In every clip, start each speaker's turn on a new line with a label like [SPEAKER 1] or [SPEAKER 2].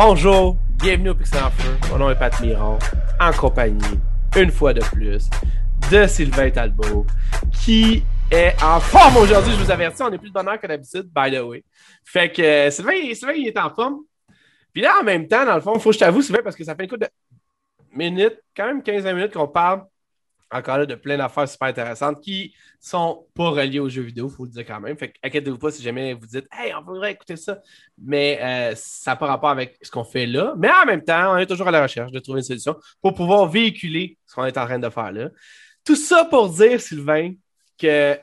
[SPEAKER 1] Bonjour, bienvenue au Pixel en Feu. Mon nom est Pat Miron, en compagnie, une fois de plus, de Sylvain Talbot, qui est en forme aujourd'hui. Je vous avertis, on est plus de bonheur que d'habitude, by the way. Fait que euh, Sylvain, Sylvain, il est en forme. Puis là, en même temps, dans le fond, il faut que je t'avoue, Sylvain, parce que ça fait une coup de minutes, quand même 15 minutes qu'on parle encore là de plein d'affaires super intéressantes qui sont pas reliées aux jeux vidéo, il faut le dire quand même. Fait inquiétez-vous pas si jamais vous dites Hey, on voudrait écouter ça. Mais euh, ça n'a pas rapport avec ce qu'on fait là. Mais en même temps, on est toujours à la recherche de trouver une solution pour pouvoir véhiculer ce qu'on est en train de faire là. Tout ça pour dire, Sylvain, que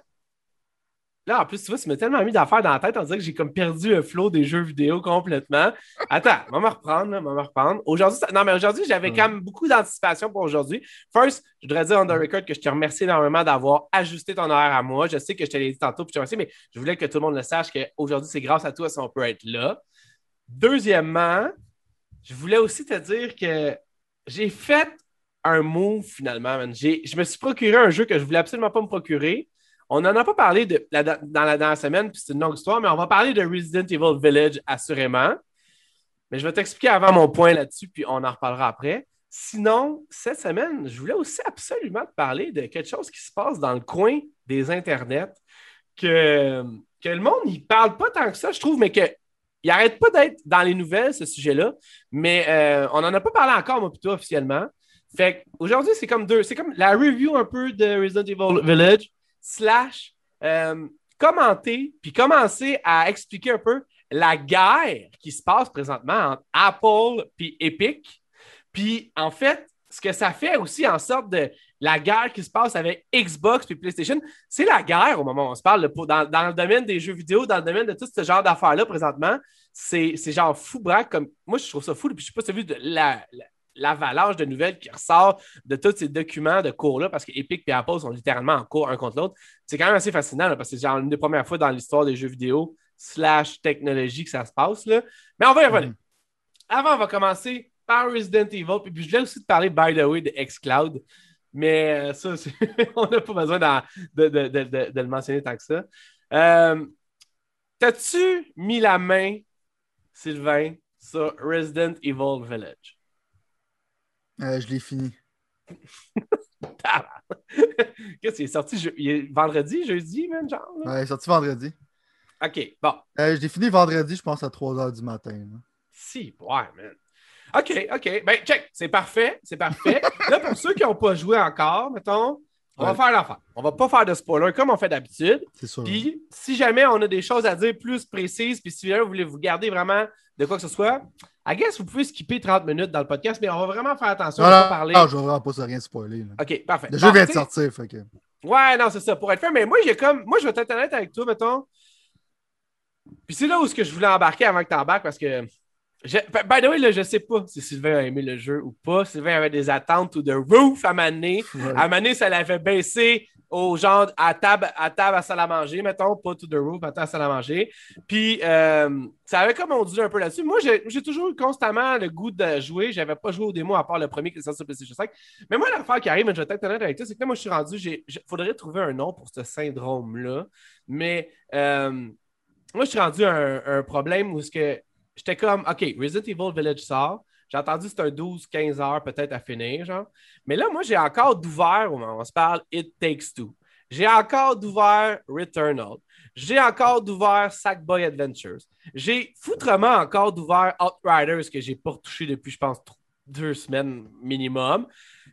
[SPEAKER 1] Là, en plus, tu vois, ça m'a tellement mis d'affaires dans la tête, on dirait que j'ai comme perdu le flow des jeux vidéo complètement. Attends, on va me reprendre, on va me reprendre. Aujourd'hui, non, mais aujourd'hui, j'avais quand même beaucoup d'anticipation pour aujourd'hui. First, je voudrais dire on the record que je te remercie énormément d'avoir ajusté ton horaire à moi. Je sais que je te l'ai dit tantôt, puis je te remercie, mais je voulais que tout le monde le sache qu'aujourd'hui, c'est grâce à toi si on peut être là. Deuxièmement, je voulais aussi te dire que j'ai fait un move finalement. Je me suis procuré un jeu que je voulais absolument pas me procurer. On n'en a pas parlé dans, la, dernière semaine, puis c'est une longue histoire, mais on va parler de Resident Evil Village assurément. Mais je vais t'expliquer avant mon point là-dessus, puis on en reparlera après. Sinon, cette semaine, je voulais aussi absolument te parler de quelque chose qui se passe dans le coin des internets, que, que le monde n'y parle pas tant que ça, je trouve, mais qu'il n'arrête pas d'être dans les nouvelles, ce sujet-là. Mais euh, on n'en a pas parlé encore, moi, plutôt officiellement. Fait aujourd'hui, c'est comme deux. C'est comme la review un peu de Resident Evil Village slash euh, commenter puis commencer à expliquer un peu la guerre qui se passe présentement entre Apple puis Epic. Puis en fait, ce que ça fait aussi en sorte de la guerre qui se passe avec Xbox puis PlayStation, c'est la guerre au moment où on se parle. dans, le domaine des jeux vidéo, dans le domaine de tout ce genre d'affaires-là présentement, c'est genre fou braque. Comme, moi, je trouve ça fou. Puis je sais pas si de la, l'avalanche de nouvelles qui ressort de tous ces documents de cours-là, parce que Epic et Apple sont littéralement en cours un contre l'autre. C'est quand même assez fascinant, parce que c'est genre une des premières fois dans l'histoire des jeux vidéo slash technologie que ça se passe. Là. Mais on va y revenir. Mm. Avant, on va commencer par Resident Evil, puis, je voulais aussi te parler, by the way, de xCloud. Mais euh, ça, on n'a pas besoin de, de, le mentionner tant que ça. Euh, t'as-tu mis la main, Sylvain, sur Resident Evil Village?
[SPEAKER 2] Euh, je l'ai fini.
[SPEAKER 1] Qu'est-ce qu'il est sorti il est vendredi, jeudi, même, genre?
[SPEAKER 2] Ouais, il est sorti vendredi.
[SPEAKER 1] OK, bon.
[SPEAKER 2] Euh, je l'ai fini vendredi, je pense, à 3 h du matin.
[SPEAKER 1] Si, ouais, man. OK, OK. Ben, check, c'est parfait, c'est parfait. là, pour ceux qui n'ont pas joué encore, mettons, on va faire l'affaire. On va pas faire de spoiler comme on fait d'habitude.
[SPEAKER 2] C'est sûr.
[SPEAKER 1] Puis, si jamais on a des choses à dire plus précises, puis si vous voulez vous garder vraiment de quoi que ce soit, I guess vous pouvez skipper 30 minutes dans le podcast, mais on va vraiment faire attention
[SPEAKER 2] à pas parler. Non, je vais vraiment pas rien spoiler.
[SPEAKER 1] OK, parfait.
[SPEAKER 2] Le jeu vient de sortir, fait que...
[SPEAKER 1] Ouais, non, c'est ça, pour être fait. Mais moi, j'ai comme. Moi, je vais être honnête avec toi, mettons. Puis c'est là où ce que je voulais embarquer avant que tu embarques parce que. By the way, là, je sais pas si Sylvain a aimé le jeu ou pas. Sylvain avait des attentes ou de roof à Mané. À Mané, ça l'avait baissé au genre à table, à table à salle à manger, mettons, pas to the roof, à table à salle à manger. Puis euh, ça avait comme on dit un peu là-dessus. Moi, j'ai toujours eu constamment le goût de jouer. J'avais pas joué au démo à part le premier qui est sorti sur PlayStation 5. Mais moi, l'affaire qui arrive, je vais être honnête avec toi, c'est que là, moi, je suis rendu, il faudrait trouver un nom pour ce syndrome-là. Mais euh, moi, je suis rendu un, un problème où j'étais comme, OK, Resident Evil Village sort. J'ai entendu que c'est un 12-15 heures peut-être à finir, genre. Mais là, moi, j'ai encore d'ouvert, on se parle, It Takes Two. J'ai encore d'ouvert Returnal. J'ai encore d'ouvert Sackboy Adventures. J'ai foutrement encore d'ouvert Outriders que j'ai pas retouché depuis, je pense, deux semaines minimum.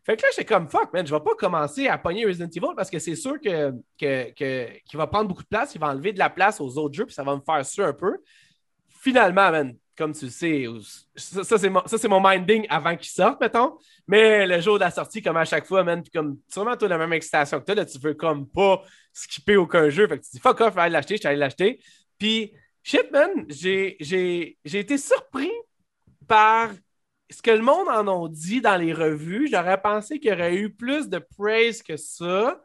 [SPEAKER 1] Fait que là, j'étais comme fuck, man, je vais pas commencer à pogner Resident Evil parce que c'est sûr que, qu'il va prendre beaucoup de place, il va enlever de la place aux autres jeux, puis ça va me faire ça un peu. Finalement, man, comme tu le sais, ça, c'est mon, minding avant qu'il sorte, mettons. Mais le jour de la sortie, comme à chaque fois, man, comme sûrement toi la même excitation que toi, là, tu veux comme pas skipper aucun jeu. Fait que tu dis fuck off, je vais aller l'acheter, je suis allé l'acheter. Puis, shit, man, j'ai été surpris par ce que le monde en a dit dans les revues. J'aurais pensé qu'il y aurait eu plus de praise que ça.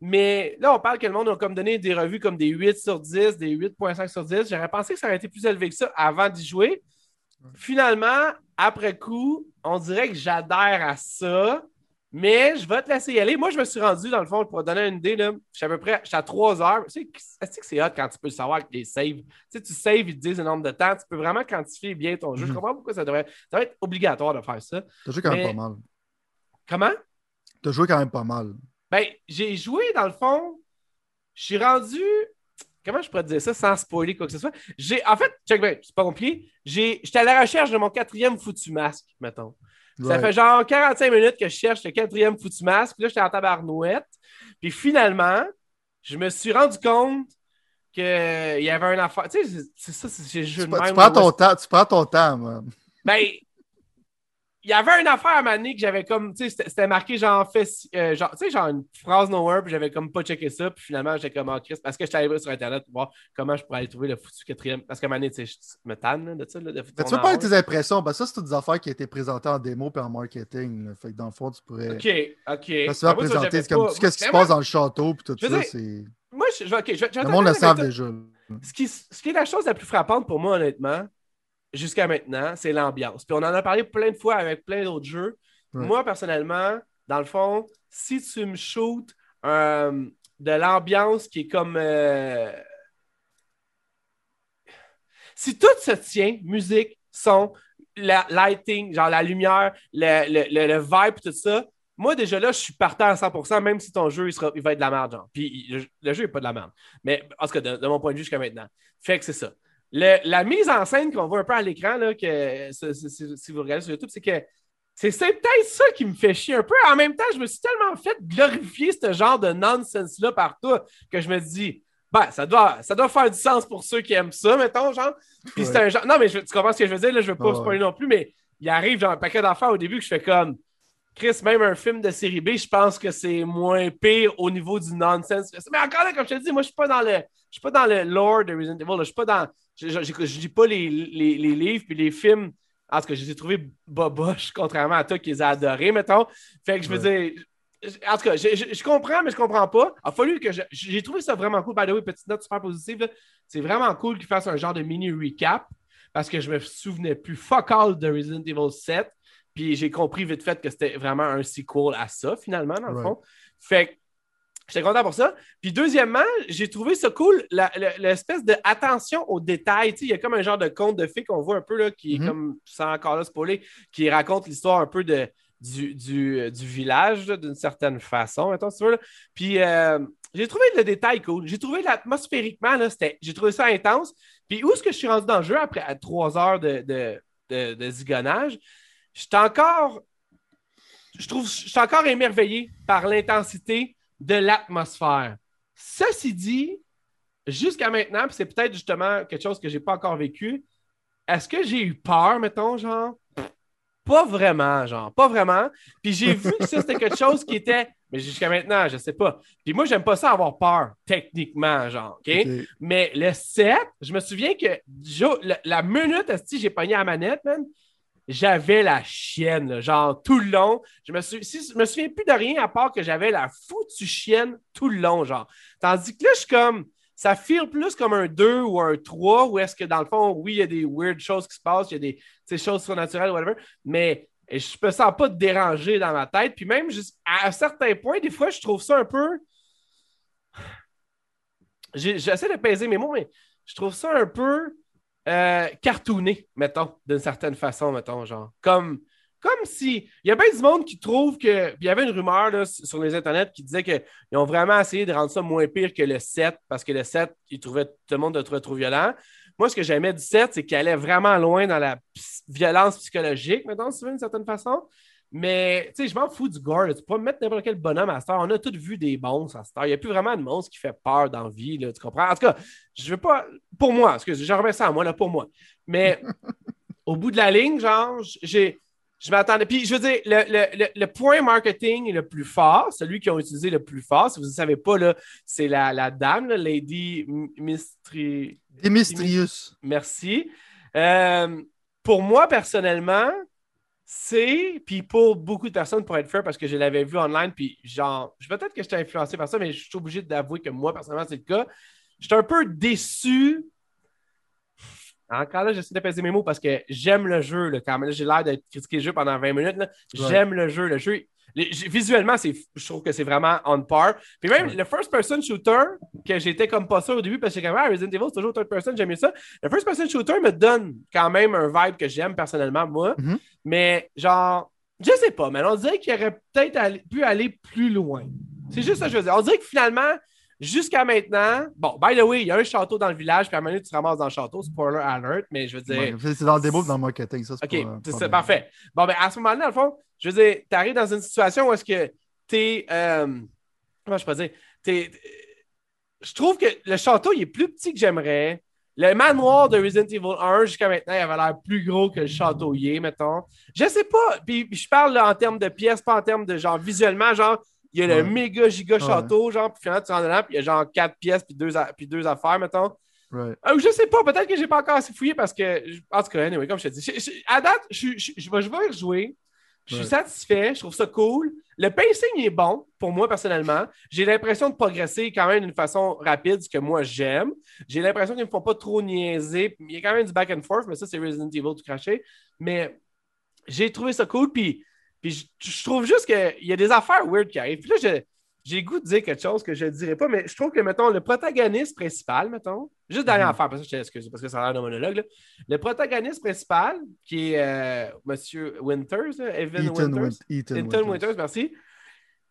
[SPEAKER 1] Mais là, on parle que le monde a comme donné des revues comme des 8 sur 10, des 8.5 sur 10. J'aurais pensé que ça aurait été plus élevé que ça avant d'y jouer. Finalement, après coup, on dirait que j'adhère à ça. Mais je vais te laisser y aller. Moi, je me suis rendu, dans le fond, pour te donner une idée, là, je suis à peu près je suis à 3 heures. Tu sais, est-ce que c'est hot quand tu peux le savoir avec les saves? Tu sais, tu saves, ils te disent le nombre de temps. Tu peux vraiment quantifier bien ton jeu. Je
[SPEAKER 2] Mhm.
[SPEAKER 1] comprends pourquoi ça devrait, ça devrait être obligatoire de faire ça.
[SPEAKER 2] T'as joué quand même pas mal.
[SPEAKER 1] Comment?
[SPEAKER 2] T'as joué quand même pas mal.
[SPEAKER 1] Ben, j'ai joué, dans le fond, je suis rendu. Comment je pourrais te dire ça sans spoiler quoi que ce soit? J'ai, en fait, check bien, c'est pas compliqué. J'ai, j'étais à la recherche de mon quatrième foutu masque, mettons. Ça fait genre 45 minutes que je cherche le quatrième foutu masque. Puis là, j'étais en tabarnouette. Puis finalement, je me suis rendu compte qu'il y avait un affaire. Tu sais, c'est ça, c'est le jeu
[SPEAKER 2] Tu,
[SPEAKER 1] même.
[SPEAKER 2] prends ton temps, tu prends ton temps, man.
[SPEAKER 1] Ben, il y avait une affaire à Mané que j'avais comme, tu sais, c'était- marqué genre, fait, euh, genre, tu sais, genre une phrase nowhere, puis j'avais comme pas checké ça, puis finalement, j'étais comme, oh, Christ, parce que j'étais allé voir sur Internet pour voir comment je pourrais aller trouver le foutu quatrième. Parce que Mané, tu sais, je me tanne là, de ça, là, de
[SPEAKER 2] Mais tu veux
[SPEAKER 1] en
[SPEAKER 2] pas
[SPEAKER 1] rond.
[SPEAKER 2] avec tes impressions? Ben, ça, c'est toutes des affaires qui été présentées en démo et en marketing. là. Fait que dans le fond, tu pourrais.
[SPEAKER 1] Ok, ok.
[SPEAKER 2] Quand tu vas
[SPEAKER 1] Ah, ça,
[SPEAKER 2] présenter, comme tout ce qui se passe dans le château puis tout ça, c'est.
[SPEAKER 1] Moi, je, ok, je,
[SPEAKER 2] Le monde le savent déjà. là.
[SPEAKER 1] ce qui, ce qui est la chose la plus frappante pour moi, honnêtement, jusqu'à maintenant, c'est l'ambiance. Puis on en a parlé plein de fois avec plein d'autres jeux.
[SPEAKER 2] Ouais.
[SPEAKER 1] Moi, personnellement, dans le fond, si tu me shootes euh, de l'ambiance qui est comme. euh, Si tout se tient, musique, son, la lighting, genre la lumière, le, le, le, le vibe, tout ça, moi, déjà là, je suis partant à 100%, même si ton jeu, il, sera, il va être de la merde, genre. Puis il- le, jeu n'est pas de la merde. Mais en tout cas, de, de mon point de vue jusqu'à maintenant. Fait que c'est ça. Le- la mise en scène qu'on voit un peu à l'écran, si, vous regardez sur YouTube, c'est que c'est peut-être ça qui me fait chier un peu. En même temps, je me suis tellement fait glorifier ce genre de nonsense-là partout que je me dis, ben, ça doit, ça doit faire du sens pour ceux qui aiment ça, mettons, genre. Puis
[SPEAKER 2] Ouais.
[SPEAKER 1] c'est un genre. Non, mais je- tu comprends ce que je veux dire, là, je veux pas spoiler non plus, mais il arrive genre un paquet d'affaires au début que je fais comme. Chris, même un film de série B, je pense que c'est moins pire au niveau du nonsense. Mais encore là, comme je te dis, moi, je suis pas dans le, je suis pas dans le lore de Resident Evil. là. Je suis pas dans, je, je, je- je lis pas les, les, les livres puis les films. En tout cas, je les ai trouvés boboches, contrairement à toi qui les a adorés, mettons. Fait que je veux dire, en tout cas, je, comprends, mais je comprends pas. Il a fallu que. J'ai trouvé ça vraiment cool. By the way, petite note super positive. C'est vraiment cool qu'ils fassent un genre de mini recap parce que je me souvenais plus fuck all de Resident Evil 7. Puis j'ai compris vite fait que c'était vraiment un sequel à ça, finalement, dans le fond. Fait que j'étais content pour ça. Puis deuxièmement, j'ai trouvé ça cool, l'espèce de attention aux détails. Tu sais, Il y a comme un genre de conte de fées qu'on voit un peu, là, qui est
[SPEAKER 2] Mhm.
[SPEAKER 1] comme, sans encore là spoiler, qui raconte l'histoire un peu de, du, du, du village, d'une certaine façon, mettons, si tu veux. là. Puis euh, j'ai trouvé le détail cool. J'ai trouvé l'atmosphériquement, j'ai trouvé ça intense. Puis où est-ce que je suis rendu dans le jeu après à trois heures de, de, de, de zigonnage? J'étais encore. Je trouve. Je suis encore émerveillé par l'intensité de l'atmosphère. Ceci dit, jusqu'à maintenant, c'est peut-être justement quelque chose que j'ai pas encore vécu, est-ce que j'ai eu peur, mettons, genre? Pas vraiment, genre, pas vraiment. Puis j'ai vu que ça, c'était quelque chose qui était. Mais jusqu'à maintenant, je sais pas. Puis moi, j'aime pas ça avoir peur, techniquement, genre, OK? Mais le 7, je me souviens que jo- la, la minute, si j'ai pogné la manette, man, j'avais la chienne, genre tout le long. Je me, je me souviens plus de rien à part que j'avais la foutue chienne tout le long, genre. Tandis que là, je suis comme. Ça file plus comme un 2 ou un 3, où est-ce que dans le fond, oui, il y a des weird choses qui se passent, il y a des choses surnaturelles, whatever, mais je me sens pas déranger dans ma tête. Puis même juste à un certain point, des fois, je trouve ça un peu. J'essaie de peser mes mots, mais je trouve ça un peu euh, cartooné, mettons, d'une certaine façon, mettons, genre. Comme, comme si. Il y a bien du monde qui trouve que. Il y avait une rumeur sur les internets qui disait qu'ils ont vraiment essayé de rendre ça moins pire que le 7, parce que le 7, ils trouvaient, tout le monde le trouvait trop violent. Moi, ce que j'aimais du 7, c'est qu'il allait vraiment loin dans la violence psychologique, mettons, si tu veux, d'une certaine façon. Mais, tu sais, je m'en fous du gore. là. Tu peux pas me mettre n'importe quel bonhomme à heure. On a tous vu des monstres à heure. Il n'y a plus vraiment de monstre qui fait peur dans la vie, là, tu comprends? En tout cas, je veux pas... Pour moi, parce que je remets ça à moi, là, pour moi. Mais au bout de la ligne, genre, j'ai... Je m'attendais. Puis, je veux dire, le, le- le- le point marketing le plus fort, celui qu'ils ont utilisé le plus fort, si vous ne savez pas, là, c'est la, la dame, là, Lady M- Mystri...
[SPEAKER 2] Démistrius.
[SPEAKER 1] Merci. Euh, pour moi, personnellement, c'est, puis pour beaucoup de personnes, pour être fair, parce que je l'avais vu online, puis genre, je peut-être que j'étais influencé par ça, mais je suis obligé d'avouer que moi, personnellement, c'est le cas. J'étais un peu déçu. Encore là, j'essaie de peser mes mots parce que j'aime le jeu, là, quand même. Là, J'ai l'air de critiquer le jeu pendant 20 minutes.
[SPEAKER 2] Ouais.
[SPEAKER 1] J'aime le jeu. Le jeu, les- visuellement, je trouve que c'est vraiment on par. Puis même le first-person shooter, que j'étais comme pas sûr au début parce que j'étais comme, ah, Resident Evil, c'est toujours third person, j'aime mieux ça. Le first-person shooter me donne quand même un vibe que j'aime personnellement, moi.
[SPEAKER 2] Mhm.
[SPEAKER 1] Mais genre, je sais pas, mais on dirait qu'il aurait peut-être pu aller plus loin. C'est juste ça que je veux dire. On dirait que finalement, jusqu'à maintenant, bon, by the way, il y a un château dans le village, puis à un moment donné, tu te ramasses dans le château, spoiler alert, mais je veux dire.
[SPEAKER 2] Ouais, c'est dans le démo ou dans le marketing, ça. c'est
[SPEAKER 1] OK, c'est parfait. Bon, ben, à ce moment-là, dans le fond, je veux dire, tu arrives dans une situation où est-ce que t'es. Euh, comment je peux dire? T'es- je trouve que le château, il est plus petit que j'aimerais. Le manoir de Resident Evil 1, jusqu'à maintenant, il avait l'air plus gros que le château y est, mettons. Je sais pas. Puis, je parle là, en termes de pièces, pas en termes de genre visuellement, genre, il y a le méga giga
[SPEAKER 2] Ouais.
[SPEAKER 1] château, genre, puis finalement, tu rentres dedans, puis il y a genre quatre pièces, puis deux, a- puis deux affaires, mettons.
[SPEAKER 2] Right.
[SPEAKER 1] Euh, je sais pas, peut-être que j'ai pas encore assez fouillé parce que, en tout cas, anyway, comme je te dis, je- je- à date, je, je, vais, je vais y rejouer. Je suis
[SPEAKER 2] Ouais.
[SPEAKER 1] satisfait, je trouve ça cool. Le pacing est bon pour moi personnellement. J'ai l'impression de progresser quand même d'une façon rapide, ce que moi j'aime. J'ai l'impression qu'ils ne me font pas trop niaiser. Il y a quand même du back and forth, mais ça, c'est Resident Evil tout craché. Mais j'ai trouvé ça cool. Puis, puis je, je trouve juste qu'il y a des affaires weird qui arrivent. Puis là, je- j'ai goût de dire quelque chose que je ne dirais pas, mais je trouve que, mettons, le protagoniste principal, mettons, juste dernière
[SPEAKER 2] Mhm.
[SPEAKER 1] affaire, parce que je parce que ça a l'air d'un monologue. là. Le protagoniste principal, qui est euh, Monsieur Winters, là, Evan
[SPEAKER 2] Ethan,
[SPEAKER 1] Winters.
[SPEAKER 2] Win- Ethan
[SPEAKER 1] Ethan
[SPEAKER 2] Winters.
[SPEAKER 1] Winters, merci.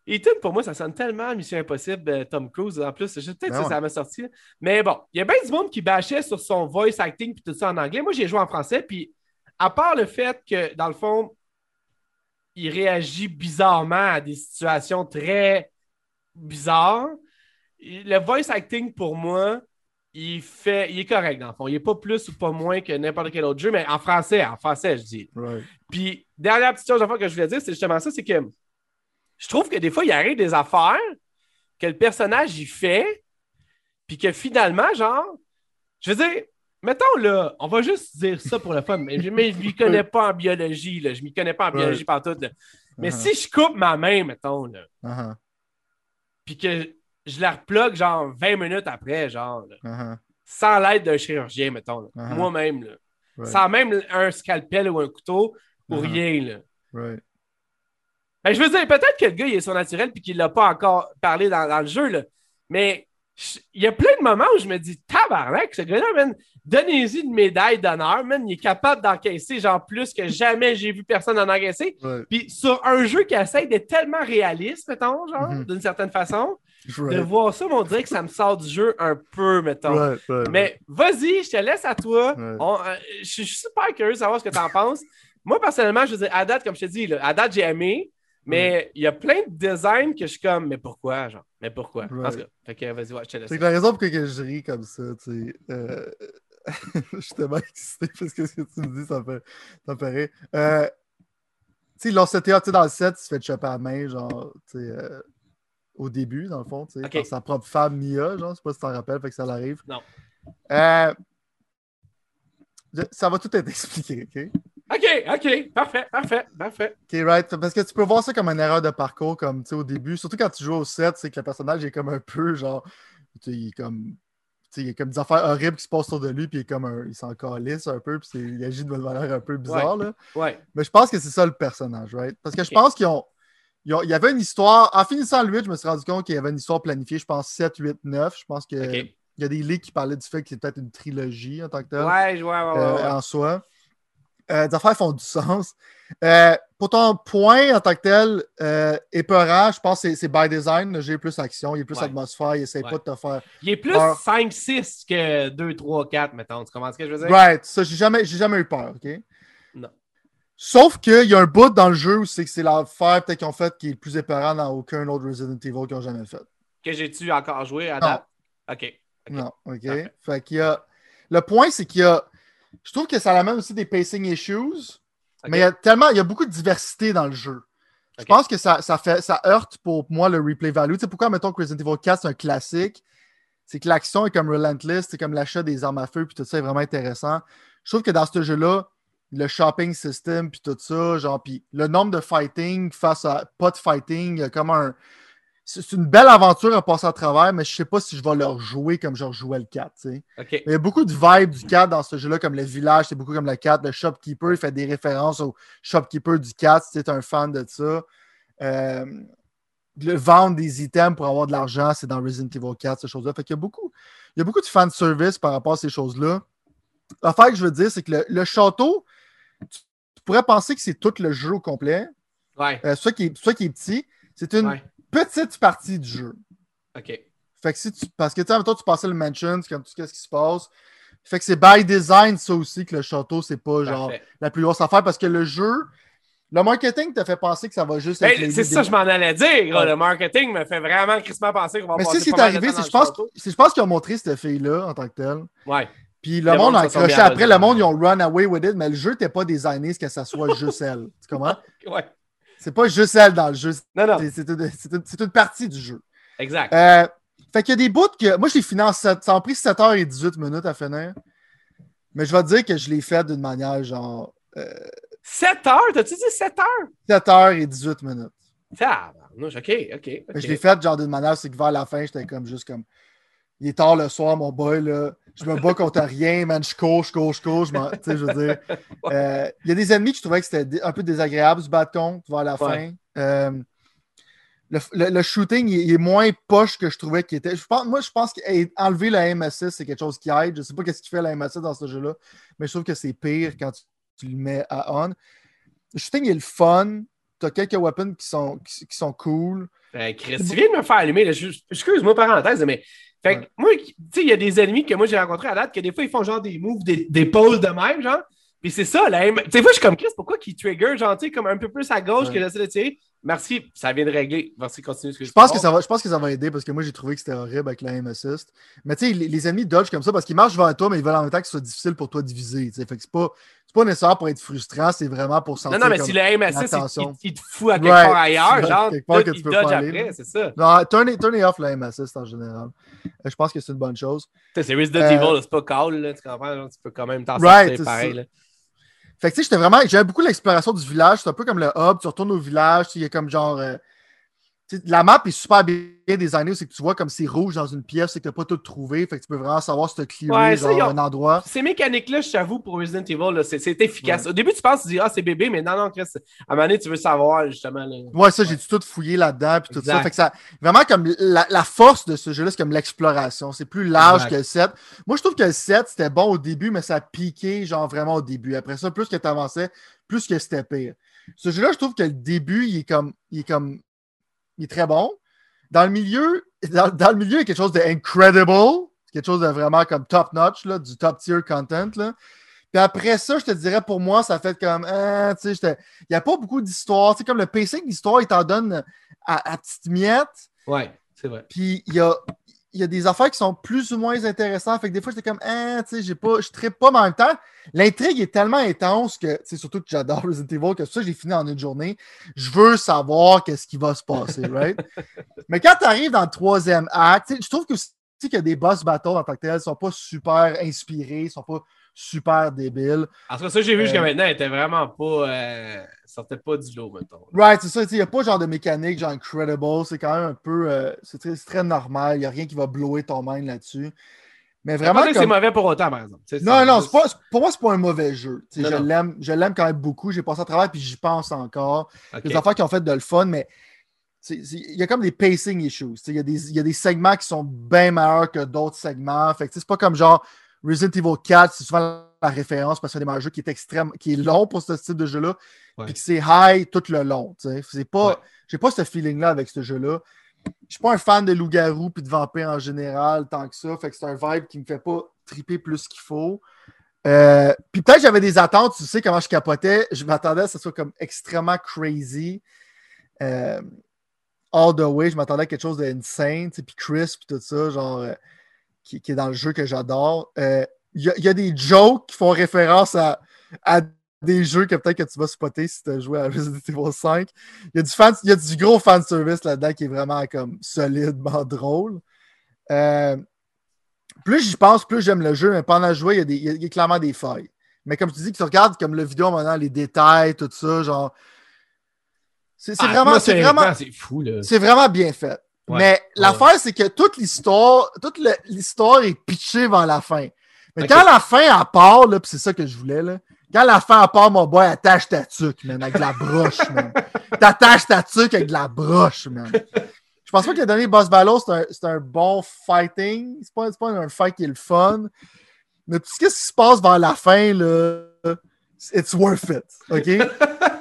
[SPEAKER 1] Ethan, pour moi, ça sonne tellement Mission Impossible, euh, Tom Cruise. En plus, peut-être
[SPEAKER 2] Ben
[SPEAKER 1] que
[SPEAKER 2] ouais.
[SPEAKER 1] ça m'a sorti. là. Mais bon, il y a bien du monde qui bâchait sur son voice acting puis tout ça en anglais. Moi, j'ai joué en français. Puis, à part le fait que, dans le fond, il réagit bizarrement à des situations très bizarres, le voice acting, pour moi, il, fait, il est correct, dans le fond. Il n'est pas plus ou pas moins que n'importe quel autre jeu, mais en français, en français, je dis.
[SPEAKER 2] Right.
[SPEAKER 1] Puis, dernière petite chose que je voulais dire, c'est justement ça, c'est que je trouve que des fois, il arrive des affaires que le personnage y fait, puis que finalement, genre, je veux dire, mettons là, on va juste dire ça pour le fun, mais je ne m'y connais pas en biologie, là, je m'y connais pas en biologie partout. là. Mais
[SPEAKER 2] Uh-huh.
[SPEAKER 1] si je coupe ma main, mettons, là,
[SPEAKER 2] Uh-huh.
[SPEAKER 1] Puis que je la replogue genre 20 minutes après, genre, là,
[SPEAKER 2] Uh-huh.
[SPEAKER 1] sans l'aide d'un chirurgien, mettons,
[SPEAKER 2] Uh-huh.
[SPEAKER 1] moi-même,
[SPEAKER 2] Right.
[SPEAKER 1] sans même un scalpel ou un couteau, ou
[SPEAKER 2] Uh-huh.
[SPEAKER 1] rien, là.
[SPEAKER 2] Right.
[SPEAKER 1] Ben, je veux dire, peut-être que le gars, il est surnaturel puis qu'il l'a pas encore parlé dans, dans le jeu, là. Mais il y a plein de moments où je me dis, tabarnak, ce gars-là, man, donnez-y une médaille d'honneur, man. Il est capable d'encaisser, genre, plus que jamais j'ai vu personne en encaisser. Puis sur un jeu qui essaie d'être tellement réaliste, mettons, genre,
[SPEAKER 2] Mhm.
[SPEAKER 1] d'une certaine façon, de voir ça, on dirait que ça me sort du jeu un peu, mettons.
[SPEAKER 2] Right, right,
[SPEAKER 1] Mais vas-y, je te laisse à toi. On- euh, je suis super curieux de savoir ce que tu en penses. Moi, personnellement, je veux dire, à date, comme je te dis, là, à date, j'ai aimé, mais il y a plein de designs que je suis comme, mais pourquoi, genre? Mais pourquoi? En
[SPEAKER 2] Ouais.
[SPEAKER 1] tout cas, fait que vas-y, ouais, je te laisse.
[SPEAKER 2] C'est la raison pour laquelle je ris comme ça, tu sais. euh, je suis tellement excité parce que ce que tu me dis, ça me fait, ça me fait rire. Euh, tu sais, l'OCTA, tu dans le set, il se fait choper à la main, genre, tu sais, euh, au début, dans le fond, tu sais, par sa propre femme, Mia, genre, je sais pas si tu t'en rappelles, fait que ça l'arrive.
[SPEAKER 1] Non.
[SPEAKER 2] Euh, je- ça va tout être expliqué, OK?
[SPEAKER 1] OK, OK, parfait, parfait, parfait.
[SPEAKER 2] OK, right. Parce que tu peux voir ça comme une erreur de parcours, comme tu sais, au début. Surtout quand tu joues au set, c'est que le personnage est comme un peu genre. Tu sais, il est comme. tu sais, il y a comme des affaires horribles qui se passent autour de lui, puis il est comme un. Il s'en calisse un peu, puis il agit de manière un peu bizarre, là.
[SPEAKER 1] Ouais.
[SPEAKER 2] Mais je pense que c'est ça le personnage, right? Parce que je pense qu'ils ont. Il y avait une histoire. En finissant le 8, je me suis rendu compte qu'il y avait une histoire planifiée, je pense 7, 8, 9. Je pense qu'il
[SPEAKER 1] OK.
[SPEAKER 2] y a des leaks qui parlaient du fait que c'est peut-être une trilogie en tant que tel
[SPEAKER 1] Ouais, je- ouais, ouais, ouais,
[SPEAKER 2] euh,
[SPEAKER 1] ouais.
[SPEAKER 2] en soi. Euh, des affaires font du sens. Euh, pour ton point en tant que tel, euh, épeurant, je pense que c'est- by design. Le est plus action, il est plus
[SPEAKER 1] Ouais.
[SPEAKER 2] atmosphère, il essaie
[SPEAKER 1] Ouais.
[SPEAKER 2] pas de te faire.
[SPEAKER 1] Il est plus
[SPEAKER 2] Ah.
[SPEAKER 1] 5-6 que 2, 3, 4, mettons. Tu comprends ce que je veux dire?
[SPEAKER 2] Right, ça, j'ai jamais, j'ai jamais eu peur, OK?
[SPEAKER 1] Non.
[SPEAKER 2] Sauf qu'il y a un bout dans le jeu où c'est que c'est l'affaire peut-être qu'ils ont fait qui est plus épeurant dans aucun autre Resident Evil qu'ils ont jamais fait.
[SPEAKER 1] Que j'ai-tu encore joué à
[SPEAKER 2] Non.
[SPEAKER 1] date? OK. Ok.
[SPEAKER 2] Non, OK?
[SPEAKER 1] Parfait.
[SPEAKER 2] Fait qu'il y a. Le point, c'est qu'il y a. Je trouve que ça amène aussi des pacing issues. Mais il y a tellement, il y a beaucoup de diversité dans le jeu. Je pense que ça, ça, fait, ça heurte pour moi le replay value. Tu sais pourquoi, mettons que Resident Evil 4, c'est un classique? C'est que l'action est comme relentless, c'est comme l'achat des armes à feu, puis tout ça est vraiment intéressant. Je trouve que dans ce jeu-là, le shopping system, puis tout ça, genre, puis le nombre de fighting face à pas de fighting, il y a comme un. C'est une belle aventure à passer à travers, mais je sais pas si je vais le rejouer comme je rejouais le 4, tu sais.
[SPEAKER 1] OK.
[SPEAKER 2] Mais il y a beaucoup de vibes du 4 dans ce jeu-là, comme le village, c'est beaucoup comme le 4. Le shopkeeper, il fait des références au shopkeeper du 4, si tu es un fan de ça. Euh, le vendre des items pour avoir de l'argent, c'est dans Resident Evil 4, ces choses-là. Fait qu'il y a beaucoup, il y a beaucoup de fan service par rapport à ces choses-là. L'affaire que je veux dire, c'est que le, le château, tu, tu pourrais penser que c'est tout le jeu au complet.
[SPEAKER 1] Ouais.
[SPEAKER 2] Euh, soit, qui est, soit qui est petit, c'est une
[SPEAKER 1] Ouais.
[SPEAKER 2] Petite partie du jeu.
[SPEAKER 1] OK.
[SPEAKER 2] Fait que si tu. Parce que tu sais, toi, tu passais le mansion, comme tout ce qui se passe. Fait que c'est by design, ça aussi, que le château, c'est pas genre la plus grosse affaire parce que le jeu, le marketing t'a fait penser que ça va juste être.
[SPEAKER 1] Ben,
[SPEAKER 2] les-
[SPEAKER 1] c'est ça, je m'en allais dire.
[SPEAKER 2] Ouais.
[SPEAKER 1] Le marketing me fait vraiment crispement penser qu'on va
[SPEAKER 2] Mais
[SPEAKER 1] passer
[SPEAKER 2] c'est ce qui est arrivé, c'est je pense, je pense qu'ils ont montré cette fille-là en tant que telle.
[SPEAKER 1] Ouais.
[SPEAKER 2] Puis le,
[SPEAKER 1] Le
[SPEAKER 2] monde
[SPEAKER 1] monde
[SPEAKER 2] a accroché après, le monde, ils ont run away with it, mais le jeu n'était pas designé ce que ça soit juste elle. Tu comprends?
[SPEAKER 1] Ouais.
[SPEAKER 2] C'est pas juste elle dans le jeu,
[SPEAKER 1] Non, non.
[SPEAKER 2] c'est une, partie du jeu.
[SPEAKER 1] Exact.
[SPEAKER 2] Euh, fait qu'il y a des bouts que. Moi, je l'ai fini en 7. Ça a pris 7h18 minutes à finir. Mais je vais te dire que je l'ai fait d'une manière genre
[SPEAKER 1] 7 heures? T'as-tu dit 7 heures?
[SPEAKER 2] 7h18 minutes.
[SPEAKER 1] Tabarnouche, OK, OK.
[SPEAKER 2] Mais
[SPEAKER 1] ok.
[SPEAKER 2] Je l'ai fait genre d'une manière, c'est que vers la fin, j'étais comme juste comme. Il est tard le soir, mon boy, là. Je me bats contre rien, man. Je cours, je cours, je cours. Je m'en- tu sais, je veux dire. Euh, Il y a des ennemis que je trouvais que c'était un peu désagréable battre contre vers la fin. Euh, le, le- le shooting, il, il est moins poche que je trouvais qu'il était. Je pense, moi, je pense qu'enlever la M6, c'est quelque chose qui aide. Je sais pas qu'est-ce qu'il fait la M6 dans ce jeu-là, mais je trouve que c'est pire quand tu, tu le mets à on. Le shooting il est le fun. Tu as quelques weapons qui sont, qui, qui sont cool.
[SPEAKER 1] Euh, Chris, tu viens de me faire allumer. Excuse-moi, parenthèse, mais. Fait que
[SPEAKER 2] Ouais.
[SPEAKER 1] moi, tu sais, il y a des ennemis que moi j'ai rencontrés à date que des fois ils font genre des moves, des, des poses de même, genre. Puis c'est ça, là. Tu sais, moi, je suis comme Chris, pourquoi qu'ils trigger, genre, tu sais, comme un peu plus à gauche
[SPEAKER 2] Ouais.
[SPEAKER 1] que j'essaie de tirer? Merci, ça vient de régler. Merci, continue ce que
[SPEAKER 2] Je pense, que ça va, je pense que ça va aider parce que moi j'ai trouvé que c'était horrible avec la aim assist. Mais tu sais, les, les ennemis dodge comme ça parce qu'ils marchent vers toi, mais ils veulent en même temps que ce soit difficile pour toi de viser. tu sais. Fait que c'est pas, pas nécessaire pour être frustrant, c'est vraiment pour sentir.
[SPEAKER 1] Non, non, mais
[SPEAKER 2] comme-
[SPEAKER 1] si le assist, il,
[SPEAKER 2] attention.
[SPEAKER 1] il- te fout à quelque
[SPEAKER 2] Right.
[SPEAKER 1] part ailleurs, genre,
[SPEAKER 2] quelque part que
[SPEAKER 1] il
[SPEAKER 2] tu peux
[SPEAKER 1] dodge
[SPEAKER 2] pas aller,
[SPEAKER 1] après, c'est ça.
[SPEAKER 2] Non, turn it, turn it off aim assist en général. Euh, Je pense que c'est une bonne chose.
[SPEAKER 1] C'est Resident
[SPEAKER 2] Euh,
[SPEAKER 1] Evil, c'est pas call, là, tu comprends? genre, tu peux quand même t'en
[SPEAKER 2] Right,
[SPEAKER 1] sortir pareil,
[SPEAKER 2] ça.
[SPEAKER 1] là.
[SPEAKER 2] Fait que tu sais, j'étais vraiment. J'avais beaucoup l'exploration du village. C'est un peu comme le hub. Tu retournes au village. Il y a comme genre. euh, la map est super bien designée. C'est que tu vois comme c'est rouge dans une pièce. C'est que tu n'as pas tout trouvé. Fait que tu peux vraiment savoir si tu as clearé
[SPEAKER 1] Ouais,
[SPEAKER 2] genre, un endroit.
[SPEAKER 1] Ces mécaniques-là, je t'avoue, pour Resident Evil, c'est efficace. Au début, tu penses, tu dis, ah, c'est bébé, mais non, non, Chris, à un moment donné, tu veux savoir, justement. Là.
[SPEAKER 2] Ouais, ça, j'ai tout fouillé là-dedans. Puis tout ça. Fait que ça. Vraiment, comme la, la force de ce jeu-là, c'est comme l'exploration. C'est plus large
[SPEAKER 1] Exact.
[SPEAKER 2] que le 7. Moi, je trouve que le 7, c'était bon au début, mais ça a piqué, genre vraiment au début. Après ça, plus que tu avançais, plus que c'était pire. Ce jeu-là, je trouve que le début, il est comme. Il est comme. Il est très bon. Dans le milieu, dans, dans le milieu, il y a quelque chose de incredible. Quelque chose de vraiment comme top-notch, là, du top-tier content. Là. Puis après ça, je te dirais, pour moi, ça fait comme. hein, tu sais, il n'y a pas beaucoup d'histoire. Tu sais, comme le pacing d'histoire, il t'en donne à, à petites miettes.
[SPEAKER 1] Ouais, c'est vrai.
[SPEAKER 2] Puis il y a, il y a des affaires qui sont plus ou moins intéressantes. Fait que des fois, j'étais comme, ah, tu sais, j'ai pas, je trippe pas, mais en même temps, l'intrigue est tellement intense que, sais, surtout que j'adore Resident Evil, que ça, j'ai fini en une journée. Je veux savoir qu'est-ce qui va se passer, right? mais quand tu arrives dans le troisième acte, je trouve que aussi qu'il y a des boss battles en tant que tels, ils sont pas super inspirés, ils sont pas super débiles.
[SPEAKER 1] En tout cas, ça, j'ai vu jusqu'à
[SPEAKER 2] Euh,
[SPEAKER 1] maintenant, elle était vraiment pas. Euh, sortait pas du lot, mettons.
[SPEAKER 2] Right, c'est ça. Il n'y a pas genre de mécanique, genre incredible. C'est quand même un peu. euh, c'est très, normal. Il n'y a rien qui va blower ton mind là-dessus. Mais
[SPEAKER 1] Vraiment, que c'est
[SPEAKER 2] Comme...
[SPEAKER 1] mauvais pour autant, par exemple.
[SPEAKER 2] Non, non, pas, pour moi, c'est pas un mauvais jeu.
[SPEAKER 1] Non,
[SPEAKER 2] je l'aime, je l'aime quand même beaucoup. J'ai passé à travers puis j'y pense encore. Les affaires qui ont fait de le fun, mais il y a comme des pacing issues. Il y, a des- il y a des segments qui sont bien meilleurs que d'autres segments. Fait que, c'est pas comme genre Resident Evil 4, c'est souvent la référence parce que c'est un jeux qui est extrême, qui est long pour ce type de jeu-là. Puis que c'est high tout le long. C'est pas.
[SPEAKER 1] Ouais.
[SPEAKER 2] J'ai pas ce feeling-là avec ce jeu-là. Je suis pas un fan de loup-garou puis de vampire en général tant que ça. Fait que c'est un vibe qui me fait pas triper plus qu'il faut. Euh, puis peut-être j'avais des attentes, tu sais comment je capotais. Je m'attendais à ce que ce soit comme extrêmement crazy. Euh, all the way, je m'attendais à quelque chose d'insane. Puis Chris, puis tout ça, genre, euh, qui, qui est dans le jeu que j'adore. Euh, Il y, a- il y a des jokes qui font référence à, à des jeux que peut-être que tu vas spotter si tu as joué à Resident Evil 5. Il y a du, fan, il y a du gros fan service là-dedans qui est vraiment comme solidement drôle. Euh, plus j'y pense, plus j'aime le jeu, mais pendant le jouer, il y, a des, il y a- il y a clairement des failles. Mais comme tu dis, que tu regardes comme le vidéo maintenant, les détails, tout ça, genre. C'est
[SPEAKER 1] Ah,
[SPEAKER 2] vraiment, c'est vraiment,
[SPEAKER 1] fou,
[SPEAKER 2] c'est vraiment bien fait.
[SPEAKER 1] Ouais,
[SPEAKER 2] Mais
[SPEAKER 1] ouais.
[SPEAKER 2] l'affaire, c'est que toute l'histoire, toute l'histoire est pitchée vers la fin. Mais quand la fin, elle part, là, c'est ça que je voulais, là, Quand la fin part, mon boy, attache ta tuque, man, avec de la broche, man. T'attaches ta tuque avec de la broche, man. Je pense pas que le dernier Boss Battle, c'est un, un, bon fighting. C'est pas, pas un fight qui est le fun. Mais tout ce qui se passe vers la fin, là, it's worth it. OK?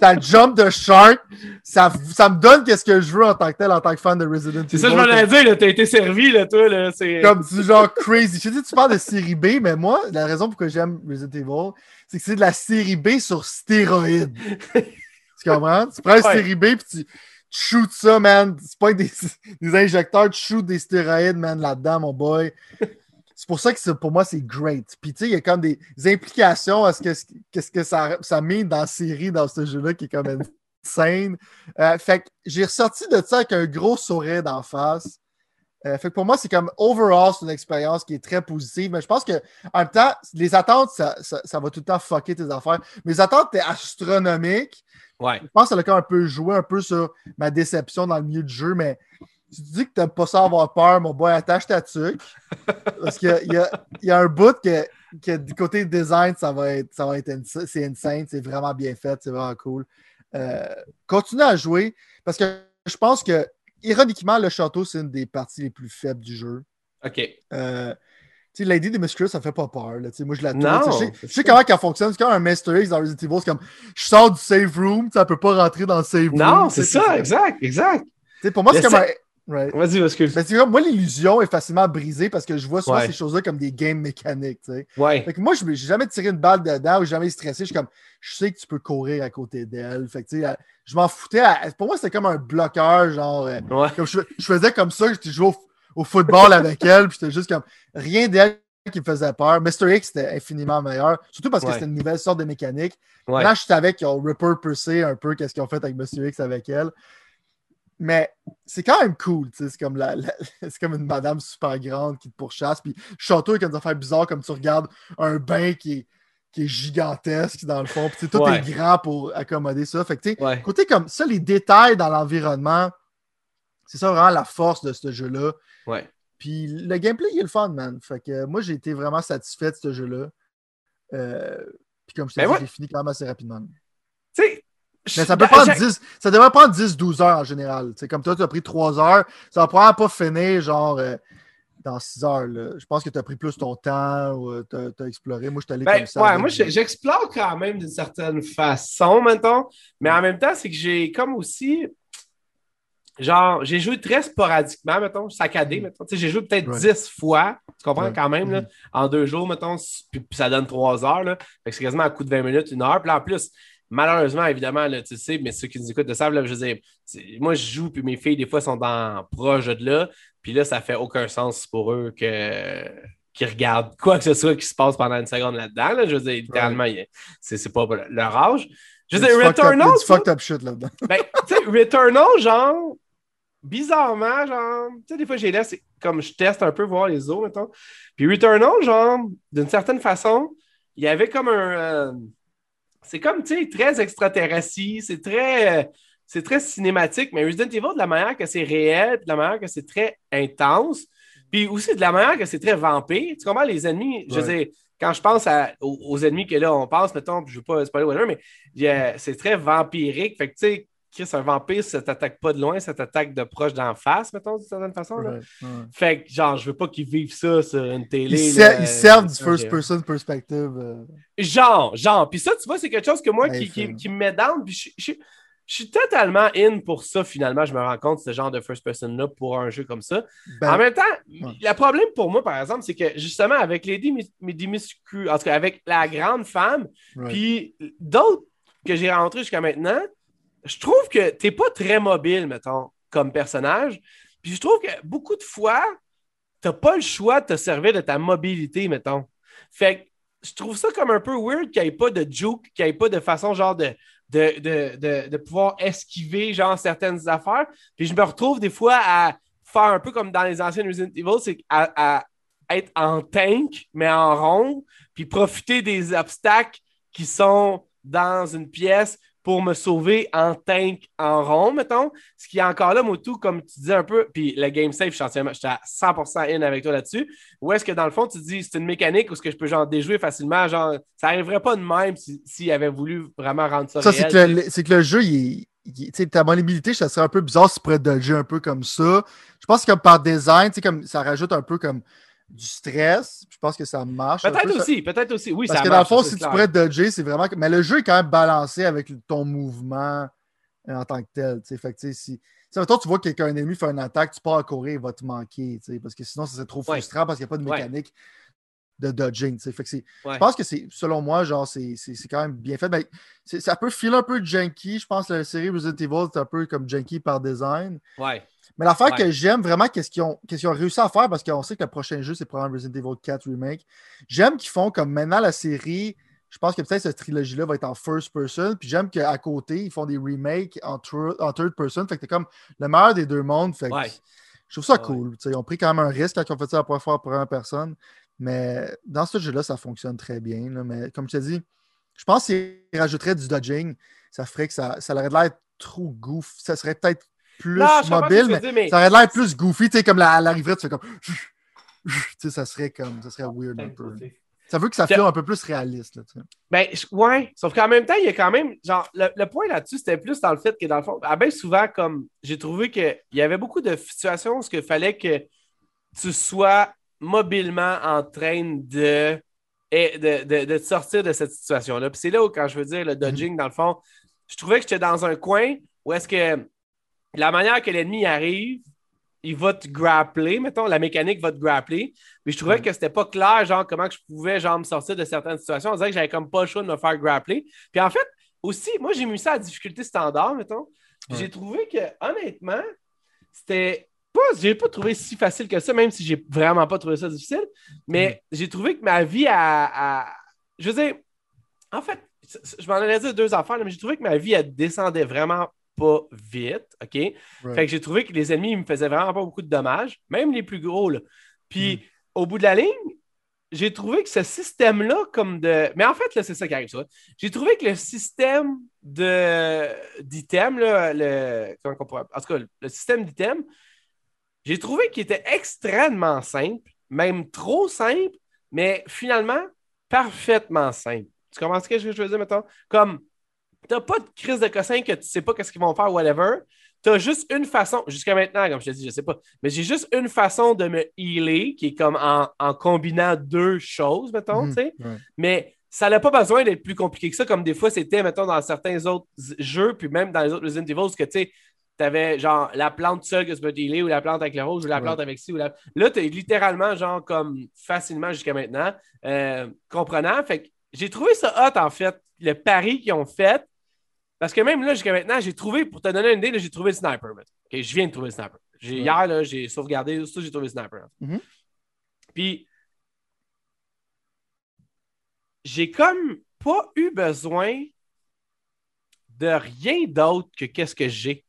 [SPEAKER 2] ta jump de shark, ça, ça me donne qu'est-ce que je veux en tant que tel, en tant que fan de Resident Evil.
[SPEAKER 1] C'est ça que je m'en dire, t'as été servi, là, toi. Là,
[SPEAKER 2] Comme du genre crazy. Je sais, tu parles de série B, mais moi, la raison pour j'aime Resident Evil, c'est que c'est de la série B sur stéroïdes. tu comprends? Tu prends une série B puis tu, shoot ça, man. C'est pas des, des injecteurs, tu shoot des stéroïdes, man, là-dedans, mon boy. C'est pour ça que pour moi, c'est great. Puis, tu sais, il y a comme des implications à ce que, qu'est-ce que ça, ça met dans la série, dans ce jeu-là, qui est comme insane. Euh, fait que j'ai ressorti de ça avec un gros sourire d'en face. Euh, fait que pour moi, c'est comme overall, c'est une expérience qui est très positive. Mais je pense que en même temps, les attentes, ça, ça, va tout le temps fucker tes affaires. Mes attentes étaient astronomiques.
[SPEAKER 1] Ouais.
[SPEAKER 2] Je pense que ça a quand même un peu joué un peu sur ma déception dans le milieu du jeu, mais tu dis que t'aimes pas ça avoir peur, mon boy, attache ta tuque. Parce qu'il y, y, y a, un bout que, que, du côté design, ça va être, ça va être c'est insane, c'est vraiment bien fait, c'est vraiment cool. Euh, continue à jouer parce que je pense que, ironiquement, le château, c'est une des parties les plus faibles du jeu.
[SPEAKER 1] OK.
[SPEAKER 2] Euh, tu sais, Lady Demetrius, ça fait pas peur. Là. Moi, je la trouve. Je sais, comment elle fonctionne. C'est comme un Master X dans Resident Evil. C'est comme je sors du save room, ça peut pas rentrer dans le save room.
[SPEAKER 1] Non, c'est ça, exact, exact.
[SPEAKER 2] sais pour moi, c'est comme un,
[SPEAKER 1] Vas-y, excuse.
[SPEAKER 2] Ben, moi, l'illusion est facilement brisée parce que je vois souvent ces choses-là comme des games mécaniques.
[SPEAKER 1] Ouais.
[SPEAKER 2] Fait que moi, je n'ai jamais tiré une balle dedans ou jamais stressé. Je suis comme, je sais que tu peux courir à côté d'elle. Fait que, je m'en foutais. Pour moi, c'était comme un bloqueur. Genre, euh, comme je, faisais comme ça, je jouais au, au, football avec elle. Puis j'étais juste comme, rien d'elle qui me faisait peur. Mr. X était infiniment meilleur, surtout parce que c'était une nouvelle sorte de mécanique. Là, je savais qu'ils ont repurposé un peu qu'est-ce qu'ils ont fait avec Mr. X avec elle. Mais c'est quand même cool, c'est comme, la, c'est comme une madame super grande qui te pourchasse. Puis château avec des affaires bizarres comme tu regardes un bain qui est, qui est gigantesque dans le fond. Puis tout est grand pour accommoder ça. Fait que, côté comme ça, les détails dans l'environnement, c'est ça vraiment la force de ce jeu-là.
[SPEAKER 1] Ouais.
[SPEAKER 2] Puis le gameplay, il est le fun, man. Fait que moi, j'ai été vraiment satisfait de ce jeu-là. Euh, puis comme je t'ai ben dit, j'ai fini quand même assez rapidement.
[SPEAKER 1] Tu sais,
[SPEAKER 2] mais ça peut prendre 10, ça devrait prendre 10-12 heures en général. C'est comme toi, tu as pris 3 heures. Ça va probablement pas finir genre euh, dans 6 heures. Là. Je pense que tu as pris plus ton temps ou euh, tu as, exploré. Moi, je suis allé
[SPEAKER 1] ben,
[SPEAKER 2] comme ça.
[SPEAKER 1] Ouais, moi, j'explore quand même d'une certaine façon maintenant. Mais en même temps, c'est que j'ai comme aussi. Genre, j'ai joué très sporadiquement, mettons, saccadé, mm. mettons. J'ai joué peut-être 10 fois, tu comprends, quand même, là, mm. en deux jours, mettons, puis, ça donne 3 heures, là. Fait que c'est quasiment un coup de 20 minutes, une heure. Puis là, en plus, malheureusement, évidemment, là, tu sais, mais ceux qui nous écoutent le savent, là, je veux dire, moi, je joue, puis mes filles, des fois, sont dans proche de là, puis là, ça fait aucun sens pour eux que qu'ils regardent quoi que ce soit qui se passe pendant une seconde là-dedans. Je veux dire, littéralement, c'est pas leur âge. Je veux dire, Returnal.
[SPEAKER 2] C'est fucked up shit là-dedans.
[SPEAKER 1] ben, tu sais, Returnal, genre, bizarrement, genre, tu sais, des fois, j'ai laissé, comme je teste un peu voir les autres, mettons. Puis Returnal, genre, d'une certaine façon, il y avait comme un. Euh, c'est comme, tu sais, très extraterrestre, c'est très, c'est très cinématique, mais Resident Evil, de la manière que c'est réel, de la manière que c'est très intense, puis aussi de la manière que c'est très vampire. Tu comprends, les ennemis, je veux dire, quand je pense aux, ennemis que là, on pense, mettons, je ne veux pas spoiler mais c'est très vampirique. Fait que, tu sais, Chris, un vampire, ça t'attaque pas de loin, ça t'attaque de proche d'en face, mettons, d'une certaine façon. Là. Fait que, genre, je veux pas qu'ils vivent ça sur une télé.
[SPEAKER 2] Ils, servent du first-person perspective. Euh.
[SPEAKER 1] Genre, genre. Puis ça, tu vois, c'est quelque chose que moi qui, qui, me met down. Puis je, suis totalement in pour ça, finalement. Je me rends compte, ce genre de first-person-là, pour un jeu comme ça. Ben, en même temps, le problème pour moi, par exemple, c'est que justement, avec Lady Dimitrescu, en tout cas, avec la grande femme, puis d'autres que j'ai rencontrés jusqu'à maintenant, je trouve que tu n'es pas très mobile, mettons, comme personnage. Puis je trouve que beaucoup de fois, tu n'as pas le choix de te servir de ta mobilité, mettons. Fait que je trouve ça comme un peu weird qu'il n'y ait pas de juke, qu'il n'y ait pas de façon genre de, de, pouvoir esquiver genre certaines affaires. Puis je me retrouve des fois à faire un peu comme dans les anciennes Resident Evil, c'est à, être en tank, mais en rond, puis profiter des obstacles qui sont dans une pièce pour me sauver en tank en rond, mettons. Ce qui est encore là, tout comme tu dis un peu, puis le game safe, je suis à 100% in avec toi là-dessus. Ou est-ce que dans le fond, tu dis c'est une mécanique ou est-ce que je peux genre déjouer facilement? Genre, ça n'arriverait pas de même s'il si, avait voulu vraiment rendre ça.
[SPEAKER 2] Ça, c'est que, que, le jeu, il est ta maniabilité, ça serait un peu bizarre si tu pourrais dodger un peu comme ça. Je pense que par design, comme ça rajoute un peu comme du stress. Je pense que ça marche.
[SPEAKER 1] Peut-être aussi, peut-être aussi. Oui,
[SPEAKER 2] Parce
[SPEAKER 1] que
[SPEAKER 2] dans le fond, si tu pourrais dodger, c'est vraiment. Mais le jeu est quand même balancé avec ton mouvement euh, en tant que tel. Fait que, si. Si tu vois qu'un ennemi fait une attaque, tu pars à courir, il va te manquer. Parce que sinon, ça serait trop frustrant parce qu'il n'y a pas de mécanique de dodging. Fait que Je pense que c'est, selon moi, genre, c'est, quand même bien fait. Mais ça peut filer un peu janky. Je pense que la série Resident Evil, c'est un peu comme janky par design.
[SPEAKER 1] Ouais.
[SPEAKER 2] Mais l'affaire que j'aime vraiment, qu'est-ce qu'ils ont, ont, réussi à faire, parce qu'on sait que le prochain jeu, c'est probablement Resident Evil 4 Remake. J'aime qu'ils font comme maintenant la série. Je pense que peut-être cette trilogie-là va être en first person. Puis j'aime qu'à côté, ils font des remakes en, third person. Fait que t'es comme le meilleur des deux mondes. Fait je trouve ça cool. Ils ont pris quand même un risque quand ils ont fait ça la première fois pour première personne. Mais dans ce jeu-là, ça fonctionne très bien. Mais comme tu as dit, je pense qu'ils rajouteraient du dodging. Ça ferait que ça, ça aurait l'air trop goof. Ça serait peut-être plus mobile, mais, ça aurait l'air plus goofy, tu sais, comme la, l'arrivée, tu fais comme. tu sais, ça serait comme. Ça serait weird un peu. Ça veut que ça soit un peu plus réaliste. Là,
[SPEAKER 1] ben, ouais. Sauf qu'en même temps, il y a quand même. Genre, le, point là-dessus, c'était plus dans le fait que, dans le fond, ah ben souvent, comme j'ai trouvé qu'il y avait beaucoup de situations où il fallait que tu sois mobilement en train de, de, de, de sortir de cette situation-là. Puis c'est là où, quand je veux dire le dodging, mm-hmm. dans le fond, je trouvais que j'étais dans un coin où est-ce que la manière que l'ennemi arrive, il va te grappler, mettons, la mécanique va te grappler. Mais je trouvais que c'était pas clair, genre, comment je pouvais, genre, me sortir de certaines situations. On dirait que j'avais comme pas le choix de me faire grappler. Puis en fait, aussi, moi, j'ai mis ça à difficulté standard, mettons. J'ai trouvé que, honnêtement, c'était pas, j'ai pas trouvé si facile que ça, même si j'ai vraiment pas trouvé ça difficile. Mais mm. j'ai trouvé que ma vie a, Je veux dire, en fait, je m'en allais dire deux affaires, mais j'ai trouvé que ma vie, elle descendait vraiment pas vite, OK? Fait que j'ai trouvé que les ennemis me faisaient vraiment pas beaucoup de dommages, même les plus gros, là. Puis, hmm. au bout de la ligne, j'ai trouvé que ce système-là, comme de... Mais en fait, là, c'est ça qui arrive, ça. J'ai trouvé que le système de d'items, le... Comment on pourrait... En tout cas, le système d'items, j'ai trouvé qu'il était extrêmement simple, même trop simple, mais finalement, parfaitement simple. Tu comprends ce que je veux dire, maintenant? Comme T'as pas de crise de cossin que tu sais pas qu'est-ce qu'ils vont faire, whatever. T'as juste une façon, jusqu'à maintenant, comme je te dis, je sais pas, mais j'ai juste une façon de me healer qui est comme en, combinant deux choses, mettons, mhm, tu sais. Mais ça n'a pas besoin d'être plus compliqué que ça, comme des fois c'était, mettons, dans certains autres jeux, puis même dans les autres Resident Evil, que tu sais, t'avais genre la plante seule que tu peux healer ou la plante avec le rose ou la plante avec ci ou la. Là, t'es littéralement genre comme facilement jusqu'à maintenant euh, comprenant. Fait que j'ai trouvé ça hot en fait, le pari qu'ils ont fait parce que même là, jusqu'à maintenant, j'ai trouvé, pour te donner une idée, j'ai trouvé le sniper. Je viens de trouver le sniper. Hier, j'ai sauvegardé, tout j'ai trouvé le sniper. Mm-hmm. Puis, j'ai comme pas eu besoin de rien d'autre que qu'est-ce que j'ai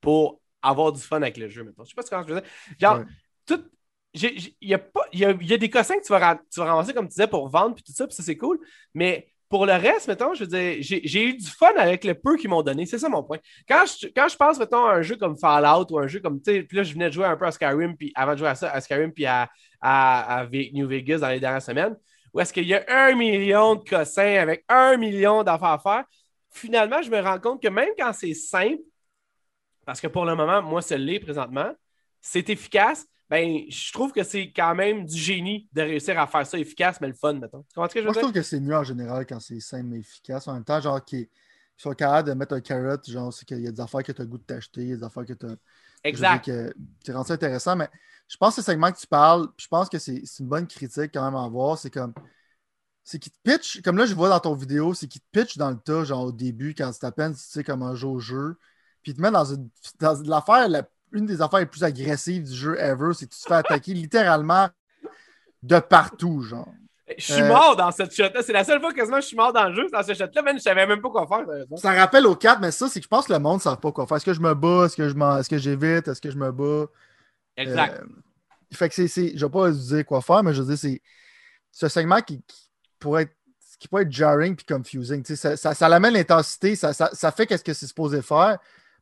[SPEAKER 1] pour avoir du fun avec le jeu. Maintenant. Je sais pas ce que je veux dire. Genre, tout. Il y, a des cossins que tu vas, tu vas ramasser, comme tu disais, pour vendre, puis tout ça, puis ça, c'est cool. Mais pour le reste, mettons, je veux dire, j'ai eu du fun avec le peu qu'ils m'ont donné. C'est ça mon point. Quand je, quand je pense, mettons, à un jeu comme Fallout ou un jeu comme, tu sais, puis là, je venais de jouer un peu à Skyrim, puis avant de jouer à ça, à Skyrim, puis à, à, New Vegas dans les dernières semaines, où est-ce qu'il y a un million de cossins avec un million d'affaires à faire, finalement, je me rends compte que même quand c'est simple, parce que pour le moment, moi, c'est l'est présentement, c'est efficace, ben, je trouve que c'est quand même du génie de réussir à faire ça efficace, mais le fun, mettons.
[SPEAKER 2] Moi, je trouve que c'est mieux en général quand c'est simple mais efficace. En même temps, genre, qu'ils sont capables de mettre un carrot, genre, c'est qu'il y a des affaires que tu as le goût de t'acheter, des affaires que tu as.
[SPEAKER 1] Exact.
[SPEAKER 2] Tu rends ça intéressant, mais je pense que ce segment que tu parles, je pense que c'est une bonne critique quand même à voir. C'est comme. C'est qu'il te pitch, comme là, je vois dans ton vidéo, c'est qu'il te pitch dans le tas, genre au début, quand c'est à peine, tu sais comment jouer au jeu. Puis il te met dans, une, dans l'affaire la une des affaires les plus agressives du jeu ever, c'est que tu te fais attaquer littéralement de partout, genre.
[SPEAKER 1] Je suis mort dans cette shot-là. C'est la seule fois quasiment que je suis mort dans le jeu. Dans cette shot-là, même je savais même pas quoi faire.
[SPEAKER 2] Ça rappelle au 4, mais ça, c'est que je pense que le monde ne savent pas quoi faire. Est-ce que je me bats? Est-ce que je Est-ce que j'évite? Est-ce que je me bats?
[SPEAKER 1] Exact. Euh,
[SPEAKER 2] fait que c'est. Je vais pas vous dire quoi faire, mais je veux dire, c'est ce segment qui, pourrait être qui peut être jarring puis confusing. Ça, ça, ça l'intensité, ça, ça, fait qu'est-ce que c'est supposé faire.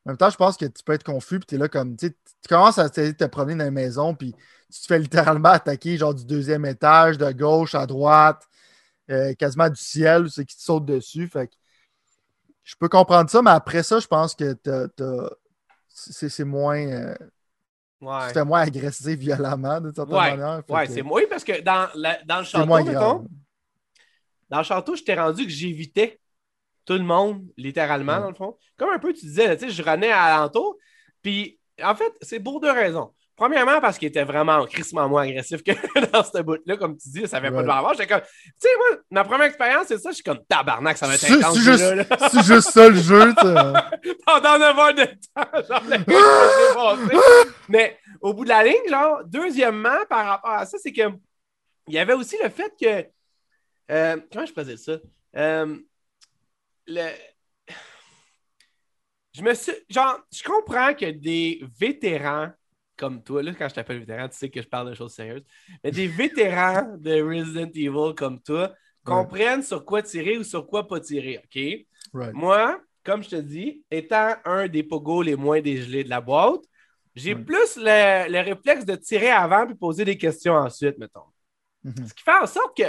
[SPEAKER 2] En même temps, je pense que tu peux être confus, puis tu es là comme, tu commences à te promener dans la maison, puis tu te fais littéralement attaquer, genre du deuxième étage, de gauche à droite, euh, quasiment du ciel, c'est qui te saute dessus. Fait je peux comprendre ça, mais après ça, je pense que c'est moins. Euh, ouais. moins agressif violemment, de certaine manière.
[SPEAKER 1] Ouais, c'est moins parce que dans, dans le château, dans le château, je t'ai rendu que j'évitais tout le monde, littéralement, dans le fond. Comme un peu, tu disais, tu sais, je renais à l'entour. Puis, en fait, c'est pour deux raisons. Premièrement, parce qu'il était vraiment crissement moins agressif que dans ce bout-là, comme tu dis, ça avait pas de valeur. J'étais comme, tu sais, moi, ma première expérience, c'est ça, je suis comme tabarnak, ça va être intense.
[SPEAKER 2] C'est juste, juste, ça le jeu,
[SPEAKER 1] Pendant 9 heures de temps, genre, le Mais au bout de la ligne, genre, deuxièmement, par rapport à ça, c'est que il y avait aussi le fait que. Euh, comment je faisais ça? Euh, le... Je me suis. Genre, je comprends que des vétérans comme toi, là, quand je t'appelle vétéran, tu sais que je parle de choses sérieuses. Mais des vétérans de Resident Evil comme toi comprennent sur quoi tirer ou sur quoi pas tirer, OK? Moi, comme je te dis, étant un des pogos les moins dégelés de la boîte, j'ai plus le, réflexe de tirer avant puis poser des questions ensuite, mettons. Mm-hmm. Ce qui fait en sorte que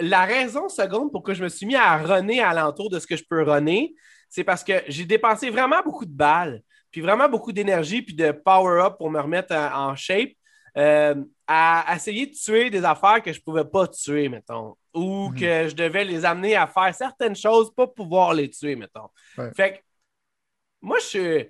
[SPEAKER 1] la raison seconde pour que je me suis mis à runner alentour de ce que je peux runner, c'est parce que j'ai dépensé vraiment beaucoup de balles, puis vraiment beaucoup d'énergie, puis de power-up pour me remettre en, shape, euh, à essayer de tuer des affaires que je ne pouvais pas tuer, mettons, ou mhm. que je devais les amener à faire certaines choses, pas pouvoir les tuer, mettons. Fait que moi, je suis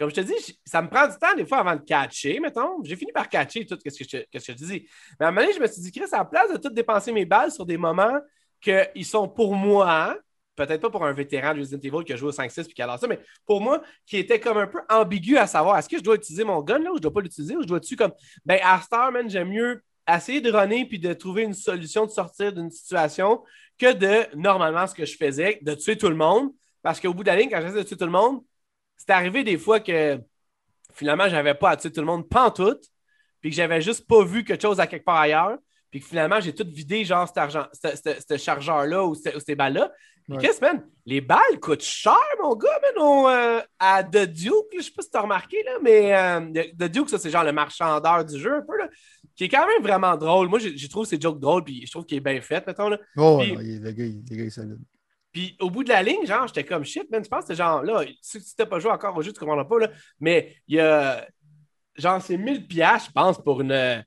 [SPEAKER 1] comme je te dis, ça me prend du temps des fois avant de catcher, mettons. J'ai fini par catcher tout ce que je, te dis. Mais à un moment donné, je me suis dit, Chris, à la place de tout dépenser mes balles sur des moments qu'ils sont pour moi, peut-être pas pour un vétéran de Resident Evil qui a joué au 5-6 puis qui a ça, mais pour moi, qui était comme un peu ambigu à savoir est-ce que je dois utiliser mon gun là ou je dois pas l'utiliser ou je dois-tu comme ben à Star, man, j'aime mieux essayer de runner puis de trouver une solution de sortir d'une situation que de normalement ce que je faisais, de tuer tout le monde. Parce qu'au bout de la ligne, quand j'essaie de tuer tout le monde, c'est arrivé des fois que finalement, j'avais pas à tuer tout le monde pantoute, puis que j'avais juste pas vu quelque chose à quelque part ailleurs, puis que finalement, j'ai tout vidé, genre, cet argent, ce chargeur-là ou, ces balles-là. Qu'est-ce, man? Les balles coûtent cher, mon gars, man, euh, à The Duke. je sais pas si tu as remarqué, là, mais euh, The Duke, ça, c'est genre le marchandeur du jeu, un peu, là, qui est quand même vraiment drôle. Moi, j'ai trouvé ces jokes drôles, puis je trouve qu'il est bien fait, mettons. Là.
[SPEAKER 2] Oh, le gars, le gars est solide.
[SPEAKER 1] Puis au bout de la ligne, genre, j'étais comme shit, man. Tu penses que genre là, si tu n'as pas joué encore au jeu, tu comprendras pas, là. Mais il y a. Genre, c'est 1000 piastres, je pense, pour une,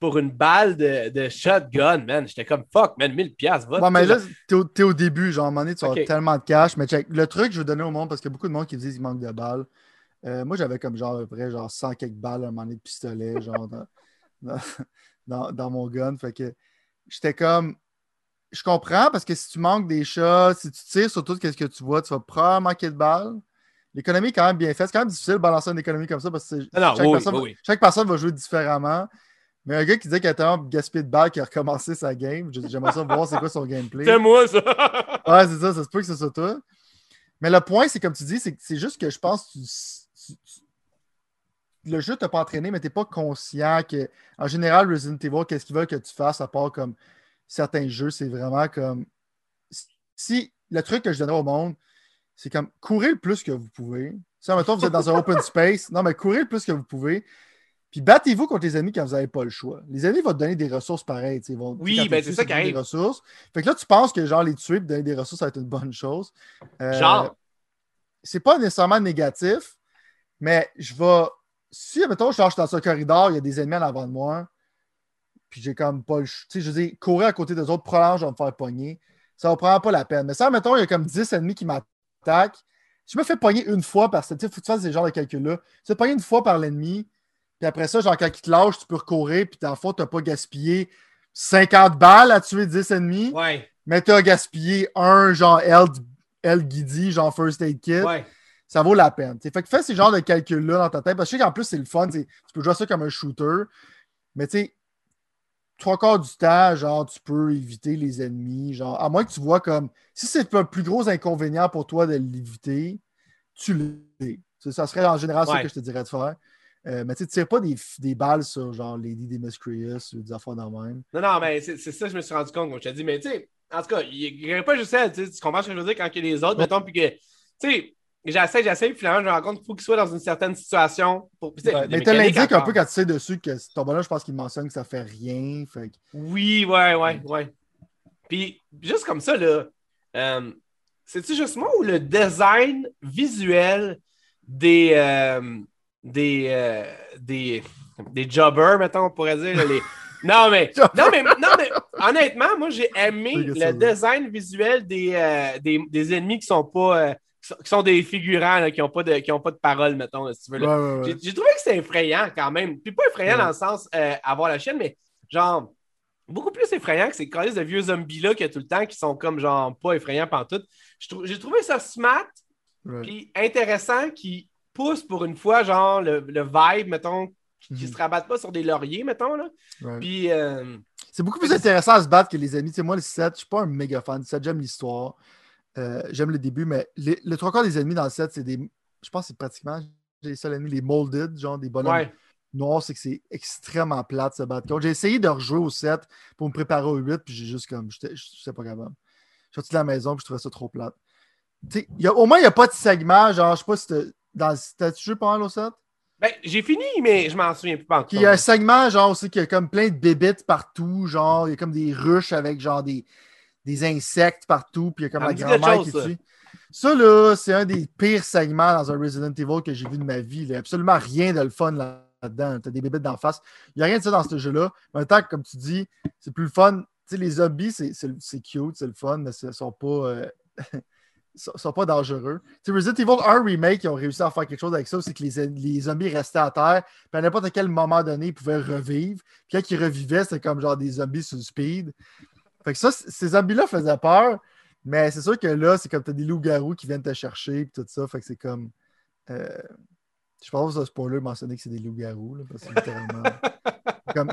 [SPEAKER 1] pour une balle de, de shotgun, man. J'étais comme fuck, man, 1000 piastres.
[SPEAKER 2] Bon, mais là, t'es au, es au début, genre, à un moment donné, tu as tellement de cash. Mais check, le truc que je veux donner au monde, parce qu'il y a beaucoup de monde qui disent qu'il manque de balles. Euh, moi, j'avais comme genre à peu près genre 100 quelques balles à un moment donné de pistolet, genre, dans, dans, dans mon gun. Fait que j'étais comme je comprends parce que si tu manques des shots, si tu tires sur tout ce que tu vois, tu vas probablement manquer de balles. L'économie est quand même bien faite. C'est quand même difficile de balancer une économie comme ça parce que chaque, personne, va jouer différemment. Mais un gars qui dit qu'il a tellement gaspillé de balles qu'il a recommencé sa game, j'aimerais ça voir c'est quoi son gameplay.
[SPEAKER 1] C'est moi ça!
[SPEAKER 2] ouais, c'est ça, ça se peut que ce soit toi. Mais le point, c'est comme tu dis, c'est juste que je pense que le jeu t'a pas entraîné, mais tu n'es pas conscient que, en général, Resident Evil, qu'est-ce qu'il veut que tu fasses à part comme certains jeux, c'est vraiment comme. Si le truc que je donnerais au monde, c'est comme courir le plus que vous pouvez. Si, mettons, vous êtes dans un open space, non, mais courir le plus que vous pouvez. Puis battez-vous contre les ennemis quand vous n'avez pas le choix. Les ennemis vont te donner des ressources pareilles. Vont,
[SPEAKER 1] oui, ben c'est ça qui arrive.
[SPEAKER 2] Des ressources. Fait que là, tu penses que genre les tuer et donner des ressources, ça va être une bonne chose.
[SPEAKER 1] Euh, genre?
[SPEAKER 2] C'est pas nécessairement négatif, mais je vais. Si, mettons, je suis dans un corridor, il y a des ennemis en avant de moi, puis j'ai comme pas le. Tu sais, je dis, courir à côté des autres, probablement, je vais me faire pogner. Ça va prendre pas la peine. Mais ça, mettons, il y a comme 10 ennemis qui m'attaquent. Si je me fais pogner une fois par. Tu sais, faut que tu fasses ces genres de calculs-là. Tu te pogner une fois par l'ennemi. Puis après ça, genre, quand il te lâche, tu peux recourir. Puis dans le fond, tu n'as pas gaspillé 50 balles à tuer 10 ennemis.
[SPEAKER 1] Ouais.
[SPEAKER 2] Mais tu as gaspillé un, genre, L, Guidi, genre First Aid Kit.
[SPEAKER 1] Ouais.
[SPEAKER 2] Ça vaut la peine. Fait que fais ces genres de calculs-là dans ta tête. Parce que je sais qu'en plus, c'est le fun. Tu peux jouer ça comme un shooter. Mais tu sais, trois quarts du temps, genre, tu peux éviter les ennemis. Genre, à moins que tu vois comme. Si c'est un plus gros inconvénient pour toi de l'éviter, tu l'es. Ça serait en général ce que je te dirais de faire. Euh, mais tu ne tires pas des, des, balles sur genre Lady Demiscrius ou des affaires dans même.
[SPEAKER 1] Non, non, mais c'est ça que je me suis rendu compte, je t'ai dit. Mais tu sais, en tout cas, il n'y aurait pas juste elle, tu comprends ce que je veux dire quand il y a les autres, mettons, puis que, tu sais, j'essaie, j'essaie, puis finalement, je me rends compte qu'il faut qu'il soit dans une certaine situation. Pour,
[SPEAKER 2] mais tu l'indiques un peu quand tu sais dessus que ton bonhomme, je pense qu'il mentionne que ça fait rien. Fait...
[SPEAKER 1] Oui, ouais, ouais, ouais. Puis, juste comme ça, là, euh, c'est-tu juste moi ou le design visuel des, euh, des, euh, des, des jobbers, mettons, on pourrait dire, les, non, mais, non, mais, non, mais honnêtement, moi, j'ai aimé le design visuel des, euh, des, des, ennemis qui sont pas. Euh, qui sont des figurants qui n'ont pas, de, qui ont pas de parole, mettons, si tu veux. J'ai trouvé que c'était effrayant quand même. Puis pas effrayant dans le sens euh, avoir la chaîne, mais genre beaucoup plus effrayant que ces cas de vieux zombies-là qu'il y a tout le temps qui sont comme genre pas effrayants tout. J'ai trouvé ça smart, puis intéressant, qui pousse pour une fois, genre, le, le vibe, mettons, qui ne mhm. se rabattent pas sur des lauriers, mettons. Là. Puis. Euh,
[SPEAKER 2] c'est beaucoup plus intéressant à se battre que les amis. Tu sais, moi, le 7, je ne suis pas un méga fan du 7. J'aime l'histoire. Euh, j'aime le début, mais le trois quarts des ennemis dans le 7, c'est des. Je pense que c'est pratiquement les seuls ennemis, les molded, genre des bonhommes noirs. C'est que c'est extrêmement plate se battre contre. J'ai essayé de rejouer au 7 pour me préparer au 8, puis j'ai juste comme. Je sais pas capable. Je suis sorti de la maison, puis je trouvais ça trop plate. y a, au moins, il n'y a pas de segment. Genre, je sais pas si t'as-tu joué pendant au 7?
[SPEAKER 1] Ben, j'ai fini, mais je m'en souviens plus.
[SPEAKER 2] Il y a un segment, genre, aussi, qui a comme plein de bébites partout. Genre, il y a comme des ruches avec, genre, des, des insectes partout. Puis il y a comme la grand-mère qui tue. Ça, là, c'est un des pires segments dans un Resident Evil que j'ai vu de ma vie. Il n'y a absolument rien de le fun là-dedans. Tu as des bébites d'en face. Il n'y a rien de ça dans ce jeu-là. En même temps, comme tu dis, c'est plus le fun. Tu sais, les zombies, c'est cute, c'est le fun, mais ils ne sont pas. Euh, sont pas dangereux. Resident Evil 1 Remake, ils ont réussi à faire quelque chose avec ça, c'est que les, les, zombies restaient à terre, puis à n'importe quel moment donné, ils pouvaient revivre. Puis quand ils revivaient, c'était comme genre des zombies sous speed. Fait que ça, ces zombies-là faisaient peur, mais c'est sûr que là, c'est comme tu as des loups-garous qui viennent te chercher, puis tout ça. Fait que c'est comme. Euh, je pense que c'est un spoiler mentionner que c'est des loups-garous, parce que littéralement.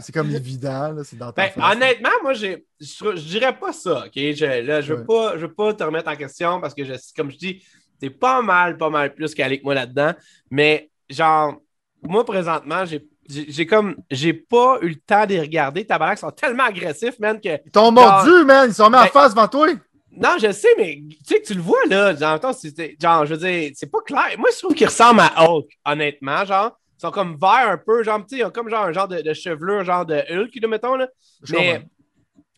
[SPEAKER 2] c'est comme évident, c'est dans
[SPEAKER 1] ben, Honnêtement, moi, je, je dirais pas ça, OK? Je, là, je veux, pas, je veux pas te remettre en question parce que, je, comme je dis, t'es pas mal, pas mal plus qu'avec moi là-dedans. Mais, genre, moi, présentement, j'ai j'ai comme j'ai pas eu le temps de les regarder. Tabarnak sont tellement agressifs, man, que.
[SPEAKER 2] Ils t'ont mordu, man! Ils sont mis en ben, face devant toi!
[SPEAKER 1] Non, je sais, mais tu sais que tu le vois là. Genre, genre je veux dire, c'est pas clair. Moi, je trouve qu'il ressemble à Hulk, honnêtement, genre sont comme verts un peu, genre, ils ont comme genre un genre de, de chevelure, genre de Hulk, là, mettons, là. mais,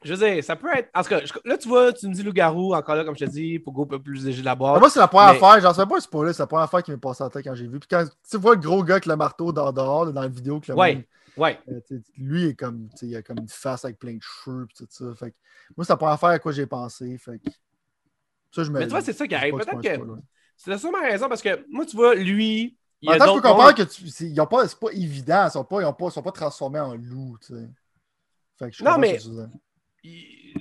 [SPEAKER 1] je veux dire, ça peut être. En tout cas, là, tu vois, tu me dis loup-garou, encore là, comme je te dis, pour go un peu plus léger de la boîte.
[SPEAKER 2] Moi, c'est la première affaire, genre, c'est pas un spoiler, c'est la première affaire qui m'est passée en tête quand j'ai vu. Puis quand tu vois le gros gars avec le marteau dehors, dehors dans la vidéo, que le
[SPEAKER 1] ouais. Ouais.
[SPEAKER 2] Euh, lui, est comme, il a comme une face avec plein de cheveux, tout ça. Fait que, moi, c'est la première affaire à quoi j'ai pensé. Fait que,
[SPEAKER 1] ça, je me, Mais tu c'est ça qui arrive. Peut-être que. C'est la seule raison parce que moi, tu vois, lui,
[SPEAKER 2] en même temps, je peux comprendre que c'est pas, pas évident. Ils sont pas, ils sont pas transformés en loups. Tu
[SPEAKER 1] sais. non, mais.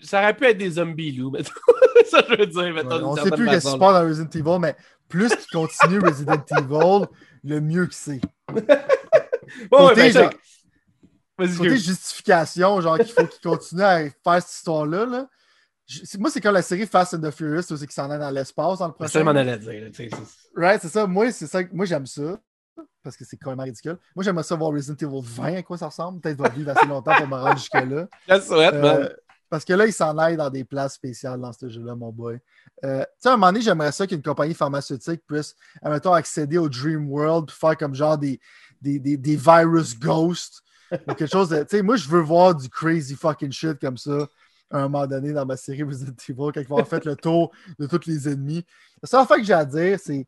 [SPEAKER 1] Ça aurait pu être des zombies loups, ça, je veux dire.
[SPEAKER 2] Mettons, on sait plus ce qui se passe dans Resident Evil, mais plus qu'ils continuent Resident Evil, le mieux que c'est. côté, ben, côté justification, genre qu'il faut qu'ils continuent à faire cette histoire-là, là, moi, c'est comme la série Fast and the Furious, c'est qui s'en est dans l'espace dans le prochain.
[SPEAKER 1] C'est ça, m'en allait dire.
[SPEAKER 2] Right, c'est ça. Moi, c'est ça. Moi, j'aime ça. Parce que c'est quand même ridicule. Moi, j'aimerais ça voir Resident Evil 20, à quoi ça ressemble. Peut-être va vivre assez longtemps pour me rendre jusque-là.
[SPEAKER 1] Je souhaite, euh,
[SPEAKER 2] Parce que là, il s'en aille dans des places spéciales dans ce jeu-là, mon boy. Euh, tu sais, à un moment donné, j'aimerais ça qu'une compagnie pharmaceutique puisse, admettons, accéder au Dream World puis faire comme genre des, des, des, des virus ghosts ou quelque chose. Tu sais, moi, je veux voir du crazy fucking shit comme ça à un moment donné dans ma série Resident Evil, quand ils vont fait le tour de tous les ennemis. La seule fois que j'ai à dire, c'est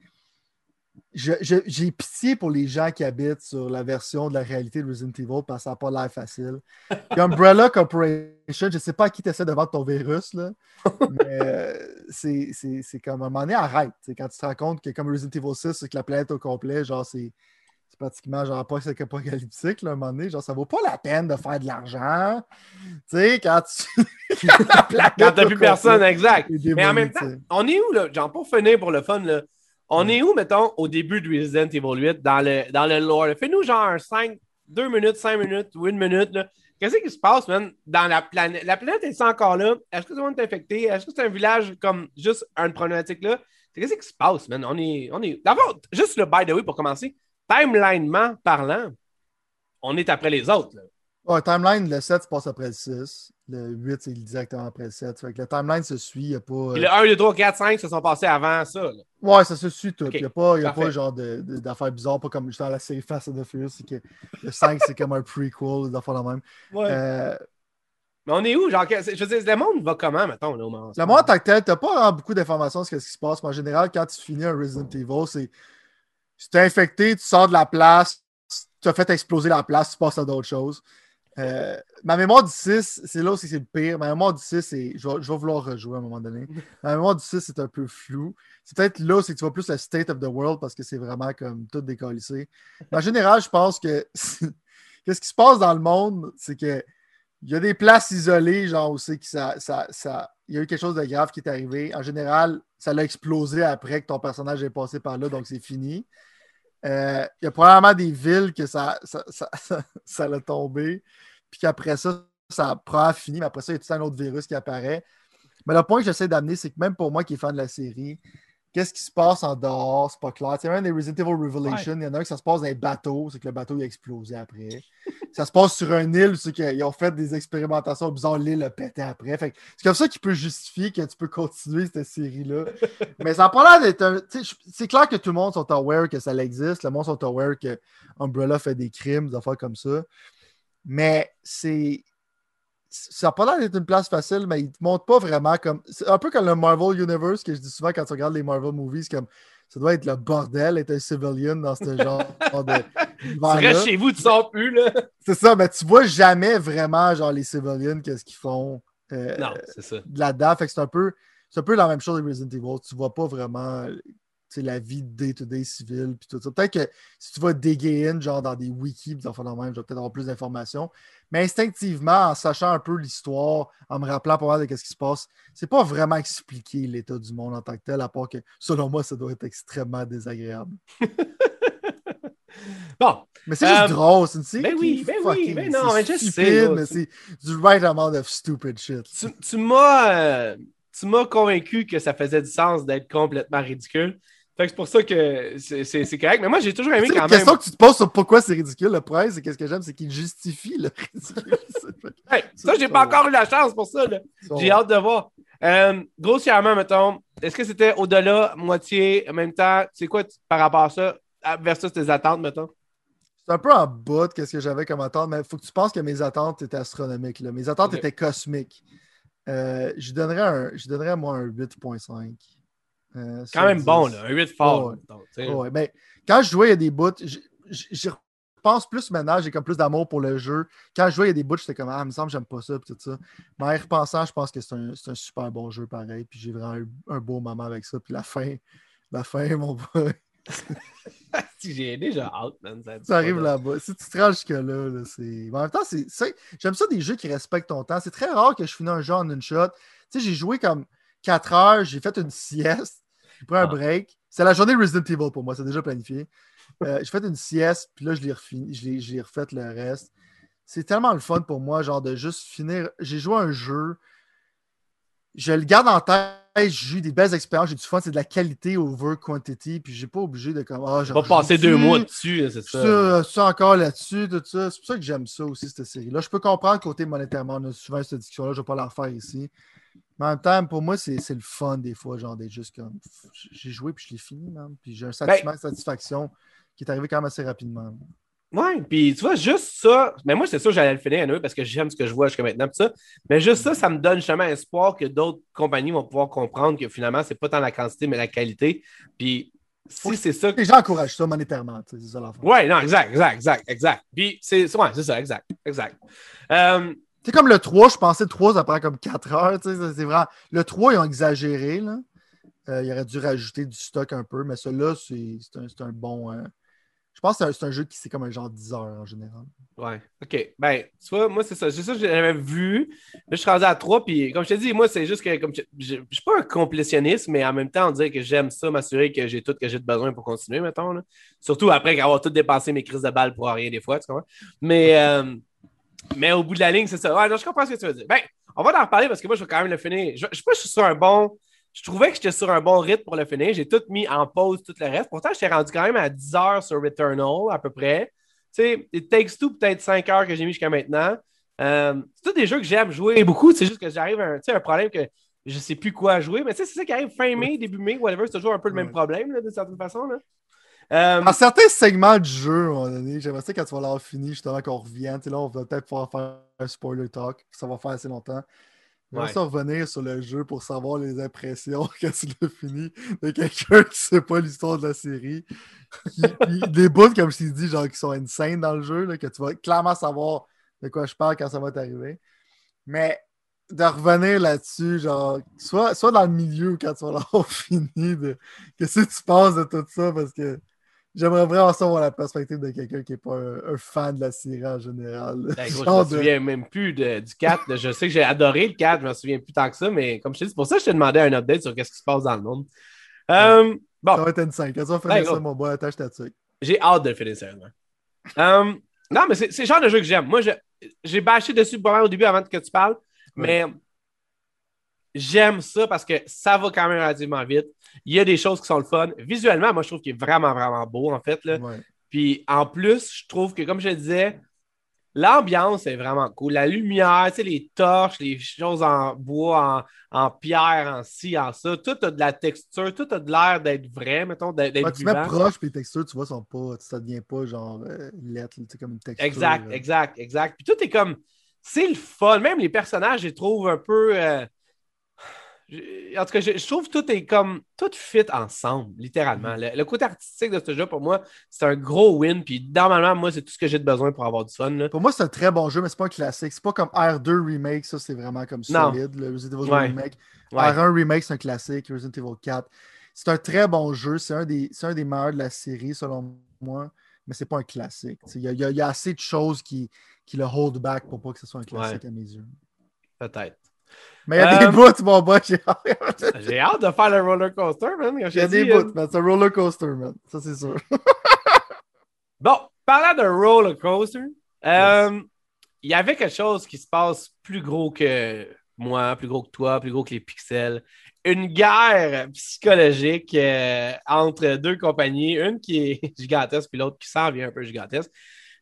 [SPEAKER 2] j'ai pitié pour les gens qui habitent sur la version de la réalité de Resident Evil parce que ça n'a pas l'air facile. Puis Umbrella Corporation, je ne sais pas à qui tu essaies de vendre ton virus, là, mais euh, c'est comme un moment donné, arrête. Quand tu te rends compte que comme Resident Evil 6, c'est que la planète au complet, genre, c'est c'est pratiquement genre pas apocalyptique là, à un moment donné. Genre, ça vaut pas la peine de faire de l'argent. Tu sais, quand tu.
[SPEAKER 1] quand t'as plus personne, exact. Mais en même temps, on est où, là? Genre, pour finir pour le fun, là, on est où, mettons, au début de Resident Evil 8 dans le, dans le lore? Fais-nous genre 5, 2 minutes, 5 minutes ou 1 minute, là. Qu'est-ce qui se passe, man, dans la planète? La planète est encore là? Est-ce que tout le monde est infecté? Est-ce que c'est un village comme juste une problématique là? Qu'est-ce qui se passe, man? On est. On est... D'abord, juste le by the way pour commencer timelinement parlant, on est après les autres.
[SPEAKER 2] Ouais, timeline, le 7 se passe après le 6. Le 8, c'est directement après le 7. Fait que le timeline se suit. Il y a pas.
[SPEAKER 1] Le 1, 2, 3, 4, 5 se sont passés avant ça. là.
[SPEAKER 2] Ouais, ça se suit tout. Il n'y a pas, y a
[SPEAKER 1] parfait.
[SPEAKER 2] pas genre d'affaires bizarres, pas comme dans la série Fast and the Furious. C'est que le 5, c'est comme un prequel, des affaires la même. Euh,
[SPEAKER 1] Mais on est où? Genre, je veux dire, le monde va comment, mettons, là, au moment
[SPEAKER 2] Le monde tant que tel, t'as pas vraiment beaucoup d'informations sur ce qui se passe, mais en général, quand tu finis un Resident Evil, c'est si t'es infecté, tu sors de la place, tu as fait exploser la place, tu passes à d'autres choses. Euh, ma mémoire du 6, c'est là aussi c'est le pire. Ma mémoire du 6, c'est. Je vais, vouloir rejouer à un moment donné. Ma mémoire du 6, c'est un peu flou. C'est peut-être là, c'est que tu vois plus le state of the world parce que c'est vraiment comme tout décollissé. Mais en général, je pense que qu'est-ce qui se passe dans le monde, c'est que il y a des places isolées, genre aussi, que ça, ça, ça, il y a eu quelque chose de grave qui est arrivé. En général, ça l'a explosé après que ton personnage est passé par là, donc c'est fini. Euh, il y a probablement des villes que ça, ça, ça, ça, tombé, puis qu'après ça, ça a probablement fini, mais après ça, il y a tout un autre virus qui apparaît. Mais le point que j'essaie d'amener, c'est que même pour moi qui est fan de la série, qu'est-ce qui se passe en dehors, c'est pas clair. C'est même des Resident Evil Revelation, il y en a un que ça se passe dans un bateau, c'est que le bateau il a explosé après. ça se passe sur une île, c'est qu'ils ont fait des expérimentations bizarres, l'île a pété après. C'est comme ça qui peut justifier que tu peux continuer cette série-là. Mais ça n'a pas l'air d'être un. C'est clair que tout le monde sont aware que ça existe, le monde sont aware que Umbrella fait des crimes, des affaires comme ça. Mais c'est. Ça n'a pas l'air d'être une place facile, mais ils te montrent pas vraiment comme. C'est un peu comme le Marvel Universe que je dis souvent quand tu regardes les Marvel movies, comme ça doit être le bordel être un civilian dans ce genre de.
[SPEAKER 1] Tu restes chez vous, tu sors plus, là.
[SPEAKER 2] C'est ça, mais tu vois jamais vraiment genre les civilians, qu'est-ce qu'ils font euh,
[SPEAKER 1] Non, c'est ça.
[SPEAKER 2] là-dedans. Fait que c'est un peu. C'est un peu la même chose avec Resident Evil. Tu vois pas vraiment la vie day-to-day civile puis tout ça. Peut-être que si tu vas déguer in, genre dans des wikis, de même, je vais peut-être avoir plus d'informations. Mais instinctivement, en sachant un peu l'histoire, en me rappelant pas mal de ce qui se passe, c'est pas vraiment expliquer l'état du monde en tant que tel, à part que selon moi, ça doit être extrêmement désagréable.
[SPEAKER 1] Bon,
[SPEAKER 2] Mais c'est juste
[SPEAKER 1] Euh,
[SPEAKER 2] drôle, c'est une série
[SPEAKER 1] ben oui, ben oui, ben non,
[SPEAKER 2] c'est
[SPEAKER 1] mais je sais,
[SPEAKER 2] mais
[SPEAKER 1] c'est-
[SPEAKER 2] du right amount of stupid shit.
[SPEAKER 1] tu, tu m'as euh, tu m'as convaincu que ça faisait du sens d'être complètement ridicule. C'est pour ça que c'est- correct. Mais moi, j'ai toujours aimé quand
[SPEAKER 2] la
[SPEAKER 1] même.
[SPEAKER 2] question que tu te poses sur pourquoi c'est ridicule. Le problème, c'est qu'est-ce que j'aime, c'est qu'il justifie le ridicule.
[SPEAKER 1] Hey, ça, j'ai pas encore eu la chance pour ça. J'ai hâte de voir. Euh, grossièrement, mettons, est-ce que c'était au-delà, moitié, en même temps? C'est quoi par rapport à ça versus tes attentes, mettons?
[SPEAKER 2] C'est un peu en bas de ce que j'avais comme attente, mais il faut que tu penses que mes attentes étaient astronomiques. là. Mes attentes étaient cosmiques. Euh, je donnerais, un, je donnerais moi un 8.5. Euh,
[SPEAKER 1] Quand même
[SPEAKER 2] 10.
[SPEAKER 1] bon, là. Un 8 fort.
[SPEAKER 2] Mais quand je jouais, il y a des bouts. J'y repense plus maintenant, j'ai comme plus d'amour pour le jeu. Quand je jouais, il y a des bouts, j'étais comme Ah, il me semble que j'aime pas ça, puis tout ça. Mais en repensant, je pense que c'est un, super bon jeu pareil. Puis j'ai vraiment eu un beau moment avec ça. Puis la fin, la fin, mon boy.
[SPEAKER 1] Si j'ai déjà hâte, man. Ça,
[SPEAKER 2] Ça arrive là-bas. Si tu te rends jusque-là, là, c'est. Mais en même temps, c'est. J'aime ça des jeux qui respectent ton temps. C'est très rare que je finis un jeu en une shot. Tu sais, j'ai joué comme 4 heures, j'ai fait une sieste, j'ai pris un
[SPEAKER 1] Ah.
[SPEAKER 2] break. C'est la journée Resident Evil pour moi, c'est déjà planifié. Euh, j'ai fait une sieste, puis là, je l'ai refini, je l'ai- je l'ai refait le reste. C'est tellement le fun pour moi, genre de juste finir. J'ai joué à un jeu, je le garde en tête, j'ai eu des belles expériences, j'ai du fun, c'est de la qualité over quantity, puis j'ai pas obligé de comme. Ah,
[SPEAKER 1] J'ai pas passé deux mois dessus, c'est ça.
[SPEAKER 2] ça, ça encore là-dessus, tout ça. C'est pour ça que j'aime ça aussi, cette série-là. Je peux comprendre côté monétairement, on a souvent cette discussion-là, je ne vais pas la refaire ici. Mais en même temps, pour moi, c'est le fun des fois, genre d'être juste comme. J'ai joué puis je l'ai fini, man. Puis j'ai un sentiment de satisfaction qui est arrivé quand même assez rapidement.
[SPEAKER 1] Ouais, puis tu vois, juste ça, mais moi, c'est sûr que j'allais le finir anyway, parce que j'aime ce que je vois jusqu'à maintenant, ça. Mais juste ça, ça me donne justement espoir que d'autres compagnies vont pouvoir comprendre que finalement, c'est pas tant la quantité, mais la qualité. Puis si c'est ça
[SPEAKER 2] Les gens encouragent ça monétairement, tu sais, c'est ça l'affaire.
[SPEAKER 1] Ouais, non, exact, exact, exact, exact. Puis c'est ouais, c'est ça, exact, exact. Euh,
[SPEAKER 2] C'est comme le 3, je pensais le 3, ça prend comme 4 heures. tu sais, C'est vraiment... Le 3, ils ont exagéré. Là. Euh, ils auraient dû rajouter du stock un peu, mais celui-là, c'est c'est un, un bon. euh, Je pense que c'est un, un jeu qui c'est comme un genre 10 heures en général.
[SPEAKER 1] ouais, ok. Ben, tu vois, moi, c'est ça. C'est ça que j'avais vu. Là, je suis rendu à 3, puis comme je te dis, moi, c'est juste que comme je, je, je suis pas un complétionniste, mais en même temps, on dirait que j'aime ça, m'assurer que j'ai tout que j'ai de besoin pour continuer, mettons. Là. Surtout après avoir tout dépensé mes crises de balles pour rien des fois, tu comprends? Mais, euh, mais au bout de la ligne, c'est ça. Ouais, non, je comprends ce que tu veux dire. Ben, on va en reparler parce que moi, je vais quand même le finir. Je, je sais pas je suis sur un bon. Je trouvais que j'étais sur un bon rythme pour le finir. J'ai tout mis en pause, tout le reste. Pourtant, j'étais rendu quand même à 10 heures sur Returnal, à peu près. sais, It Takes Two, peut-être 5 heures que j'ai mis jusqu'à maintenant. Euh, c'est tous des jeux que j'aime jouer beaucoup. C'est juste que j'arrive à un, un problème que je sais plus quoi jouer. Mais tu sais, c'est ça qui arrive fin mai, début mai, whatever. C'est toujours un peu le même problème, là, de certaine façon. Là.
[SPEAKER 2] Euh, Dans certains segments du jeu, à un moment donné, j'aimerais ça quand tu vas l'avoir fini, justement, qu'on revienne. là, on va peut-être pouvoir faire un spoiler talk. Ça va faire assez longtemps. On va revenir sur le jeu pour savoir les impressions quand tu l'as fini de quelqu'un qui sait pas l'histoire de la série. des bouts, comme je t'ai dit, genre qui sont insane dans le jeu, là, que tu vas clairement savoir de quoi je parle quand ça va t'arriver. Mais de revenir là-dessus, genre, soit, soit dans le milieu quand tu vas l'avoir fini, de qu'est-ce que tu penses de tout ça, parce que J'aimerais vraiment savoir la perspective de quelqu'un qui n'est pas un, fan de la série en général.
[SPEAKER 1] Ben, je ne me souviens même plus du 4. Je sais que j'ai adoré le 4, je ne me souviens plus tant que ça, mais comme je te dis, c'est pour ça que je t'ai demandé un update sur ce qui se passe dans le monde. Euh, bon.
[SPEAKER 2] Ça va être une 5. Quand tu vas finir ben, ça, mon boy, attache ta.
[SPEAKER 1] J'ai hâte de le finir sérieusement. Euh, non, mais c'est le genre de jeu que j'aime. Moi, j'ai bâché dessus pas mal au début avant que tu parles, mais j'aime ça parce que ça va quand même relativement vite. Il y a des choses qui sont le fun. Visuellement, moi, je trouve qu'il est vraiment, vraiment beau, en fait. Là. Puis en plus, je trouve que, comme je disais, l'ambiance est vraiment cool. La lumière, tu sais, les torches, les choses en bois, en, pierre, en ci, en ça, tout a de la texture, tout a de l'air d'être vrai, mettons, d'être
[SPEAKER 2] ouais, Tu mets proche, puis les textures, tu vois, sont pas, ça devient pas genre euh, lettre, tu sais, comme une texture.
[SPEAKER 1] Exact, exact, exact. Puis tout est comme, c'est le fun. Même les personnages, je les trouve un peu... Euh, en tout cas, je, trouve que tout est comme. Tout fit ensemble, littéralement. Mm. Le, côté artistique de ce jeu, pour moi, c'est un gros win. Puis normalement, moi, c'est tout ce que j'ai de besoin pour avoir du fun.
[SPEAKER 2] Pour moi, c'est un très bon jeu, mais c'est pas un classique. C'est pas comme R2 Remake, ça, c'est vraiment comme solide. Le Resident Evil Remake. R1 Remake, c'est un classique. Resident Evil 4. C'est un très bon jeu. C'est un, des, un des meilleurs de la série, selon moi. Mais c'est pas un classique. Il y, y, a assez de choses qui, qui le hold back pour pas que ce soit un classique à mes yeux.
[SPEAKER 1] Peut-être.
[SPEAKER 2] Mais il y a des euh, bouts, mon boy.
[SPEAKER 1] J'ai hâte de faire le roller coaster, man.
[SPEAKER 2] Il y a des bouts, mais c'est un roller coaster, man. Ça, c'est sûr.
[SPEAKER 1] bon, parlant de roller coaster, euh, il y avait quelque chose qui se passe plus gros que moi, plus gros que toi, plus gros que les pixels. Une guerre psychologique euh, entre deux compagnies, une qui est gigantesque, puis l'autre qui s'en vient un peu gigantesque.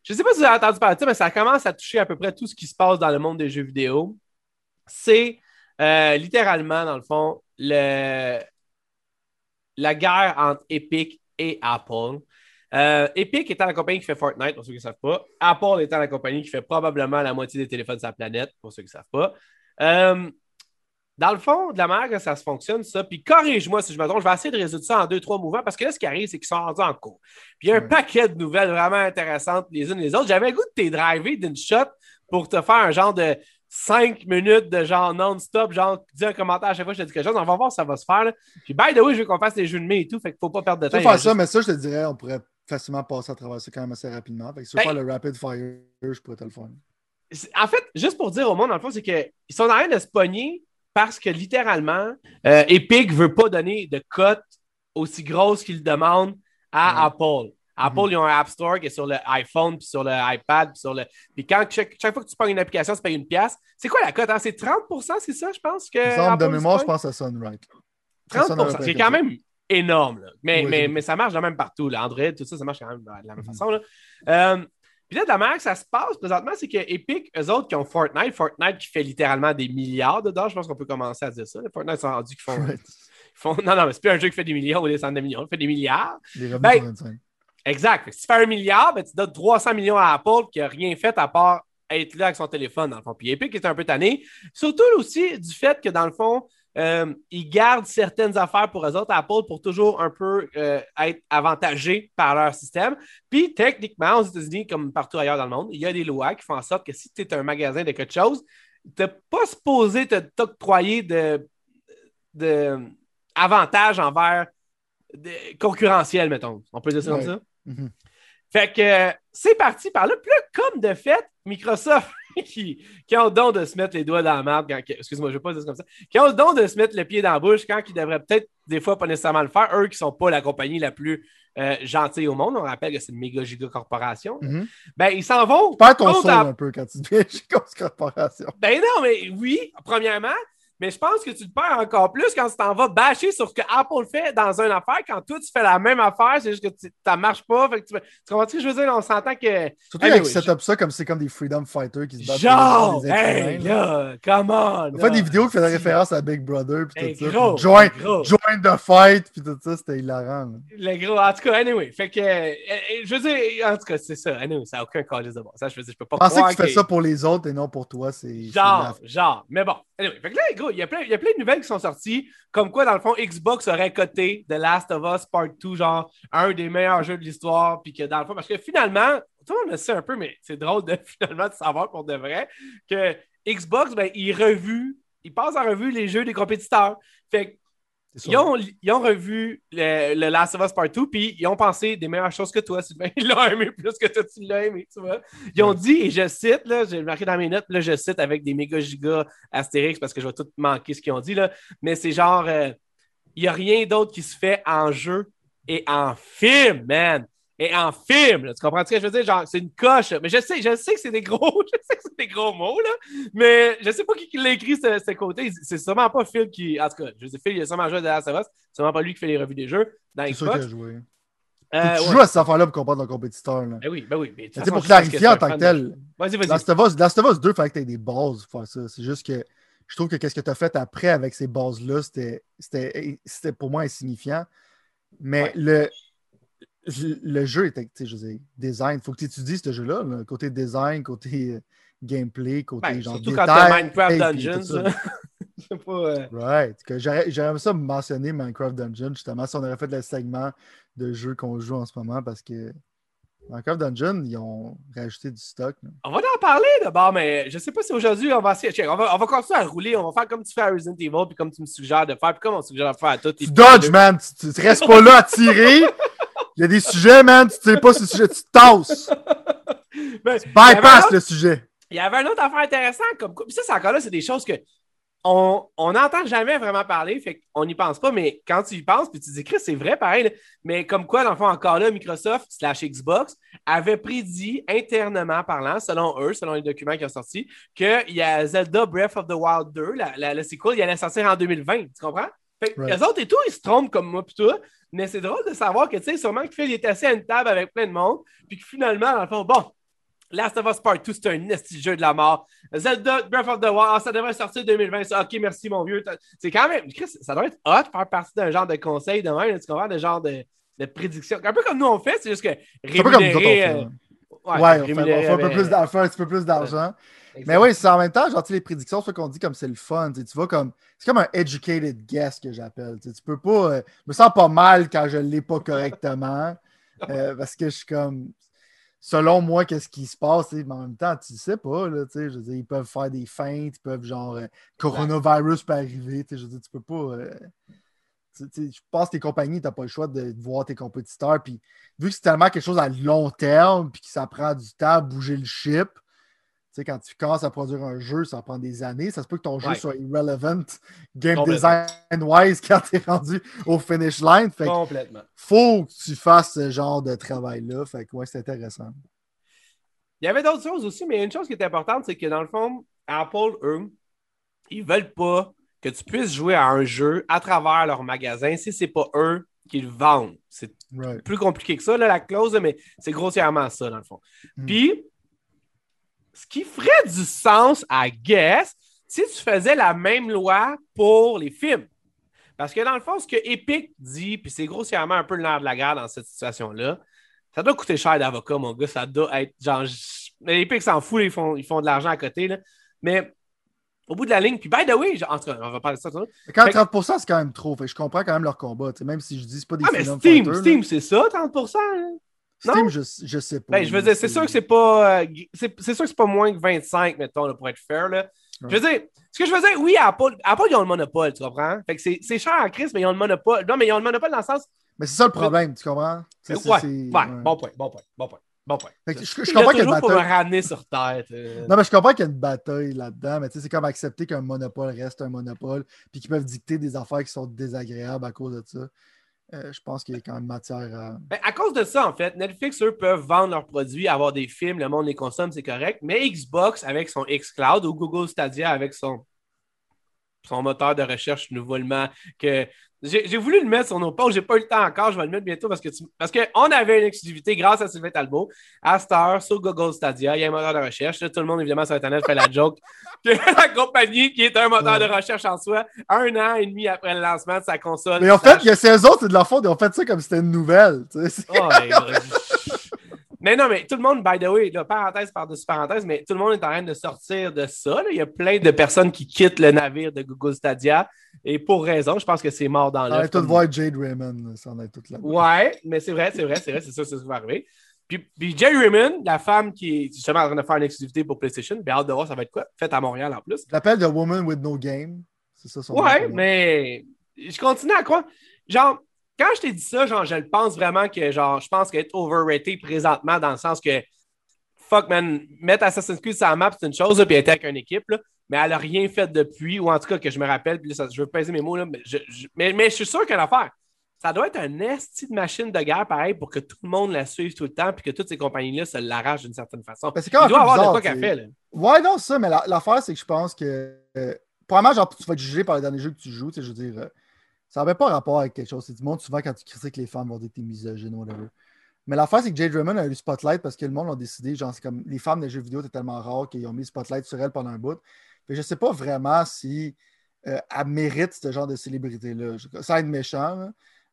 [SPEAKER 1] Je ne sais pas si vous avez entendu parler de ça, mais ça commence à toucher à peu près tout ce qui se passe dans le monde des jeux vidéo. C'est euh, littéralement, dans le fond, le... la guerre entre Epic et Apple. Euh, Epic étant la compagnie qui fait Fortnite, pour ceux qui ne savent pas. Apple étant la compagnie qui fait probablement la moitié des téléphones sur la planète, pour ceux qui ne savent pas. Euh, dans le fond, de la manière que ça se fonctionne, ça, puis corrige-moi si je me trompe, je vais essayer de résoudre ça en deux, trois mouvements, parce que là, ce qui arrive, c'est qu'ils sont rendus en cours. Puis il y a un paquet de nouvelles vraiment intéressantes les unes les autres. J'avais le goût de t'es driver d'une shot pour te faire un genre de cinq minutes de genre non-stop, genre dis un commentaire à chaque fois que je te dis quelque chose. On va voir si ça va se faire. Puis, by the way, je veux qu'on fasse les jeux de mai et tout, fait qu'il faut pas perdre de temps.
[SPEAKER 2] Tu faire ça, mais ça, je te dirais, on pourrait facilement passer à travers ça quand même assez rapidement. Fait que si ben, faire le rapid fire, je pourrais te le faire.
[SPEAKER 1] En fait, juste pour dire au monde, dans le fond, c'est qu'ils sont en train de se pogner parce que littéralement, euh, Epic ne veut pas donner de cote aussi grosse qu'ils demandent à Apple. Apple, mhm. ils ont un App Store qui est sur le iPhone, puis sur le iPad, puis sur le. Puis quand chaque, fois que tu prends une application, ça paye une pièce. C'est quoi la cote? Hein? C'est 30% c'est ça, je pense? que
[SPEAKER 2] de mémoire, je pense à Sunrise.
[SPEAKER 1] 30% C'est quand même énorme. Là. Mais, mais, mais, ça marche quand même partout. Là. Android, tout ça, ça marche quand même de la même mhm. façon. Là. Euh, puis là, de la manière que ça se passe présentement, c'est que Epic, eux autres qui ont Fortnite, Fortnite qui fait littéralement des milliards de dollars, je pense qu'on peut commencer à dire ça. Fortnite sont rendus qu'ils font, font, Non, non, mais c'est plus un jeu qui fait des millions ou des centaines de millions, il fait des milliards. Les revenus ben, Exact. Si tu fais un milliard, ben, tu donnes 300 millions à Apple qui n'a rien fait à part être là avec son téléphone, dans le fond. Puis Epic est un peu tanné. Surtout aussi du fait que, dans le fond, euh, ils gardent certaines affaires pour eux autres, Apple, pour toujours un peu euh, être avantagés par leur système. Puis, techniquement, aux États-Unis, comme partout ailleurs dans le monde, il y a des lois qui font en sorte que si tu es un magasin de quelque chose, tu n'es pas supposé t'octroyer de, de avantages envers concurrentiels, mettons. On peut dire ça comme ça? Mhm. Fait que c'est parti par là. Puis là, comme de fait, Microsoft, qui, qui ont le don de se mettre les doigts dans la marde, excuse-moi, je ne vais pas dire comme ça, qui ont le don de se mettre le pied dans la bouche quand ils devraient peut-être des fois pas nécessairement le faire, eux qui ne sont pas la compagnie la plus euh, gentille au monde, on rappelle que c'est une méga giga corporation, mhm. ben ils s'en vont.
[SPEAKER 2] Perds ton son un peu quand tu dis giga corporation.
[SPEAKER 1] Ben non, mais oui, premièrement, Mais je pense que tu le perds encore plus quand tu t'en vas bâcher sur ce que Apple fait dans une affaire. Quand toi, tu fais la même affaire, c'est juste que tu- ça marche pas. Fait que tu, tu comprends ce que je veux dire? On s'entend que.
[SPEAKER 2] Surtout
[SPEAKER 1] Anyway,
[SPEAKER 2] avec setup ça comme c'est comme des freedom fighters qui se battent
[SPEAKER 1] Genre! Hey,
[SPEAKER 2] là.
[SPEAKER 1] Come on!
[SPEAKER 2] On fait des vidéos qui faisaient référence à Big Brother puis
[SPEAKER 1] Hey,
[SPEAKER 2] tout ça.
[SPEAKER 1] gros,
[SPEAKER 2] puis Join,
[SPEAKER 1] gros.
[SPEAKER 2] join the fight puis tout ça, c'était hilarant. là.
[SPEAKER 1] Le gros, en tout cas, anyway. Fait que, euh, euh, je veux dire, en tout cas, c'est ça. Anyway, ça n'a aucun calice de bon. Ça, je veux dire, je peux pas
[SPEAKER 2] Penser que tu fais ça pour les autres et non pour toi, c'est.
[SPEAKER 1] Genre, genre. Mais bon, Fait que là, gros, il y, a plein, y a plein de nouvelles qui sont sorties, comme quoi, dans le fond, Xbox aurait coté The Last of Us Part 2, genre, un des meilleurs jeux de l'histoire, puis que dans le fond, parce que finalement, tout le monde le sait un peu, mais c'est drôle de finalement de savoir pour de vrai que Xbox, ben, il revu, il passe en revue les jeux des compétiteurs. Fait que ils ont, ils ont revu le, le Last of Us Part 2, puis ils ont pensé des meilleures choses que toi, Sylvain. Ils l'ont aimé plus que toi, tu l'as aimé, tu vois. Ils ont dit, et je cite, là, j'ai marqué dans mes notes, là, je cite avec des méga gigas astérix parce que je vais tout manquer ce qu'ils ont dit, là. Mais c'est genre, euh, il n'y a rien d'autre qui se fait en jeu et en film, man. Et en film, là, tu comprends ce que je veux dire? Genre, c'est une coche. Mais je sais, je sais que c'est des gros, je sais que c'est des gros mots, là. Mais je sais pas qui, qui l'a écrit, ce, ce côté. C'est sûrement pas Phil qui. En tout cas, je veux dire, Phil, il a sûrement joué à The Last of Us. C'est sûrement pas lui qui fait les revues des jeux dans
[SPEAKER 2] C'est sûr qu'il
[SPEAKER 1] Xbox.
[SPEAKER 2] a joué.
[SPEAKER 1] Euh,
[SPEAKER 2] tu
[SPEAKER 1] ouais.
[SPEAKER 2] joues à cette affaire-là pour comprendre le compétiteur. Là.
[SPEAKER 1] Ben oui, ben oui. Mais
[SPEAKER 2] sais,
[SPEAKER 1] façon,
[SPEAKER 2] pour clarifier
[SPEAKER 1] c'est
[SPEAKER 2] en tant que tel.
[SPEAKER 1] Vas-y, vas-y.
[SPEAKER 2] Last of Us, Last of Us 2, il fallait que tu aies des bases pour faire ça. C'est juste que je trouve que qu'est-ce que tu as fait après avec ces bases-là, c'était- pour moi insignifiant. Mais
[SPEAKER 1] Ouais.
[SPEAKER 2] le, le jeu était, tu sais, je veux dire, design. Il faut que tu étudies ce jeu-là, là, côté design, côté euh, gameplay, côté
[SPEAKER 1] Ben,
[SPEAKER 2] genre
[SPEAKER 1] surtout quand t'as Minecraft Dungeons. pas. euh,
[SPEAKER 2] Right. J'aurais ça mentionner Minecraft Dungeon, justement, si on aurait fait le segment de jeux qu'on joue en ce moment, parce que Minecraft Dungeon, ils ont rajouté du stock. là.
[SPEAKER 1] On va en parler d'abord, mais je sais pas si aujourd'hui on va essayer. On va, on va continuer à rouler. On va faire comme tu fais à Resident Evil, puis comme tu me suggères de faire, puis comme on suggère de faire à tout.
[SPEAKER 2] Tu dodges, man. Tu, tu restes pas là à tirer. Il y a des sujets, man. Tu sais pas ce sujet. Tu tasses.
[SPEAKER 1] Ben,
[SPEAKER 2] Bypass le sujet.
[SPEAKER 1] Il y avait un autre affaire intéressante comme puis ça, c'est encore là, c'est des choses que on on n'entend jamais vraiment parler, fait qu'on n'y pense pas, mais quand tu y penses, puis tu te dis, Chris, c'est vrai, pareil, là. mais comme quoi, dans le fond, encore là, Microsoft slash Xbox avait prédit internement parlant, selon eux, selon les documents qui ont sorti, qu'il y a Zelda Breath of the Wild 2, la, la, le sequel, il allait sortir en 2020, tu comprends? Fait que
[SPEAKER 2] Right.
[SPEAKER 1] les autres et tout, ils se trompent comme moi, puis toi, mais c'est drôle de savoir que, tu sais, sûrement que Phil est assis à une table avec plein de monde, puis que finalement, dans le fond, bon, Last of Us Part 2, c'est un esti jeu de la mort. Zelda Breath of the Wild, ça devrait sortir 2020. Ça, ok, merci, mon vieux. C'est quand même. Chris, ça doit être hot de faire partie d'un genre de conseil de même, tu comprends, de genre de, de prédiction. Un peu comme nous on fait, c'est juste que
[SPEAKER 2] C'est un peu comme nous autres, on
[SPEAKER 1] rémunérer,
[SPEAKER 2] Ouais, on fait, on
[SPEAKER 1] rémunérer
[SPEAKER 2] fait un, peu un petit peu plus d'argent. Mais oui, c'est en même temps, genre, les prédictions, ça qu'on dit comme c'est le fun. Tu vois, comme. C'est comme un educated guess que j'appelle. Tu peux pas. euh, je me sens pas mal quand je l'ai pas correctement. euh, parce que je suis comme. Selon moi, qu'est-ce qui se passe, mais en même temps, tu sais pas, là, je veux dire, ils peuvent faire des feintes, ils peuvent, genre, euh, coronavirus peut arriver, tu sais, je veux dire, tu peux pas, je pense que tes compagnies, tu n'as pas le choix de voir tes compétiteurs, puis vu que c'est tellement quelque chose à long terme, puis que ça prend du temps à bouger le chip, tu sais, quand tu commences à produire un jeu, ça prend des années. Ça se peut que ton jeu
[SPEAKER 1] Ouais.
[SPEAKER 2] soit irrelevant game design-wise quand tu es rendu au finish line. Fait
[SPEAKER 1] Complètement.
[SPEAKER 2] faut que tu fasses ce genre de travail-là. Fait que ouais, c'est intéressant.
[SPEAKER 1] Il y avait d'autres choses aussi, mais une chose qui est importante, c'est que dans le fond, Apple, eux, ils veulent pas que tu puisses jouer à un jeu à travers leur magasin si c'est pas eux qui le vendent. C'est
[SPEAKER 2] Right.
[SPEAKER 1] plus compliqué que ça, là, la clause, mais c'est grossièrement ça, dans le fond.
[SPEAKER 2] Mm.
[SPEAKER 1] Puis, ce qui ferait du sens, I guess, si tu faisais la même loi pour les films. Parce que dans le fond, ce que Epic dit, puis c'est grossièrement un peu le nerf de la guerre dans cette situation-là, ça doit coûter cher d'avocat, mon gars. Ça doit être genre. Epic s'en fout, ils font, ils font de l'argent à côté. Là. Mais au bout de la ligne, puis by the way, en tout cas, on va parler de ça. à
[SPEAKER 2] quand
[SPEAKER 1] Fait que-
[SPEAKER 2] 30%, c'est quand même trop. Fait je comprends quand même leur combat. Même si je dis c'est pas des
[SPEAKER 1] Ah, mais Steam,
[SPEAKER 2] Fighters,
[SPEAKER 1] Steam,
[SPEAKER 2] là.
[SPEAKER 1] c'est ça, 30%. hein?
[SPEAKER 2] Steam,
[SPEAKER 1] non?
[SPEAKER 2] je, je sais pas.
[SPEAKER 1] Ben, je veux dire, c'est sûr que c'est pas. euh, c'est sûr que c'est pas moins que 25, mettons, là, pour être fair. Là. Je veux dire, ce que je veux dire, oui, Apple, Apple, ils ont le monopole, tu comprends? Fait que c'est cher en crise, mais ils ont le monopole. Non, mais ils ont le monopole dans le sens.
[SPEAKER 2] Mais c'est ça le problème, tu comprends? C'est-
[SPEAKER 1] Ouais, ouais, bon point, bon point, bon point, bon point.
[SPEAKER 2] Fait que je- comprends qu'il y a une
[SPEAKER 1] toujours pour me
[SPEAKER 2] bataille.
[SPEAKER 1] ramener sur terre.
[SPEAKER 2] Non, mais je comprends qu'il y a une bataille là-dedans, mais tu sais, c'est comme accepter qu'un monopole reste un monopole, puis qu'ils peuvent dicter des affaires qui sont désagréables à cause de ça. Euh, je pense qu'il y a quand même matière à.
[SPEAKER 1] Ben, à cause de ça, en fait, Netflix, eux, peuvent vendre leurs produits, avoir des films, le monde les consomme, c'est correct. Mais Xbox avec son xCloud ou Google Stadia avec son son moteur de recherche nouvellement que j'ai voulu le mettre sur nos posts, j'ai pas eu le temps encore, je vais le mettre bientôt parce que parce qu'on avait une exclusivité grâce à Sylvain Talbot à Star sur Google Stadia. Il y a un moteur de recherche. tout le monde, évidemment, sur Internet fait la joke que la compagnie qui est un moteur de recherche en soi, un an et demi après le lancement de sa console.
[SPEAKER 2] Mais en fait, il y a ces autres, c'est de la faute, ils ont fait ça comme si c'était une nouvelle. Oh,
[SPEAKER 1] mais non, mais tout le monde, by the way, parenthèse par-dessus parenthèse, mais tout le monde est en train de sortir de ça. Il y a plein de personnes qui quittent le navire de Google Stadia. Et pour raison, je pense que c'est mort dans l'œuf.
[SPEAKER 2] On tout voir Jade Raymond, ça en est tout là.
[SPEAKER 1] Ouais, mais c'est vrai, c'est vrai, c'est vrai, c'est ça, c'est ça qui va arriver. Puis, puis Jade Raymond, la femme qui est justement en train de faire une exclusivité pour PlayStation, bien hâte de voir ça va être quoi. Faite à Montréal en plus.
[SPEAKER 2] L'appel de Woman with No Game. C'est ça son
[SPEAKER 1] Ouais, mais je continue à croire. Genre, quand je t'ai dit ça, genre, je le pense vraiment que, genre, je pense qu'être overrated présentement dans le sens que, fuck, man, mettre Assassin's Creed sur la map, c'est une chose, puis elle était avec une équipe, là, mais elle n'a rien fait depuis, ou en tout cas que je me rappelle, puis là, je veux peser mes mots, là, mais je, mais, mais, je suis sûr qu'elle a affaire. Ça doit être un esti de machine de guerre, pareil, pour que tout le monde la suive tout le temps, puis que toutes ces compagnies-là se l'arrachent d'une certaine façon.
[SPEAKER 2] Il doit avoir de quoi qu'elle fait, là. Ouais, non, ça, mais l'affaire, c'est que je pense que, euh, probablement, genre, tu vas être jugé par les derniers jeux que tu joues, tu sais, je veux dire. Euh, ça n'avait pas rapport avec quelque chose. C'est du monde, souvent, quand tu critiques les femmes, vont dire que t'es misogyne ou whatever. Mais l'affaire, c'est que Jade Raymond a eu le spotlight parce que le monde a décidé, genre, c'est comme les femmes des jeux vidéo étaient tellement rares qu'ils ont mis le spotlight sur elle pendant un bout. Je je sais pas vraiment si euh, elle mérite ce genre de célébrité-là. Ça être méchant.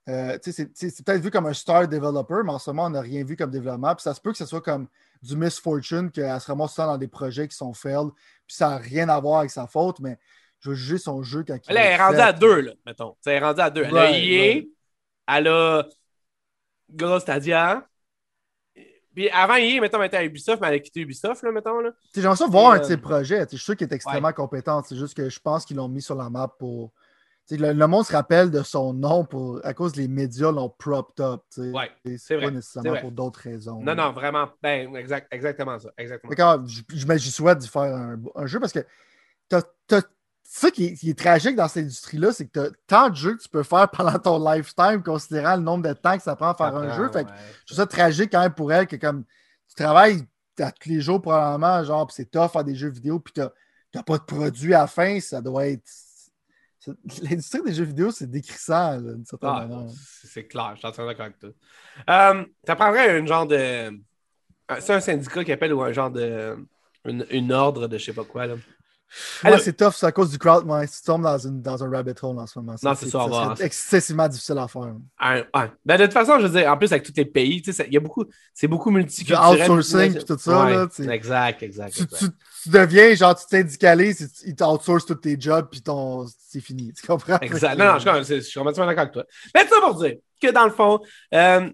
[SPEAKER 2] Euh, c'est peut-être vu comme un star developer, mais en ce moment, on n'a rien vu comme développement. Puis ça se peut que ce soit comme du misfortune, qu'elle se ramasse dans des projets qui sont failed, puis ça n'a rien à voir avec sa faute, mais je veux juger son jeu quand
[SPEAKER 1] il Là, elle est rendue à deux, là, mettons. Elle est rendue à deux. Elle a EA, elle a Gros Stadia. Puis avant EA, mettons, elle était à Ubisoft, mais elle a quitté Ubisoft, là, mettons. Là.
[SPEAKER 2] J'aimerais ça voir un de euh, ses projets. Je suis sûr qu'il est extrêmement compétent. C'est juste que je pense qu'ils l'ont mis sur la map pour. Le, le, monde se rappelle de son nom pour, à cause les médias l'ont propped up.
[SPEAKER 1] Ouais,
[SPEAKER 2] c'est pas nécessairement pour d'autres raisons.
[SPEAKER 1] Non, non, vraiment. Ben, exact, exactement ça. Exactement.
[SPEAKER 2] Quand, j'y souhaite d'y faire un, un, jeu parce que tu as, ça qui est, tragique dans cette industrie-là, c'est que tu as tant de jeux que tu peux faire pendant ton lifetime, considérant le nombre de temps que ça prend à faire un jeu. Fait que je trouve ça tragique quand même pour elle que comme tu travailles tous les jours probablement, genre, c'est tough faire des jeux vidéo, puis tu n'as pas de produit à la fin, ça doit être. L'industrie des jeux vidéo, c'est décrissant, d'une certaine ah, manière.
[SPEAKER 1] C'est clair, je suis d'accord avec toi. Euh, tu apprendrais un genre de. C'est un syndicat qui appelle ou un genre de. Une, une ordre de je sais pas quoi. Là.
[SPEAKER 2] Moi, c'est tough, c'est à cause du crowd. Moi, tu tombes dans, une, dans un rabbit hole en ce moment.
[SPEAKER 1] Non, c'est ça.
[SPEAKER 2] C'est excessivement difficile à faire.
[SPEAKER 1] Ben, de toute façon, je veux dire, en plus, avec tous les pays, il y a beaucoup, c'est beaucoup multiculturel.
[SPEAKER 2] outsourcing et tout ça. là,
[SPEAKER 1] exact, exact.
[SPEAKER 2] Tu, Tu, deviens, genre, tu t'indicalises, ils t'outsourcent tous tes jobs, puis ton... c'est fini. Tu comprends?
[SPEAKER 1] Exact. Non, non, je, suis complètement d'accord avec toi. Mais ça pour dire que dans le fond, euh,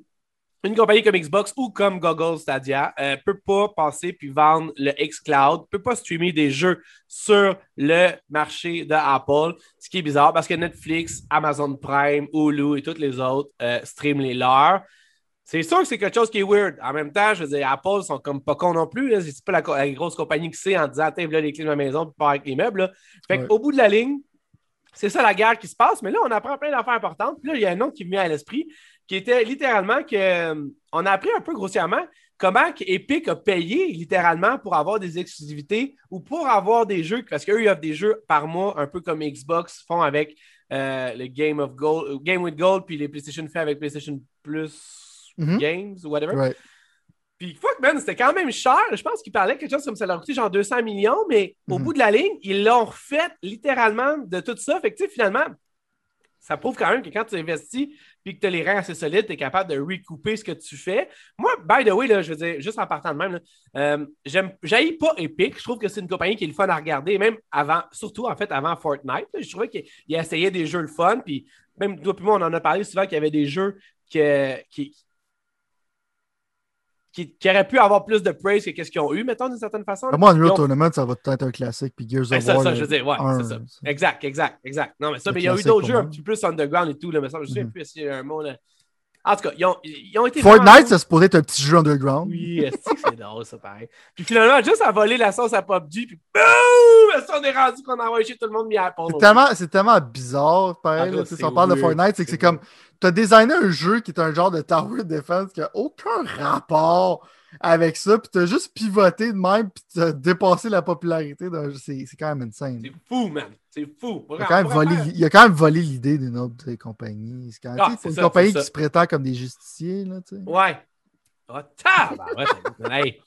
[SPEAKER 1] une compagnie comme Xbox ou comme Google Stadia ne euh, peut pas passer puis vendre le xCloud, peut pas streamer des jeux sur le marché de Apple, ce qui est bizarre parce que Netflix, Amazon Prime, Hulu et toutes les autres euh, streament les leurs. C'est sûr que c'est quelque chose qui est weird. En même temps, je veux dire, Apple sont comme pas cons non plus. C'est pas la, grosse compagnie qui sait en disant Tiens, là les clés de ma maison, puis pas avec les meubles. Fait qu'au bout de la ligne, c'est ça la guerre qui se passe, mais là, on apprend plein d'affaires importantes. Puis là, il y a un autre qui me vient à l'esprit qui était littéralement que euh, on a appris un peu grossièrement comment Epic a payé littéralement pour avoir des exclusivités ou pour avoir des jeux, parce qu'eux, ils offrent des jeux par mois, un peu comme Xbox font avec euh, le Game of Gold, euh, Game with Gold, puis les PlayStation fait avec PlayStation Plus
[SPEAKER 2] mm-hmm.
[SPEAKER 1] Games ou whatever. Puis fuck man, c'était quand même cher. Je pense qu'ils parlaient quelque chose comme ça leur coûtait genre 200 millions, mais au mm-hmm. bout de la ligne, ils l'ont refait littéralement de tout ça. Fait que tu sais, finalement, ça prouve quand même que quand tu investis puis que tu as les reins assez solides, tu es capable de recouper ce que tu fais. Moi, by the way, là, je veux dire, juste en partant de même, euh, j'aime, pas Epic. Je trouve que c'est une compagnie qui est le fun à regarder, même avant, surtout en fait avant Fortnite. je trouvais qu'il essayait des jeux le fun, puis même toi et moi, on en a parlé souvent qu'il y avait des jeux qui, qui, auraient pu avoir plus de praise que ce qu'ils ont eu, mettons, d'une certaine façon.
[SPEAKER 2] Moi, Unreal Tournament, ça va être un classique, puis Gears ben, of War.
[SPEAKER 1] Ça, je veux dire, ouais, c'est ça. Exact, exact, exact. Non, mais ça, mais il y a eu d'autres jeux un petit peu plus underground et tout, là, mais ça, je sais mm-hmm. plus s'il y a un mot, là. En tout cas, ils ont, ils ont été.
[SPEAKER 2] Fortnite, ça se pourrait être un petit jeu underground.
[SPEAKER 1] Oui, c'est drôle, ça, pareil? Puis finalement, juste à voler la sauce à PUBG, puis boum! Ça, on est rendu qu'on a envoyé chez tout le monde mis à
[SPEAKER 2] C'est tellement, tellement bizarre, pareil. Ah, si on parle de Fortnite, c'est que c'est comme. Tu as designé un jeu qui est un genre de Tower Defense qui n'a aucun rapport avec ça, puis t'as juste pivoté de même, puis t'as dépassé la popularité d'un jeu. C'est quand même insane.
[SPEAKER 1] C'est fou, man. C'est fou.
[SPEAKER 2] Il a, quand même volé, il a quand même volé l'idée d'une autre compagnie. C'est ah, une compagnie qui se prétend comme des justiciers. Là, tu sais.
[SPEAKER 1] Ouais. Oh, ouais, hey.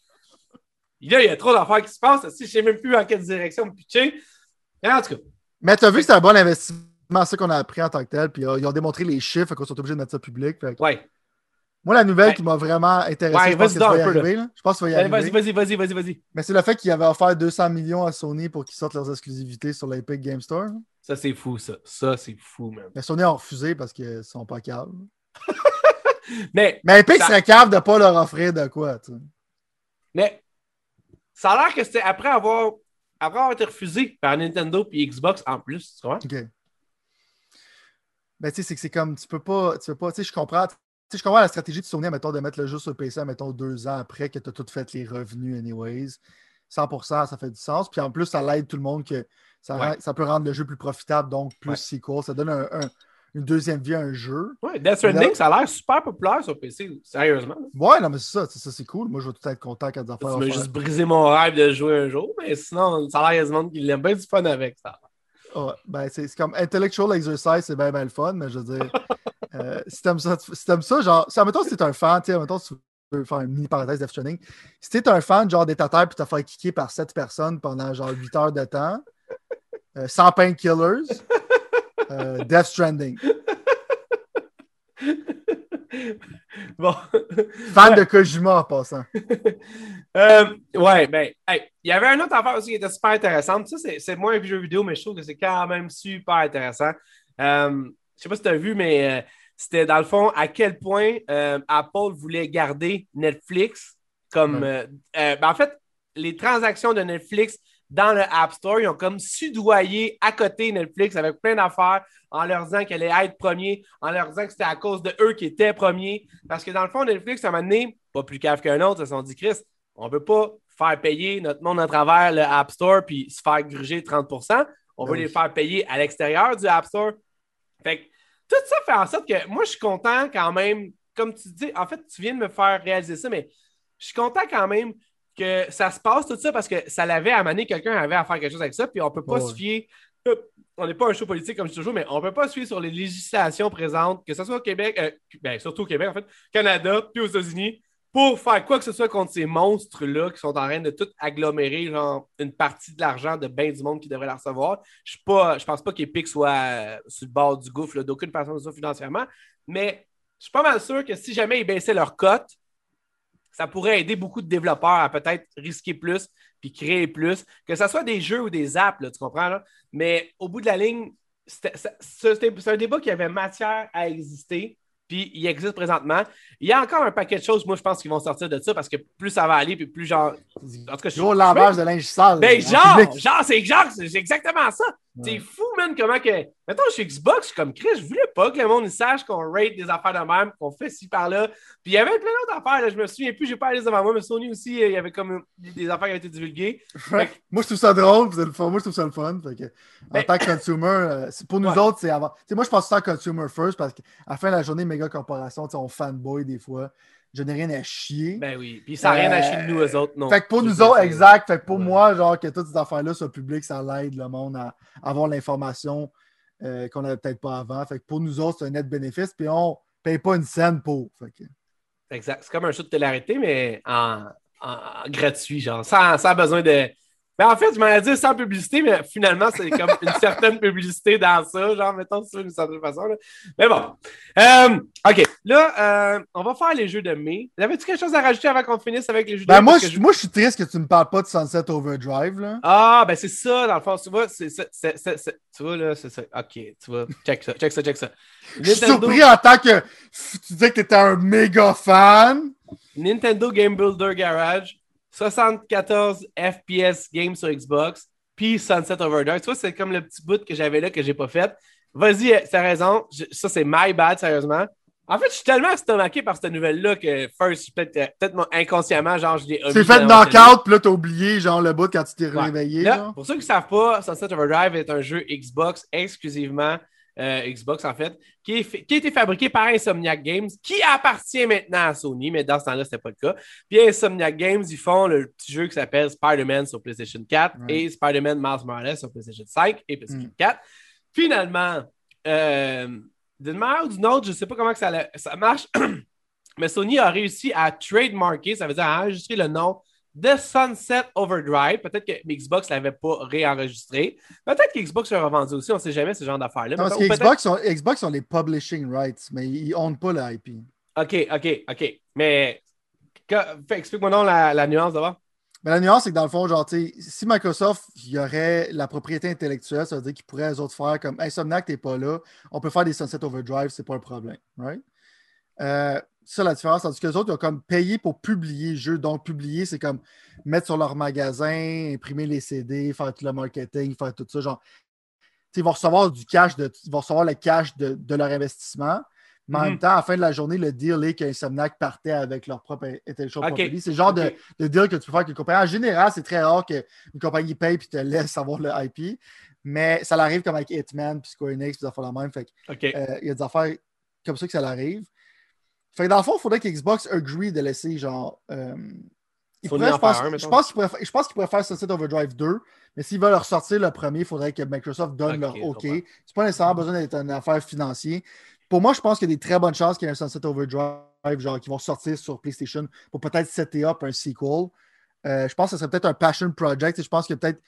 [SPEAKER 1] Là, il y a trop d'affaires qui se passent. Je sais même plus en quelle direction me pitcher. En tout cas.
[SPEAKER 2] Mais tu as vu que c'est un bon investissement, ça qu'on a appris en tant que tel. Puis euh, ils ont démontré les chiffres, qu'on sont obligés de mettre ça public.
[SPEAKER 1] Ouais.
[SPEAKER 2] Moi, la nouvelle qui m'a vraiment intéressé, je, pense y arriver, je pense que ça va y arriver.
[SPEAKER 1] Vas-y, vas-y, vas-y, vas-y.
[SPEAKER 2] Mais c'est le fait qu'ils avaient offert 200 millions à Sony pour qu'ils sortent leurs exclusivités sur l'Epic Game Store.
[SPEAKER 1] Ça, c'est fou, ça. Ça, c'est fou, man.
[SPEAKER 2] Mais Sony a refusé parce qu'ils sont pas caves.
[SPEAKER 1] mais,
[SPEAKER 2] mais Epic serait cave de ne pas leur offrir de quoi, tu sais.
[SPEAKER 1] Mais ça a l'air que c'était après avoir, après avoir été refusé par Nintendo et Xbox en plus, tu vois?
[SPEAKER 2] OK. Ben, tu sais, c'est que c'est comme, tu peux pas, tu peux pas, tu sais, je comprends, sais, je comprends la stratégie de Sony, mettons, de mettre le jeu sur PC, mettons, deux ans après que tu as tout fait les revenus, anyways. 100%, ça fait du sens. Puis en plus, ça l'aide tout le monde que ça, ça, peut rendre le jeu plus profitable, donc plus sequel. Ça donne une deuxième vie à un jeu.
[SPEAKER 1] Ouais, Death Stranding, ça a l'air super populaire sur PC, sérieusement.
[SPEAKER 2] Ouais, non, mais c'est ça, ça c'est cool. Moi, je vais tout être content quand ça
[SPEAKER 1] Tu m'as juste brisé mon rêve de jouer un jour, mais sinon, ça a l'air du monde qui l'aime bien du fun avec ça.
[SPEAKER 2] Ouais, ben, c'est comme intellectual exercise, c'est bien, bien le fun, mais je veux dire, euh, si t'aimes ça, si ça, genre, si, mettons, si t'es un fan, tu sais, mettons, si tu veux faire une mini parenthèse Death Stranding, si t'es un fan, genre, des terre puis t'as fait kicker par 7 personnes pendant, genre, 8 heures de temps, euh, sans painkillers, euh, Death Stranding.
[SPEAKER 1] Bon.
[SPEAKER 2] Fan de Kojima en passant.
[SPEAKER 1] euh, ouais, ben, il y avait un autre affaire aussi qui était super intéressante. Ça, c'est moins un jeu vidéo, mais je trouve que c'est quand même super intéressant. Euh, je sais pas si tu as vu, mais euh, c'était dans le fond à quel point euh, Apple voulait garder Netflix comme. Euh, ben, en fait, les transactions de Netflix dans le App Store, ils ont comme sudoyé à côté Netflix avec plein d'affaires en leur disant qu'elle allait être premier, en leur disant que c'était à cause de eux qui étaient premiers. Parce que dans le fond, Netflix, à un moment donné, pas plus cave qu'un autre, ils se sont dit, Chris, on ne peut pas faire payer notre monde à travers le App Store puis se faire gruger 30% On veut les faire payer à l'extérieur du App Store. Fait que tout ça fait en sorte que moi, je suis content quand même. Comme tu dis, en fait, tu viens de me faire réaliser ça, mais je suis content quand même que ça se passe tout ça parce que ça l'avait amené, quelqu'un avait à faire quelque chose avec ça, puis on ne peut pas se fier. On n'est pas un show politique comme je dis toujours, mais on ne peut pas se fier sur les législations présentes, que ce soit au Québec, euh, ben, surtout au Québec, en fait, Canada, puis aux États-Unis, pour faire quoi que ce soit contre ces monstres-là qui sont en train de tout agglomérer genre, une partie de l'argent de bien du monde qui devrait la recevoir. Je ne pense pas qu'Epic soit euh, sur le bord du gouffre d'aucune façon financièrement, mais je suis pas mal sûr que si jamais ils baissaient leur cote, ça pourrait aider beaucoup de développeurs à peut-être risquer plus puis créer plus, que ce soit des jeux ou des apps, tu comprends? Mais au bout de la ligne, c'est un débat qui avait matière à exister puis il existe présentement. Il y a encore un paquet de choses, moi, je pense, qui vont sortir de ça parce que plus ça va aller, puis plus genre.
[SPEAKER 2] En tout cas, je lavage de linge sale.
[SPEAKER 1] Ben, genre, genre, c'est genre, c'est exactement ça. C'est fou, man, comment que. Mettons, chez Xbox, je suis comme Chris, je voulais pas que le monde sache qu'on rate des affaires de même, qu'on fait ci par là. Puis il y avait plein d'autres affaires, là, je me souviens plus, j'ai pas allé devant moi, mais Sony aussi, il y avait comme des affaires qui avaient été divulguées.
[SPEAKER 2] moi, je trouve ça drôle, moi, je trouve ça le fun. Fait que, en ben tant que consumer, euh, pour nous autres, c'est avant. moi, je pense ça consumer first parce qu'à la fin de la journée, méga corporation, on fanboy des fois je n'ai rien à chier.
[SPEAKER 1] Ben oui, puis ça n'a rien à chier de nous, eux autres, non.
[SPEAKER 2] Fait que pour nous autres, exact. Fait que pour moi, genre, que toutes ces affaires-là soient publiques, ça l'aide le monde à avoir l'information euh, qu'on n'avait peut-être pas avant. Fait que pour nous autres, c'est un net bénéfice, puis on ne paye pas une scène pour.
[SPEAKER 1] Exact. C'est comme un show de télé mais en, gratuit, genre, sans, sans besoin de mais en fait, je m'en dit sans publicité, mais finalement, c'est comme une certaine publicité dans ça, genre, mettons, d'une certaine façon. Mais bon. Euh, OK. Là, euh, on va faire les jeux de mai. Avais-tu quelque chose à rajouter avant qu'on finisse avec les jeux
[SPEAKER 2] ben
[SPEAKER 1] de
[SPEAKER 2] mai? Moi, je, moi, je suis triste que tu ne me parles pas de Sunset Overdrive. Là.
[SPEAKER 1] Ah, ben c'est ça, dans le fond. Tu vois, c'est ça. Tu vois, là, c'est ça. OK, tu vois. Check ça, check ça, check ça.
[SPEAKER 2] Je suis surpris en tant que tu disais que tu étais un méga fan.
[SPEAKER 1] Nintendo Game Builder Garage 74 FPS games sur Xbox, puis Sunset Overdrive. Tu vois, c'est comme le petit bout que j'avais là que j'ai pas fait. Vas-y, t'as raison. ça, c'est my bad, sérieusement. En fait, je suis tellement estomaqué par cette nouvelle-là que first, peut-être euh, peut inconsciemment, genre, je l'ai
[SPEAKER 2] C'est fait knockout, puis là, t'as oublié, genre, le bout quand tu t'es réveillé.
[SPEAKER 1] pour ceux qui ne savent pas, Sunset Overdrive est un jeu Xbox exclusivement euh, Xbox en fait, qui, a été fabriqué par Insomniac Games, qui appartient maintenant à Sony, mais dans ce temps-là, ce n'était pas le cas. Puis Insomniac Games, ils font le petit jeu qui s'appelle Spider-Man sur PlayStation 4 et Spider-Man Miles Morales sur PlayStation 5 et PlayStation 4. Mm. Finalement, euh, d'une manière ou d'une autre, je ne sais pas comment ça, ça marche, mais Sony a réussi à trademarker, ça veut dire à enregistrer le nom de Sunset Overdrive. Peut-être que Xbox ne l'avait pas réenregistré. Peut-être que Xbox l'a revendu aussi. On ne sait jamais ce genre d'affaires-là.
[SPEAKER 2] Parce que Xbox ont, Xbox ont les publishing rights, mais ils n'ont pas le IP.
[SPEAKER 1] OK, OK, OK. Mais explique-moi donc la, la nuance d'abord.
[SPEAKER 2] Mais la nuance, c'est que dans le fond, genre, si Microsoft y aurait la propriété intellectuelle, ça veut dire qu'ils pourraient, eux autres, faire comme Insomniac, t'es pas là, on peut faire des Sunset Overdrive, c'est pas un problème. Right? Euh, ça la différence, tandis que les autres, ils ont comme payé pour publier le jeu. Donc, publier, c'est comme mettre sur leur magasin, imprimer les CD, faire tout le marketing, faire tout ça. Genre, ils vont recevoir du cash, de, ils vont recevoir le cash de, leur investissement. Mais en même mhm. temps, à la fin de la journée, le deal est qu'Insomniac partait avec leur propre intellectual property. C'est le genre de, deal que tu peux faire avec une compagnie. En général, c'est très rare qu'une compagnie paye et te laisse avoir le IP. Mais ça l'arrive comme avec Hitman, puis Square Enix, puis des affaires la même. Fait euh, il y a des affaires comme ça que ça l'arrive. Fait que dans le fond, il faudrait qu'Xbox agree de laisser genre. Euh, je, pense, je pense qu'ils pourraient faire Sunset Overdrive 2, mais s'ils veulent ressortir le premier, il faudrait que Microsoft donne leur OK. C'est pas nécessairement besoin d'être une affaire financière. Pour moi, je pense qu'il y a des très bonnes chances qu'il y ait un Sunset Overdrive genre, qui vont sortir sur PlayStation pour peut-être setter up un sequel. Euh, je pense que ce serait peut-être un passion project. Je pense que peut-être.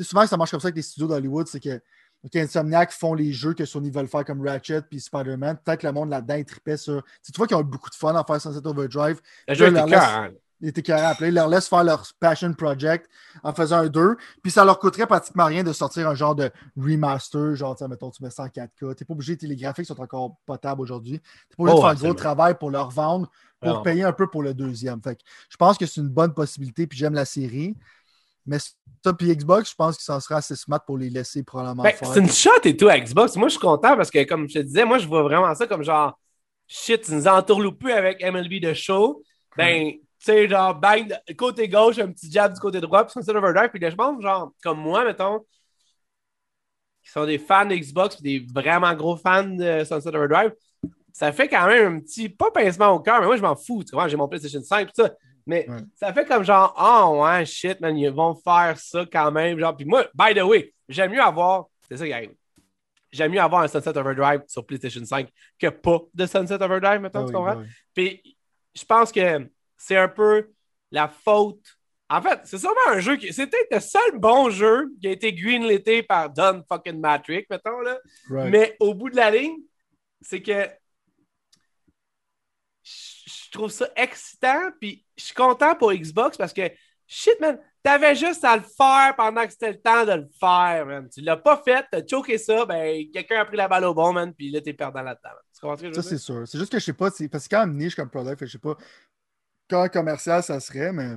[SPEAKER 2] Souvent, ça marche comme ça avec les studios d'Hollywood, c'est que OK, Insomniac font les jeux que Sony veulent faire comme Ratchet puis Spider-Man. Peut-être que le monde là-dedans est tripait sur. Tu vois qu'ils ont eu beaucoup de fun à faire Sunset Overdrive.
[SPEAKER 1] Le jeu était laisse...
[SPEAKER 2] Il était carré Ils leur laissent faire leur Passion Project en faisant un 2. Puis ça leur coûterait pratiquement rien de sortir un genre de remaster. Genre, mettons, tu mets ça en 4K. T'es pas obligé, les graphiques sont encore potables aujourd'hui. T'es pas obligé de oh, faire un gros travail pour leur vendre, pour payer un peu pour le deuxième. Fait que je pense que c'est une bonne possibilité. Puis j'aime la série. Mais ça, puis Xbox, je pense que ça sera assez smart pour les laisser probablement
[SPEAKER 1] ben, C'est une shot et tout à Xbox. Moi, je suis content parce que, comme je te disais, moi, je vois vraiment ça comme genre, shit, tu nous entourloupes avec MLB de show. Ben, tu sais, genre, bang, côté gauche, un petit jab du côté droit, puis Sunset Overdrive. Puis je pense, genre, comme moi, mettons, qui sont des fans de Xbox, des vraiment gros fans de Sunset Overdrive, ça fait quand même un petit, pas pincement au cœur, mais moi, je m'en fous. Tu vois, j'ai mon PlayStation 5, tout ça. Mais ça fait comme genre, oh ouais, shit, man, ils vont faire ça quand même. Genre, puis moi, by the way, j'aime mieux avoir, c'est ça qui arrive. J'aime mieux avoir un Sunset Overdrive sur PlayStation 5 que pas de Sunset Overdrive, maintenant, ah tu comprends? Ah puis je pense que c'est un peu la faute. En fait, c'est sûrement un jeu qui. C'est peut-être le seul bon jeu qui a été greenlité par Don fucking Matrix, mettons, là. Mais au bout de la ligne, c'est que je trouve ça excitant, puis je suis content pour Xbox parce que, shit, man, t'avais juste à le faire pendant que c'était le temps de le faire, man. Tu l'as pas fait, t'as choqué ça, ben, quelqu'un a pris la balle au bon, man, puis là, t'es perdant là-dedans.
[SPEAKER 2] Ça, c'est sûr. C'est juste que je sais pas, parce que quand même niche comme product, je sais pas quand commercial ça serait, mais.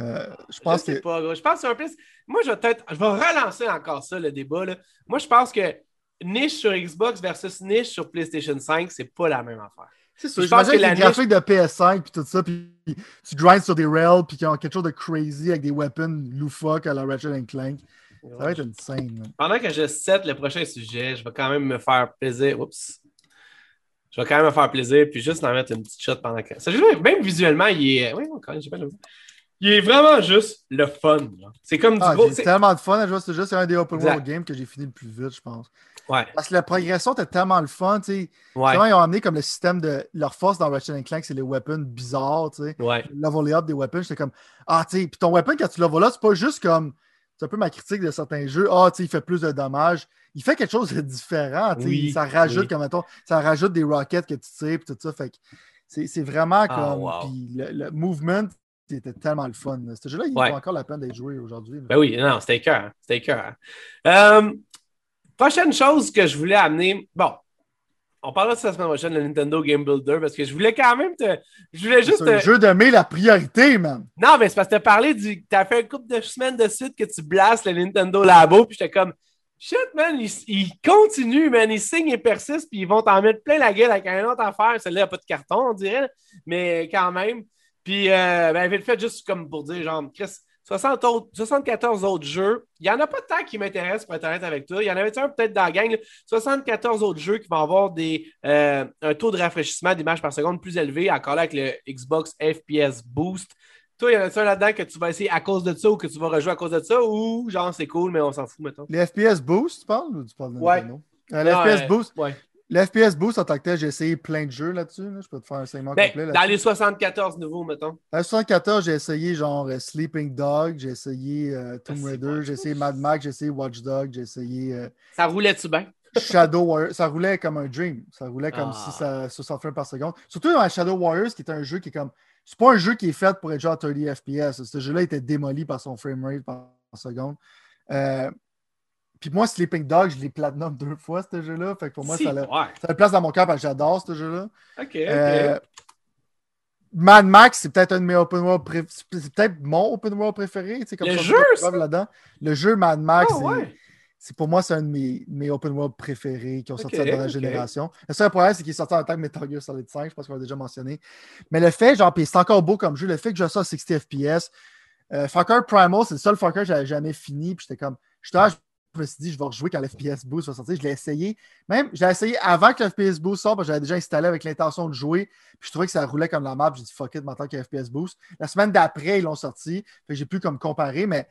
[SPEAKER 2] Euh, je pense que.
[SPEAKER 1] Pas, je pense que c'est un plus. Moi, je vais peut-être. Je vais relancer encore ça, le débat. Là. Moi, je pense que niche sur Xbox versus niche sur PlayStation 5, c'est pas la même affaire.
[SPEAKER 2] C'est ça. Je pense que les graphiques de PS5 puis tout ça, puis tu grindes sur des rails puis qui ont quelque chose de crazy avec des weapons loufoques à la Ratchet Clank. Ça va être une scène.
[SPEAKER 1] Pendant que je set le prochain sujet, je vais quand même me faire plaisir. Oups. Je vais quand même me faire plaisir puis juste en mettre une petite shot pendant que. Ça, même visuellement, il est. Oui, quand même, pas il est vraiment juste le fun. C'est comme du
[SPEAKER 2] ah, C'est tellement de fun à jouer. C'est juste un des open world games que j'ai fini le plus vite, je pense.
[SPEAKER 1] Ouais.
[SPEAKER 2] Parce que la progression était tellement le fun, tu sais. Ouais. ils ont amené comme le système de leur force dans Ratchet Clank, c'est les weapons bizarres, tu sais.
[SPEAKER 1] Ouais.
[SPEAKER 2] Level up des weapons, j'étais comme ah, tu sais, puis ton weapon quand tu level up, c'est pas juste comme c'est un peu ma critique de certains jeux. Ah, tu sais, il fait plus de dommages. Il fait quelque chose de différent, tu sais. ça rajoute comme mettons, ça rajoute des rockets que tu tires et tout ça, fait que c'est vraiment ah, comme puis le, le, movement c'était tellement le fun. Ce jeu-là, il vaut encore la peine d'être joué aujourd'hui.
[SPEAKER 1] Ben oui, non, c'était cœur. C'était cœur. Euh, prochaine chose que je voulais amener. Bon, on parlera de ça la semaine prochaine, le Nintendo Game Builder, parce que je voulais quand même te. Je voulais juste.
[SPEAKER 2] C'est un jeu de mai la priorité, man.
[SPEAKER 1] Non, mais c'est parce que tu as parlé du. Tu as fait un couple de semaines de suite que tu blastes le Nintendo Labo, puis j'étais comme. Shit, man, ils, continuent, man. Ils signent et persistent, puis ils vont t'en mettre plein la gueule avec un autre affaire. Celle-là, il n'y a pas de carton, on dirait, mais quand même. Puis, euh, ben, vite fait, juste comme pour dire, genre, Chris, 74 autres jeux. Il n'y en a pas tant qui m'intéressent pour être honnête avec toi. Il y en avait un peut-être dans la gang. 74 autres jeux qui vont avoir des, euh, un taux de rafraîchissement d'images par seconde plus élevé, encore là avec le Xbox FPS Boost. Toi, il y en a un là-dedans que tu vas essayer à cause de ça ou que tu vas rejouer à cause de ça ou genre c'est cool, mais on s'en fout, mettons?
[SPEAKER 2] Les FPS Boost, tu parles ou tu parles de
[SPEAKER 1] Ouais.
[SPEAKER 2] Euh,
[SPEAKER 1] Non,
[SPEAKER 2] FPS Boost.
[SPEAKER 1] ouais.
[SPEAKER 2] Le FPS Boost en tant que tel, j'ai essayé plein de jeux là-dessus. là. Je peux te faire un segment
[SPEAKER 1] Ben,
[SPEAKER 2] complet.
[SPEAKER 1] dans les 74 nouveaux, mettons.
[SPEAKER 2] Dans le 74, j'ai essayé genre euh, Sleeping Dog, j'ai essayé euh, Tomb
[SPEAKER 1] Ah,
[SPEAKER 2] Raider, j'ai essayé Mad Max, j'ai essayé Watch Dog, j'ai essayé euh,
[SPEAKER 1] Ça roulait-tu bien?
[SPEAKER 2] Shadow Warriors. Ça roulait comme un dream. Ça roulait comme
[SPEAKER 1] Ah.
[SPEAKER 2] si ça 60 frames par seconde. Surtout dans Shadow Warriors, qui est un jeu qui est comme. C'est pas un jeu qui est fait pour être genre 30 FPS. Ce jeu-là était démoli par son framerate par seconde. Euh, Puis moi, Sleeping Dog, je l'ai platinum deux fois, ce jeu-là. Fait que pour moi,
[SPEAKER 1] Si,
[SPEAKER 2] ça, a,
[SPEAKER 1] ouais.
[SPEAKER 2] ça a une place dans mon cœur parce que j'adore ce jeu-là.
[SPEAKER 1] OK.
[SPEAKER 2] Euh, Mad Max, c'est peut-être un de mes open world pré- C'est peut-être mon open world préféré. Comme
[SPEAKER 1] Le
[SPEAKER 2] ça,
[SPEAKER 1] jeu,
[SPEAKER 2] je
[SPEAKER 1] ça?
[SPEAKER 2] là-dedans. Le jeu Mad Max,
[SPEAKER 1] Ah,
[SPEAKER 2] c'est-
[SPEAKER 1] ouais.
[SPEAKER 2] c'est pour moi, c'est un de mes, mes open world préférés qui ont sorti dans la génération. Le seul problème, c'est qu'il est sorti en tant que Metal Gear Solid 5, je pense qu'on l'a déjà mentionné. Mais le fait, genre, puis c'est encore beau comme jeu, le fait que je sois à 60 FPS, euh, Cry Primal, c'est le seul Cry que j'avais jamais fini, puis j'étais comme, là, je me suis dit, je vais rejouer quand l'FPS Boost va sortir. Je l'ai essayé. Même, je l'ai essayé avant que l'FPS Boost sorte, parce que j'avais déjà installé avec l'intention de jouer. Puis je trouvais que ça roulait comme la map. J'ai dit, fuck it, maintenant qu'il y a FPS Boost. La semaine d'après, ils l'ont sorti. J'ai pu comme comparer, mais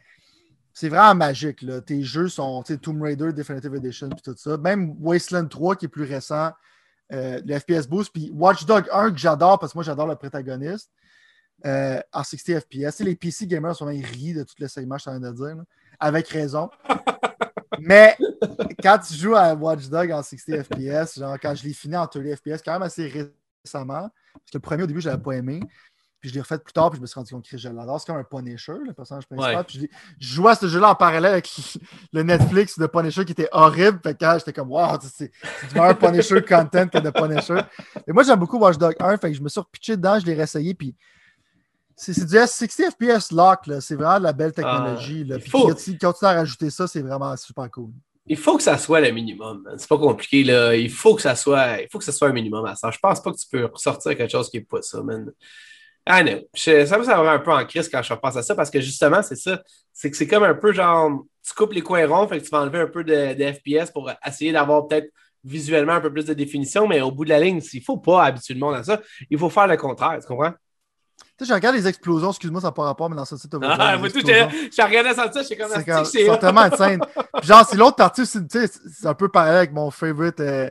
[SPEAKER 2] c'est vraiment magique. Tes jeux sont Tomb Raider, Definitive Edition, puis tout ça. Même Wasteland 3, qui est plus récent, euh, le FPS Boost. Puis Watch Dog 1, que j'adore, parce que moi, j'adore le protagoniste. Euh, en 60 FPS. Les PC gamers sont ils rient de tout le segment, je suis en train de dire. Avec raison. Mais quand tu joues à Watch Dog en 60 FPS, genre quand je l'ai fini en 30 FPS, quand même assez récemment, parce que le premier au début, je l'avais pas aimé. Puis je l'ai refait plus tard, puis je me suis rendu compte que je l'adore. C'est comme un Punisher, le personnage principal.
[SPEAKER 1] Ouais.
[SPEAKER 2] Puis je, jouais à ce jeu-là en parallèle avec le Netflix de Punisher qui était horrible. Fait que j'étais comme, wow, c'est c'est du meilleur Punisher content que de Punisher. Et moi, j'aime beaucoup Watch Dog 1. Fait que je me suis repitché dedans, je l'ai réessayé. Puis c'est du 60 FPS lock. là. C'est vraiment de la belle technologie. là.
[SPEAKER 1] il
[SPEAKER 2] Puis
[SPEAKER 1] faut.
[SPEAKER 2] qu'ils continuent à rajouter ça, c'est vraiment super cool.
[SPEAKER 1] Il faut que ça soit le minimum. C'est pas compliqué. Là. Il faut que ça soit. Il faut que ça soit un minimum à ça. Je pense pas que tu peux ressortir quelque chose qui n'est pas ça, man. Ah non. Je- ça me ça un peu en crise quand je repense à ça parce que justement, c'est ça. C'est que c'est comme un peu genre. Tu coupes les coins ronds, fait que tu vas enlever un peu de, de FPS pour essayer d'avoir peut-être visuellement un peu plus de définition, mais au bout de la ligne, il faut pas habituer le monde à ça. Il faut faire le contraire, tu comprends?
[SPEAKER 2] Tu sais, je regarde les explosions, excuse-moi, ça n'a pas rapport, mais dans ce site, tu vas voir
[SPEAKER 1] Ah, moi, tout, j'ai regardé ça, je suis comme
[SPEAKER 2] C'est
[SPEAKER 1] que
[SPEAKER 2] tellement insane. Puis genre, c'est l'autre partie, aussi, tu sais, c'est un peu pareil avec mon favorite euh,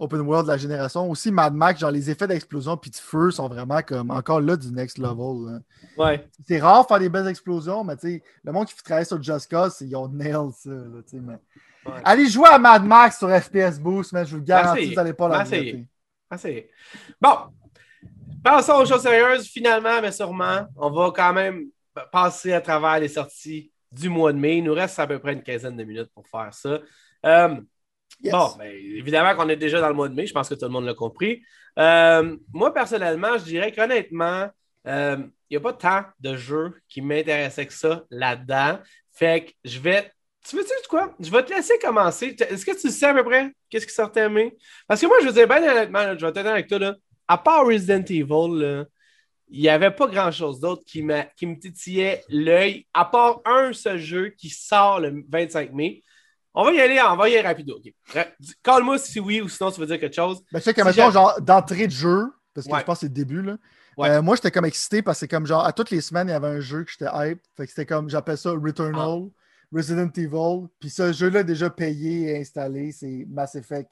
[SPEAKER 2] open world de la génération. Aussi, Mad Max, genre les effets d'explosion puis de feu sont vraiment comme encore là du next level. là.
[SPEAKER 1] Ouais.
[SPEAKER 2] C'est rare de faire des belles explosions, mais tu sais, le monde qui travaille sur Just Cause, c'est- ils ont nailed ça. là, tu sais, mais...
[SPEAKER 1] Ouais.
[SPEAKER 2] Allez jouer à Mad Max sur FPS Boost, mais je vous garantis,
[SPEAKER 1] Merci.
[SPEAKER 2] vous n'allez pas la regretter.
[SPEAKER 1] Bon. Passons aux choses sérieuses. Finalement, mais sûrement, on va quand même passer à travers les sorties du mois de mai. Il nous reste à peu près une quinzaine de minutes pour faire ça. Euh,
[SPEAKER 2] Yes.
[SPEAKER 1] Bon, ben, évidemment qu'on est déjà dans le mois de mai. Je pense que tout le monde l'a compris. Euh, moi, personnellement, je dirais qu'honnêtement, euh, il n'y a pas tant de jeux qui m'intéressaient que ça là-dedans. Fait que je vais. Tu veux dire quoi? Je vais te laisser commencer. Est-ce que tu sais à peu près qu'est-ce qui sortait en mai? Parce que moi, je veux dire, ben honnêtement, là, je vais t'aider avec toi. Là, à part Resident Evil, il n'y avait pas grand-chose d'autre qui, qui me titillait l'œil, à part un seul jeu qui sort le 25 mai. On va y aller, on va y aller rapido. ok. Ra- Call-moi si oui ou sinon tu veux dire quelque chose.
[SPEAKER 2] Ben, je sais que,
[SPEAKER 1] Si
[SPEAKER 2] genre, d'entrée de jeu, parce que
[SPEAKER 1] Ouais.
[SPEAKER 2] je pense que c'est le début, là.
[SPEAKER 1] Ouais.
[SPEAKER 2] euh, moi, j'étais comme excité parce que c'est comme genre, à toutes les semaines, il y avait un jeu que j'étais hype. Fait que c'était comme, j'appelle ça Returnal,
[SPEAKER 1] Ah.
[SPEAKER 2] Resident Evil. Puis ce jeu-là, déjà payé et installé, c'est Mass Effect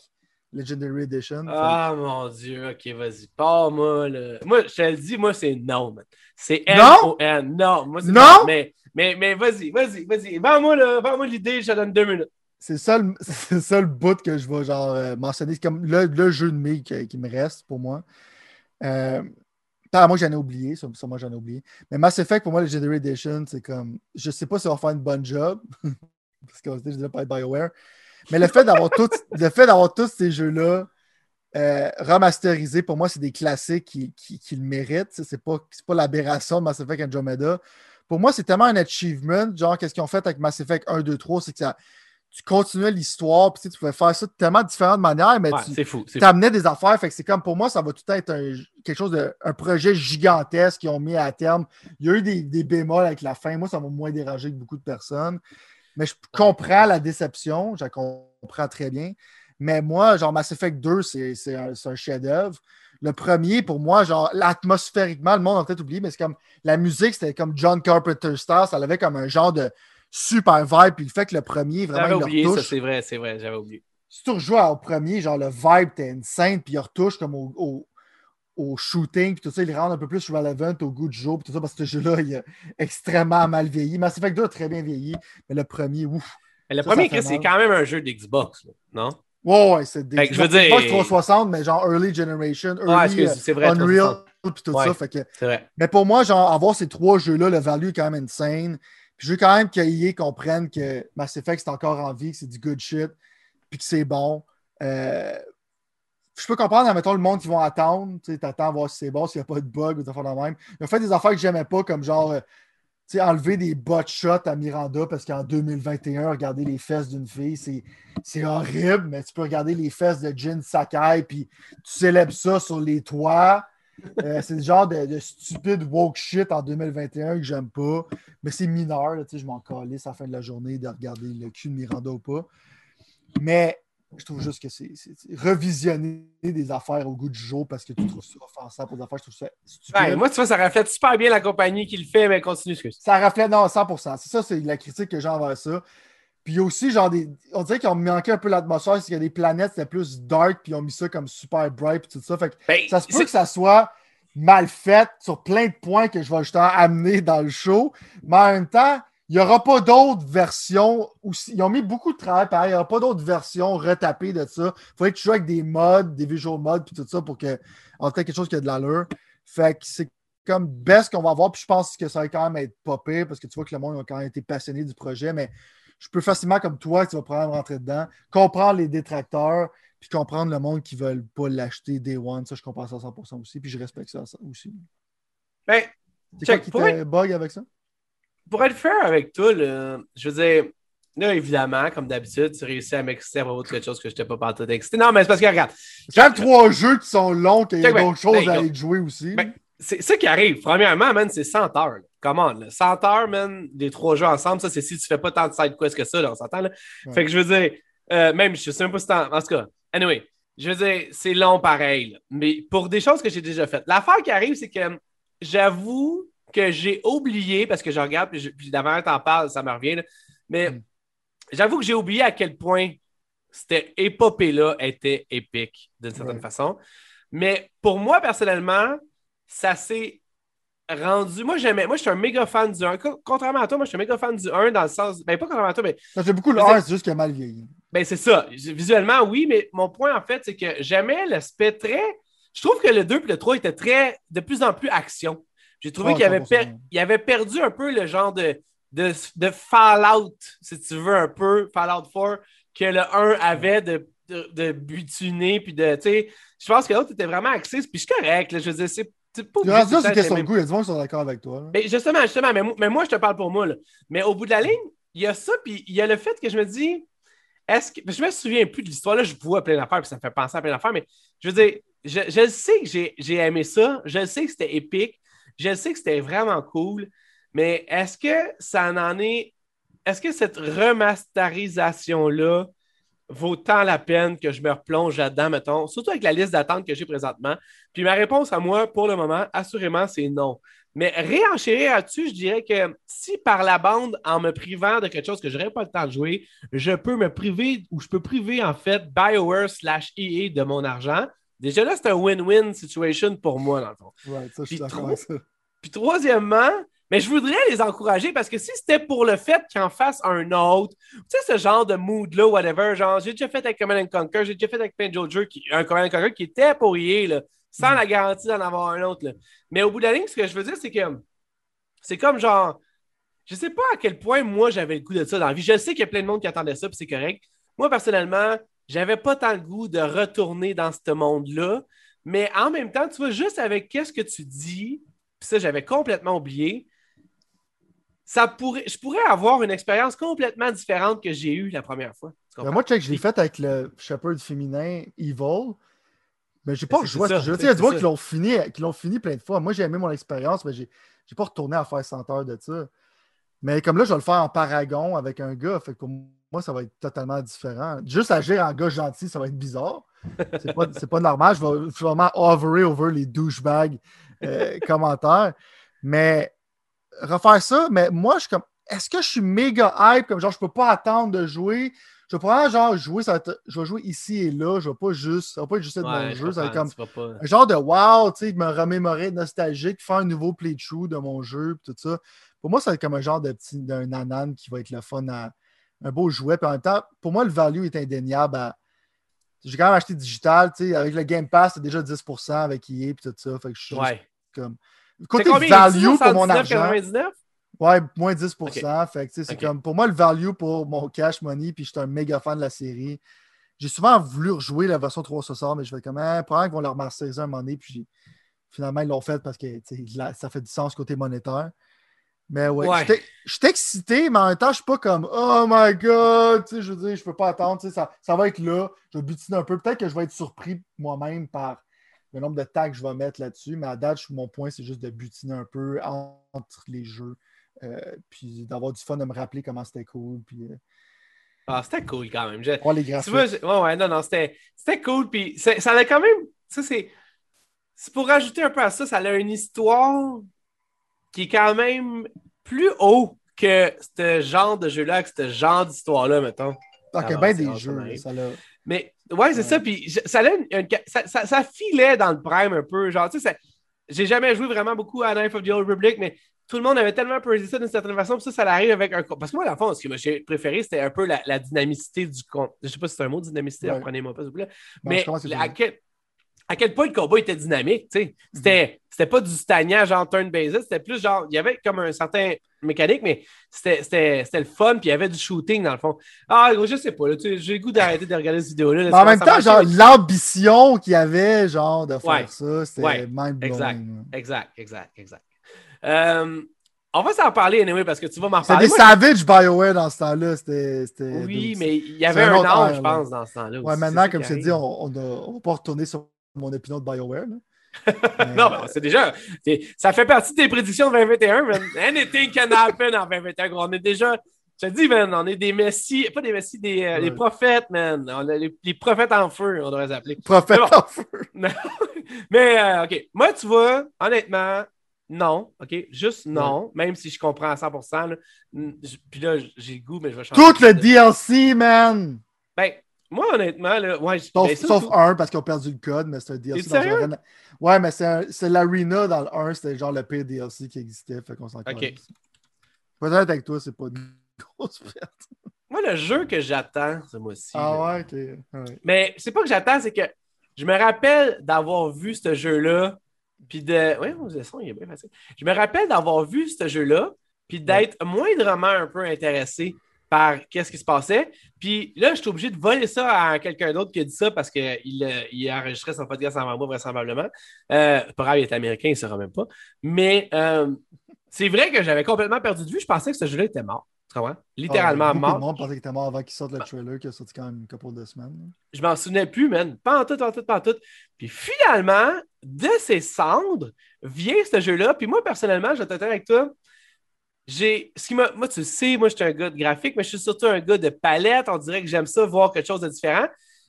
[SPEAKER 2] Legendary Edition. Fait
[SPEAKER 1] Ah mon Dieu, ok, vas-y, pars-moi. là. Moi, je te le dis, moi, c'est non, man. C'est
[SPEAKER 2] Non?
[SPEAKER 1] N-O-N. Non, moi, c'est
[SPEAKER 2] Non?
[SPEAKER 1] Mais, mais, mais vas-y, vas-y, vas-y. Vends-moi vends-moi l'idée, je te donne deux minutes.
[SPEAKER 2] c'est le seul, c'est le seul bout que je vais genre euh, mentionner. C'est comme le, le jeu de mai qui, qui me reste pour moi. Euh, moi, j'en ai oublié. Ça, ça, moi, j'en ai oublié. Mais Mass Effect, pour moi, Legendary Edition, c'est comme. Je sais pas si on va faire une bonne job. parce que je dirais pas être BioWare. Mais le fait d'avoir tout, le fait d'avoir tous ces jeux-là euh, remasterisés, pour moi, c'est des classiques qui, qui, qui le méritent. C'est pas, pas l'aberration de Mass Effect Andromeda. Pour moi, c'est tellement un achievement. Genre, qu'est-ce qu'ils ont fait avec Mass Effect 1, 2, 3, c'est que ça tu continuais l'histoire, puis tu pouvais faire ça de tellement différentes manières, mais tu amenais des affaires. Fait que c'est comme pour moi, ça va tout être quelque chose de un projet gigantesque qu'ils ont mis à terme. Il y a eu des, des bémols avec la fin. Moi, ça m'a moins dérangé que beaucoup de personnes. Mais je comprends la déception, je la comprends très bien. Mais moi, genre Mass Effect 2, c'est un, un chef-d'œuvre. Le premier, pour moi, genre, atmosphériquement, le monde a peut-être oublié, mais c'est comme la musique, c'était comme John Carpenter Star, ça avait comme un genre de super vibe. Puis le fait que le premier, vraiment.
[SPEAKER 1] J'avais oublié ça, c'est vrai, c'est vrai, j'avais oublié.
[SPEAKER 2] Si tu rejoues au premier, genre le vibe, t'es insane, puis il retouche comme au, au, shooting, puis tout ça, il rend un peu plus relevant au goût du jour, puis tout ça, parce que ce jeu-là, il est extrêmement mal vieilli. Mass Effect 2 a très bien vieilli, mais le premier, ouf.
[SPEAKER 1] Mais le premier, c'est quand même un jeu d'Xbox, non?
[SPEAKER 2] Ouais, ouais, c'est
[SPEAKER 1] des. je veux dire.
[SPEAKER 2] 360, mais genre early generation, early vrai, Unreal, puis tout ça. Fait que...
[SPEAKER 1] vrai.
[SPEAKER 2] Mais pour moi, genre, avoir ces trois jeux-là, le value est quand même insane. Puis je veux quand même qu'EA comprenne que Mass Effect, c'est encore en vie, que c'est du good shit, puis que c'est bon. Euh, je peux comprendre, mettons, le monde qui vont attendre. Tu attends voir si c'est bon, s'il n'y a pas de bug ou des affaires de même. Ils ont fait des affaires que j'aimais pas, comme genre, euh, enlever des bot shots à Miranda parce qu'en 2021, regarder les fesses d'une fille, c'est horrible, mais tu peux regarder les fesses de Jin Sakai, puis tu célèbres ça sur les toits. Euh, c'est le genre de, stupide woke shit en 2021 que j'aime pas. Mais c'est mineur, là, je m'en calisse à la fin de la journée de regarder le cul de Miranda ou pas. Mais je trouve juste que c'est revisionner des affaires au goût du jour parce que tu trouves ça offensant pour des affaires, je trouve ça stupide.
[SPEAKER 1] moi, tu vois, ça reflète super bien la compagnie qui le fait, mais continue. ce que
[SPEAKER 2] Ça reflète, non, 100%. C'est ça, c'est la critique que j'ai envers ça. Puis aussi, genre, des, on dirait qu'ils ont manqué un peu l'atmosphère, c'est qu'il y a des planètes, c'était plus dark, puis ils ont mis ça comme super bright, puis tout ça. Fait que ben, ça se peut que ça soit mal fait sur plein de points que je vais justement amener dans le show, mais en même temps, il n'y aura pas d'autres versions. Aussi. Ils ont mis beaucoup de travail, pareil. Il n'y aura pas d'autres versions retapées de ça. Il faudrait que tu joues avec des mods, des visual mods, puis tout ça pour que, en quelque chose qui a de l'allure. Fait que c'est comme best qu'on va voir. Puis je pense que ça va quand même être pire parce que tu vois que le monde a quand même été passionné du projet. Mais je peux facilement, comme toi, tu vas probablement rentrer dedans, comprendre les détracteurs, puis comprendre le monde qui ne veulent pas l'acheter day one. Ça, je comprends ça à 100% aussi, puis je respecte ça, aussi.
[SPEAKER 1] Ben,
[SPEAKER 2] c'est quoi qui te bug avec ça?
[SPEAKER 1] Pour être fair avec toi, je veux dire, là, évidemment, comme d'habitude, tu réussis à m'exciter à propos de quelque chose que je n'étais pas partout excité. Non, mais c'est parce que, regarde.
[SPEAKER 2] J'ai trois jeux qui sont longs, qu'il y a d'autres choses ben, à aller jouer aussi.
[SPEAKER 1] Ben, c'est ça qui arrive. Premièrement, man, c'est 100 heures. Comment? 100 heures, man, des trois jeux ensemble, ça, c'est si tu fais pas tant de side quests que ça, là, on s'entend, là. Fait que je veux dire, euh, même, je sais même pas si En tout cas, anyway, je veux dire, c'est long pareil, mais pour des choses que j'ai déjà faites. L'affaire qui arrive, c'est que j'avoue que j'ai oublié, parce que je regarde, puis, puis d'avant, t'en parles, ça me revient, mais mm. j'avoue que j'ai oublié à quel point cette épopée-là était épique, d'une certaine façon. Mais pour moi, personnellement, ça s'est rendu. Moi, j'aimais. Moi, je suis un méga fan du 1. Contrairement à toi, moi, je suis un méga fan du 1 dans le sens. Ben, pas contrairement à toi, mais.
[SPEAKER 2] Ça fait beaucoup le 1, c'est juste qu'il a mal vieilli.
[SPEAKER 1] Ben, c'est ça. Visuellement, oui, mais mon point, en fait, c'est que j'aimais l'aspect très. Je trouve que le 2 et le 3 étaient très. de plus en plus action. J'ai trouvé qu'il avait, avait perdu un peu le genre de, de, de Fallout, si tu veux, un peu, Fallout 4, que le 1 avait de, de, de butiner, puis de. Tu sais, je pense que l'autre était vraiment axé, puis je suis correct. Là, je veux dire, c'est
[SPEAKER 2] pas c'est question de goût. Il y a des gens qui sont d'accord avec toi.
[SPEAKER 1] Mais justement, justement, mais, moi, je te parle pour moi. Là. Mais au bout de la ligne, il y a ça, puis il y a le fait que je me dis, est-ce que. Je me souviens plus de l'histoire, là, je vois plein d'affaires, puis ça me fait penser à plein d'affaires, mais je veux dire, je, je sais que j'ai aimé ça, je sais que c'était épique, je sais que c'était vraiment cool, mais est-ce que ça en est. Est-ce que cette remasterisation-là vaut tant la peine que je me replonge là-dedans, mettons, surtout avec la liste d'attente que j'ai présentement? Puis ma réponse à moi, pour le moment, assurément, c'est non. Mais réenchérir là-dessus, je dirais que si par la bande, en me privant de quelque chose que je n'aurais pas le temps de jouer, je peux me priver ou je peux priver en fait BioWare slash EA de mon argent, déjà là, c'est un win-win situation pour moi, dans le fond.
[SPEAKER 2] Ouais, ça, je suis d'accord avec ça.
[SPEAKER 1] Puis troisièmement, mais je voudrais les encourager parce que si c'était pour le fait qu'ils en fassent un autre, tu sais, ce genre de mood-là, whatever, genre, j'ai déjà fait avec Command Conquer, j'ai déjà fait avec Paint Jeu, qui, un Command Conquer qui était pour y là, sans la garantie d'en avoir un autre. Là. Mais au bout de la ligne, ce que je veux dire, c'est que c'est comme genre, je sais pas à quel point moi j'avais le goût de ça dans la vie. Je sais qu'il y a plein de monde qui attendait ça, puis c'est correct. Moi, personnellement, j'avais pas tant le goût de retourner dans ce monde-là. Mais en même temps, tu vois, juste avec qu'est-ce que tu dis, puis ça, j'avais complètement oublié ça pourrait, je pourrais avoir une expérience complètement différente que j'ai eue la première fois.
[SPEAKER 2] Ben, moi, check, je l'ai fait avec le Shepherd féminin Evil. Mais j'ai pas
[SPEAKER 1] Ben, c'est
[SPEAKER 2] joué à ce jeu.
[SPEAKER 1] c'est
[SPEAKER 2] Il y a gens
[SPEAKER 1] ça.
[SPEAKER 2] qui l'ont fini, qui l'ont fini plein de fois. Moi, j'ai aimé mon expérience, mais j'ai j'ai pas retourné à faire 100 heures de ça. Mais comme là, je vais le faire en paragon avec un gars. Fait que pour moi, ça va être totalement différent. Juste agir en gars gentil, ça va être bizarre. C'est pas, pas normal. Je vais, je vais vraiment hoverer over les douchebags euh, commentaires. Mais refaire ça, mais moi, je suis comme. Est-ce que je suis méga hype? Comme genre, je peux pas attendre de jouer. Je vais probablement genre jouer, ça va être- je vais jouer ici et là. Je vais pas juste. Ça va pas être juste être
[SPEAKER 1] Ouais,
[SPEAKER 2] mon
[SPEAKER 1] je
[SPEAKER 2] jeu. Ça va être comme
[SPEAKER 1] pas-
[SPEAKER 2] un genre de wow, tu sais, me remémorer nostalgique, faire un nouveau playthrough de mon jeu, tout ça. Pour moi, ça va être comme un genre de petit d'un nanan qui va être le fun à un beau jouet. Puis en même temps, pour moi, le value est indéniable. à- J'ai quand même acheté digital, tu sais, avec le Game Pass, c'est déjà 10% avec EA et tout ça. Fait que je suis
[SPEAKER 1] Ouais.
[SPEAKER 2] comme. Côté value pour mon
[SPEAKER 1] 79,
[SPEAKER 2] argent.
[SPEAKER 1] 99?
[SPEAKER 2] Ouais, moins 10%. Fait que, c'est comme pour moi le value pour mon cash money, puis je suis un méga fan de la série. J'ai souvent voulu rejouer la version 360, mais je fais comme, ah, probablement qu'ils vont le remasteriser un moment donné, puis finalement ils l'ont fait parce que ça fait du sens côté monétaire. Mais ouais,
[SPEAKER 1] Ouais.
[SPEAKER 2] j'étais- j'étais excité, mais en même temps, je suis pas comme Oh my god, tu sais, je veux dire, je peux pas attendre, tu sais, ça, ça va être là, je vais butiner un peu. Peut-être que je vais être surpris moi-même par le nombre de tags que je vais mettre là-dessus, mais à date, je- mon point, c'est juste de butiner un peu entre les jeux. Euh, puis d'avoir du fun de me rappeler comment c'était cool. Puis euh,
[SPEAKER 1] Ah, c'était cool quand même. Je-
[SPEAKER 2] les
[SPEAKER 1] Tu vois, ouais, ouais, non, non, c'était c'était cool. Puis ça a quand même. Ça, c'est. C'est pour rajouter un peu à ça, ça a une histoire qui est quand même plus haut que ce genre de jeu-là, que ce genre d'histoire-là, mettons.
[SPEAKER 2] Ah, que ben
[SPEAKER 1] c'est
[SPEAKER 2] des jeux,
[SPEAKER 1] ça
[SPEAKER 2] là, ça.
[SPEAKER 1] Mais ouais, c'est
[SPEAKER 2] Ouais.
[SPEAKER 1] ça. Puis ça, a une- une- ça, ça- ça filait dans le prime un peu. Genre, tu sais, j'ai jamais joué vraiment beaucoup à Knife of the Old Republic, mais tout le monde avait tellement praisé ça d'une certaine façon. Puis ça, ça arrive avec un. Parce que moi, à la fin, ce que j'ai préféré, c'était un peu la, la dynamicité du compte. Je sais pas si c'est un mot, dynamicité,
[SPEAKER 2] Ouais.
[SPEAKER 1] apprenez-moi pas, s'il vous plaît.
[SPEAKER 2] Bon,
[SPEAKER 1] mais
[SPEAKER 2] à
[SPEAKER 1] quel, à quel point le combat était dynamique, tu sais. C'était, c'était pas du stagnant, genre turn-based, c'était plus genre, il y avait comme un certain mécanique, mais c'était, c'était, c'était le fun, puis il y avait du shooting dans le fond. Ah, je sais pas, là, j'ai le goût d'arrêter de regarder cette vidéo-là.
[SPEAKER 2] En même temps, genre, l'ambition qu'il y avait, genre, de faire
[SPEAKER 1] Ouais.
[SPEAKER 2] ça, c'était
[SPEAKER 1] Ouais.
[SPEAKER 2] mind-blowing.
[SPEAKER 1] Exact. Exact, exact, exact. Euh, on va s'en parler, anyway, parce que tu vas m'en
[SPEAKER 2] C'était
[SPEAKER 1] parler.
[SPEAKER 2] des
[SPEAKER 1] Moi,
[SPEAKER 2] Savage BioWare dans ce temps-là. C'était. c'était-
[SPEAKER 1] oui, mais il y avait
[SPEAKER 2] un ère,
[SPEAKER 1] je pense, dans ce temps-là.
[SPEAKER 2] Ouais,
[SPEAKER 1] aussi.
[SPEAKER 2] maintenant, comme je te
[SPEAKER 1] arrive.
[SPEAKER 2] dis, on ne va pas retourner sur mon opinion de BioWare. là.
[SPEAKER 1] Non, mais c'est déjà. Ça fait partie des prédictions de 2021, man. Anything can happen en 2021. gros. On est déjà. Je te dis, man, on est des messies, pas des messies, des, euh,
[SPEAKER 2] Ouais.
[SPEAKER 1] prophètes, man. On a les, les prophètes en feu, on devrait les appeler.
[SPEAKER 2] Prophète
[SPEAKER 1] Mais bon.
[SPEAKER 2] en feu.
[SPEAKER 1] Mais, euh, OK. Moi, tu vois, honnêtement, non. OK? Juste non. Même si je comprends à 100%. là. Je- Puis là, j'ai le goût, mais je vais changer.
[SPEAKER 2] Tout le DLC, man!
[SPEAKER 1] Ben, moi, honnêtement, là, ouais, je-
[SPEAKER 2] Sauf,
[SPEAKER 1] ben, ça,
[SPEAKER 2] sauf
[SPEAKER 1] tout-
[SPEAKER 2] un, parce qu'ils ont perdu le code, mais c'est un DLC dans
[SPEAKER 1] sérieux?
[SPEAKER 2] un. Ouais, mais c'est l'arena dans le 1, c'était genre le pire DLC qui existait. Fait qu'on s'en
[SPEAKER 1] Ok.
[SPEAKER 2] calisse. Je vais être honnête avec toi, c'est pas une grosse perte.
[SPEAKER 1] Moi, le jeu que j'attends ce mois-ci. là,
[SPEAKER 2] Ah ouais, ok. Ouais.
[SPEAKER 1] Mais c'est pas que j'attends, c'est que je me rappelle d'avoir vu ce jeu-là, puis de. Oui, le son, il est bien facile. Je me rappelle d'avoir vu ce jeu-là, puis d'être moindrement un peu intéressé par qu'est-ce qui se passait. Puis là, je suis obligé de voler ça à quelqu'un d'autre qui a dit ça parce qu'il il a enregistré son podcast avant moi, vraisemblablement. Euh, pas grave, il est américain, il ne saura même pas. Mais euh, c'est vrai que j'avais complètement perdu de vue. Je pensais que ce jeu-là était mort. Comprends? Littéralement
[SPEAKER 2] Ah,
[SPEAKER 1] mort.
[SPEAKER 2] de monde pensait qu'il était mort avant qu'il sorte le trailer qui a sorti quand même une couple de semaines.
[SPEAKER 1] Je m'en souvenais plus, man. Pas en tout, pas en tout, pas en tout. Puis finalement, de ces cendres vient ce jeu-là. Puis moi, personnellement, je vais avec toi. J'ai. Ce qui. Moi, tu sais, moi, je suis un gars de graphique, mais je suis surtout un gars de palette. On dirait que j'aime ça, voir quelque chose de différent.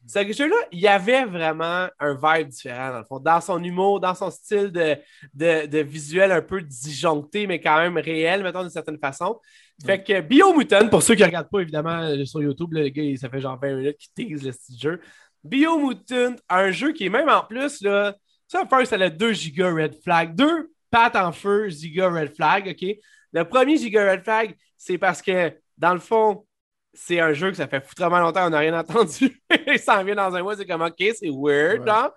[SPEAKER 1] Ce jeu-là, il y avait vraiment un vibe différent, dans le fond. Dans son humour, dans son style de, de, de visuel un peu disjoncté, mais quand même réel, mettons, d'une certaine façon. Fait que Biomutant, pour ceux qui ne regardent pas, évidemment, euh, sur YouTube, le gars, ça fait genre 20 minutes qu'il tease le petit jeu. Biomutant, un jeu qui est même en plus, là, ça, first, elle a 2 giga red flag. Deux pattes en feu, giga red flag, OK? Le premier giga red flag, c'est parce que, dans le fond, c'est un jeu que ça fait foutrement longtemps, on n'a rien entendu. Il s'en vient dans un mois, c'est comme, OK, c'est weird,
[SPEAKER 2] Ouais.
[SPEAKER 1] hein?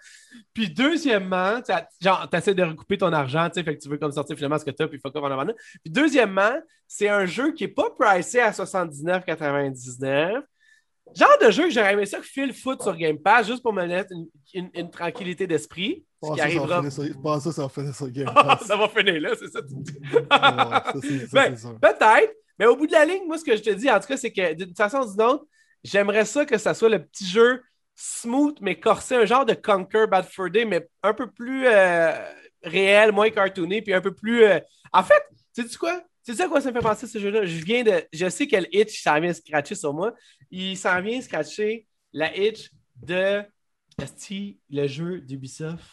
[SPEAKER 1] Puis deuxièmement, t'as- genre, tu essaies de recouper ton argent, tu sais, fait que tu veux comme sortir finalement ce que tu as, puis fuck off en avant. Puis deuxièmement, c'est un jeu qui n'est pas pricé à 79,99. Genre de jeu que j'aurais aimé ça que Phil foot sur Game Pass juste pour me mettre une, une- une tranquillité d'esprit. Ce
[SPEAKER 2] Pas
[SPEAKER 1] qui
[SPEAKER 2] ça, ça va
[SPEAKER 1] arrivera.
[SPEAKER 2] finir sur- pas ça, ça va finir sur Game
[SPEAKER 1] Ah,
[SPEAKER 2] Pass.
[SPEAKER 1] ça va finir là, c'est ça. Ben. Peut-être, mais au bout de la ligne, moi, ce que je te dis, en tout cas, c'est que d'une façon ou d'une autre, j'aimerais ça que ça soit le petit jeu smooth, mais corsé, un genre de Conquer Bad Fur Day, mais un peu plus euh, réel, moins cartoony, puis un peu plus. euh, En fait, sais-tu quoi? C'est ça quoi ça me fait penser ce jeu-là? Je viens de. Je sais que le itch s'en vient scratcher sur moi. Il s'en vient scratcher la itch de. Le jeu d'Ubisoft.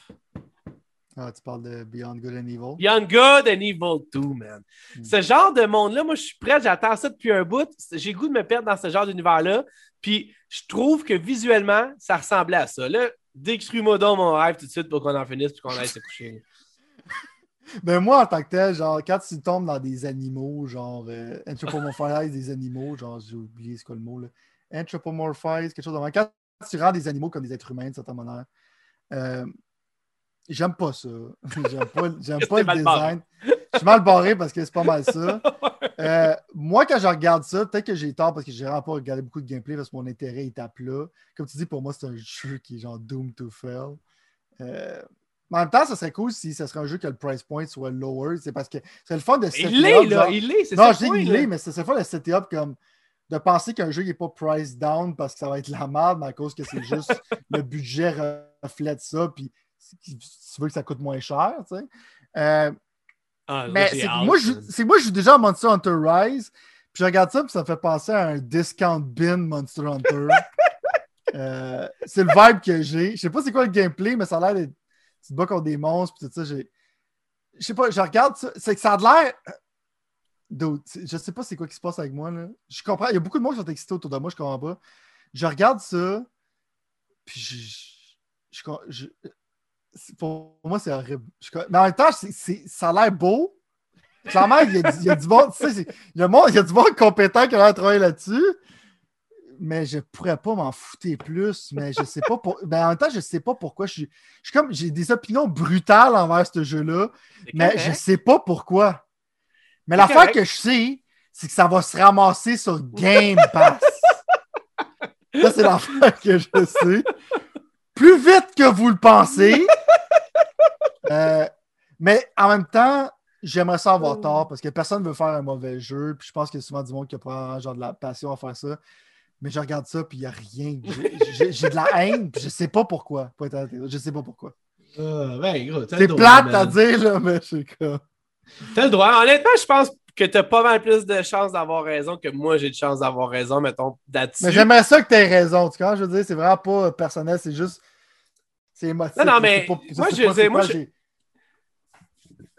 [SPEAKER 2] Ah, tu parles de Beyond Good and Evil?
[SPEAKER 1] Beyond Good and Evil 2, man.
[SPEAKER 2] Mm.
[SPEAKER 1] Ce genre de monde-là, moi, je suis prêt, j'attends ça depuis un bout. J'ai le goût de me perdre dans ce genre d'univers-là. Puis, je trouve que visuellement, ça ressemblait à ça. Là, décris-moi donc mon rêve tout de suite pour qu'on en finisse et qu'on aille se coucher.
[SPEAKER 2] Ben moi, en tant que tel, genre, quand tu tombes dans des animaux, genre euh, anthropomorphize des animaux, genre, j'ai oublié ce qu'est le mot, là. Anthropomorphize, quelque chose de. Quand tu rends des animaux comme des êtres humains, de certaine manière, euh, j'aime pas ça. j'aime pas, j'aime pas
[SPEAKER 1] que
[SPEAKER 2] le design. Je suis mal barré parce que c'est pas mal ça. Euh, moi, quand je regarde ça, peut-être que j'ai tort parce que j'ai vraiment pas regardé beaucoup de gameplay parce que mon intérêt est à plat. Comme tu dis, pour moi, c'est un jeu qui est genre Doom to Fail. Euh, mais en même temps, ça serait cool si ça serait un jeu que le price point soit lower. C'est parce que c'est le fun de setter
[SPEAKER 1] Il l'est,
[SPEAKER 2] up,
[SPEAKER 1] là, il l'est, c'est
[SPEAKER 2] Non,
[SPEAKER 1] ça.
[SPEAKER 2] je dis
[SPEAKER 1] là.
[SPEAKER 2] l'est, mais c'est le fun de setter up comme de penser qu'un jeu n'est pas price down parce que ça va être la merde, mais à cause que c'est juste le budget reflète ça, puis si tu veux que ça coûte moins cher, tu sais. Euh,
[SPEAKER 1] Ah,
[SPEAKER 2] mais c'est moi, je, moi, je joue déjà à Monster Hunter Rise, puis je regarde ça, puis ça me fait penser à un discount bin Monster Hunter. Euh, c'est le vibe que j'ai. Je sais pas c'est quoi le gameplay, mais ça a l'air d'être. Tu te bats contre des monstres, puis tout ça. j'ai- Je sais pas, je regarde ça. C'est que ça a l'air. Je sais pas c'est quoi qui se passe avec moi. Là. Je comprends. Il y a beaucoup de monde qui sont excités autour de moi, je comprends pas. Je regarde ça, puis je. je- pour moi, c'est horrible. Mais en même temps, ça a l'air beau. Clairement, il y a, du- monde, tu sais, il y a du monde compétent qui a l'air de travailler là-dessus. Mais je pourrais pas m'en foutre plus. Mais je sais pas pour... mais en même temps, je sais pas pourquoi. Je suis, je suis comme j'ai des opinions brutales envers ce jeu-là. Mais je sais pas pourquoi. Mais l'affaire que je sais, c'est que ça va se ramasser sur Game Pass. ça, c'est l'affaire que je sais. Plus vite que vous le pensez. Euh, mais en même temps, j'aimerais ça avoir tort parce que personne ne veut faire un mauvais jeu. Puis je pense qu'il y a souvent du monde qui a genre de la passion à faire ça. Mais je regarde ça, puis il n'y a rien. J'ai- de la haine, puis je sais pas pourquoi. Pour être je sais pas pourquoi.
[SPEAKER 1] Ah, ben, gros,
[SPEAKER 2] C'est plate
[SPEAKER 1] man.
[SPEAKER 2] à dire, là, mais c'est comme.
[SPEAKER 1] T'as le droit. Honnêtement, je pense que t'as pas mal plus de chances d'avoir raison que moi, j'ai de chance d'avoir raison, mettons, là-dessus.
[SPEAKER 2] Mais j'aimerais ça que tu aies raison. Tu vois, je veux dire, c'est vraiment pas euh, personnel, c'est juste. C'est émotif.
[SPEAKER 1] Non, non, mais
[SPEAKER 2] pas-
[SPEAKER 1] moi, je veux dire, moi,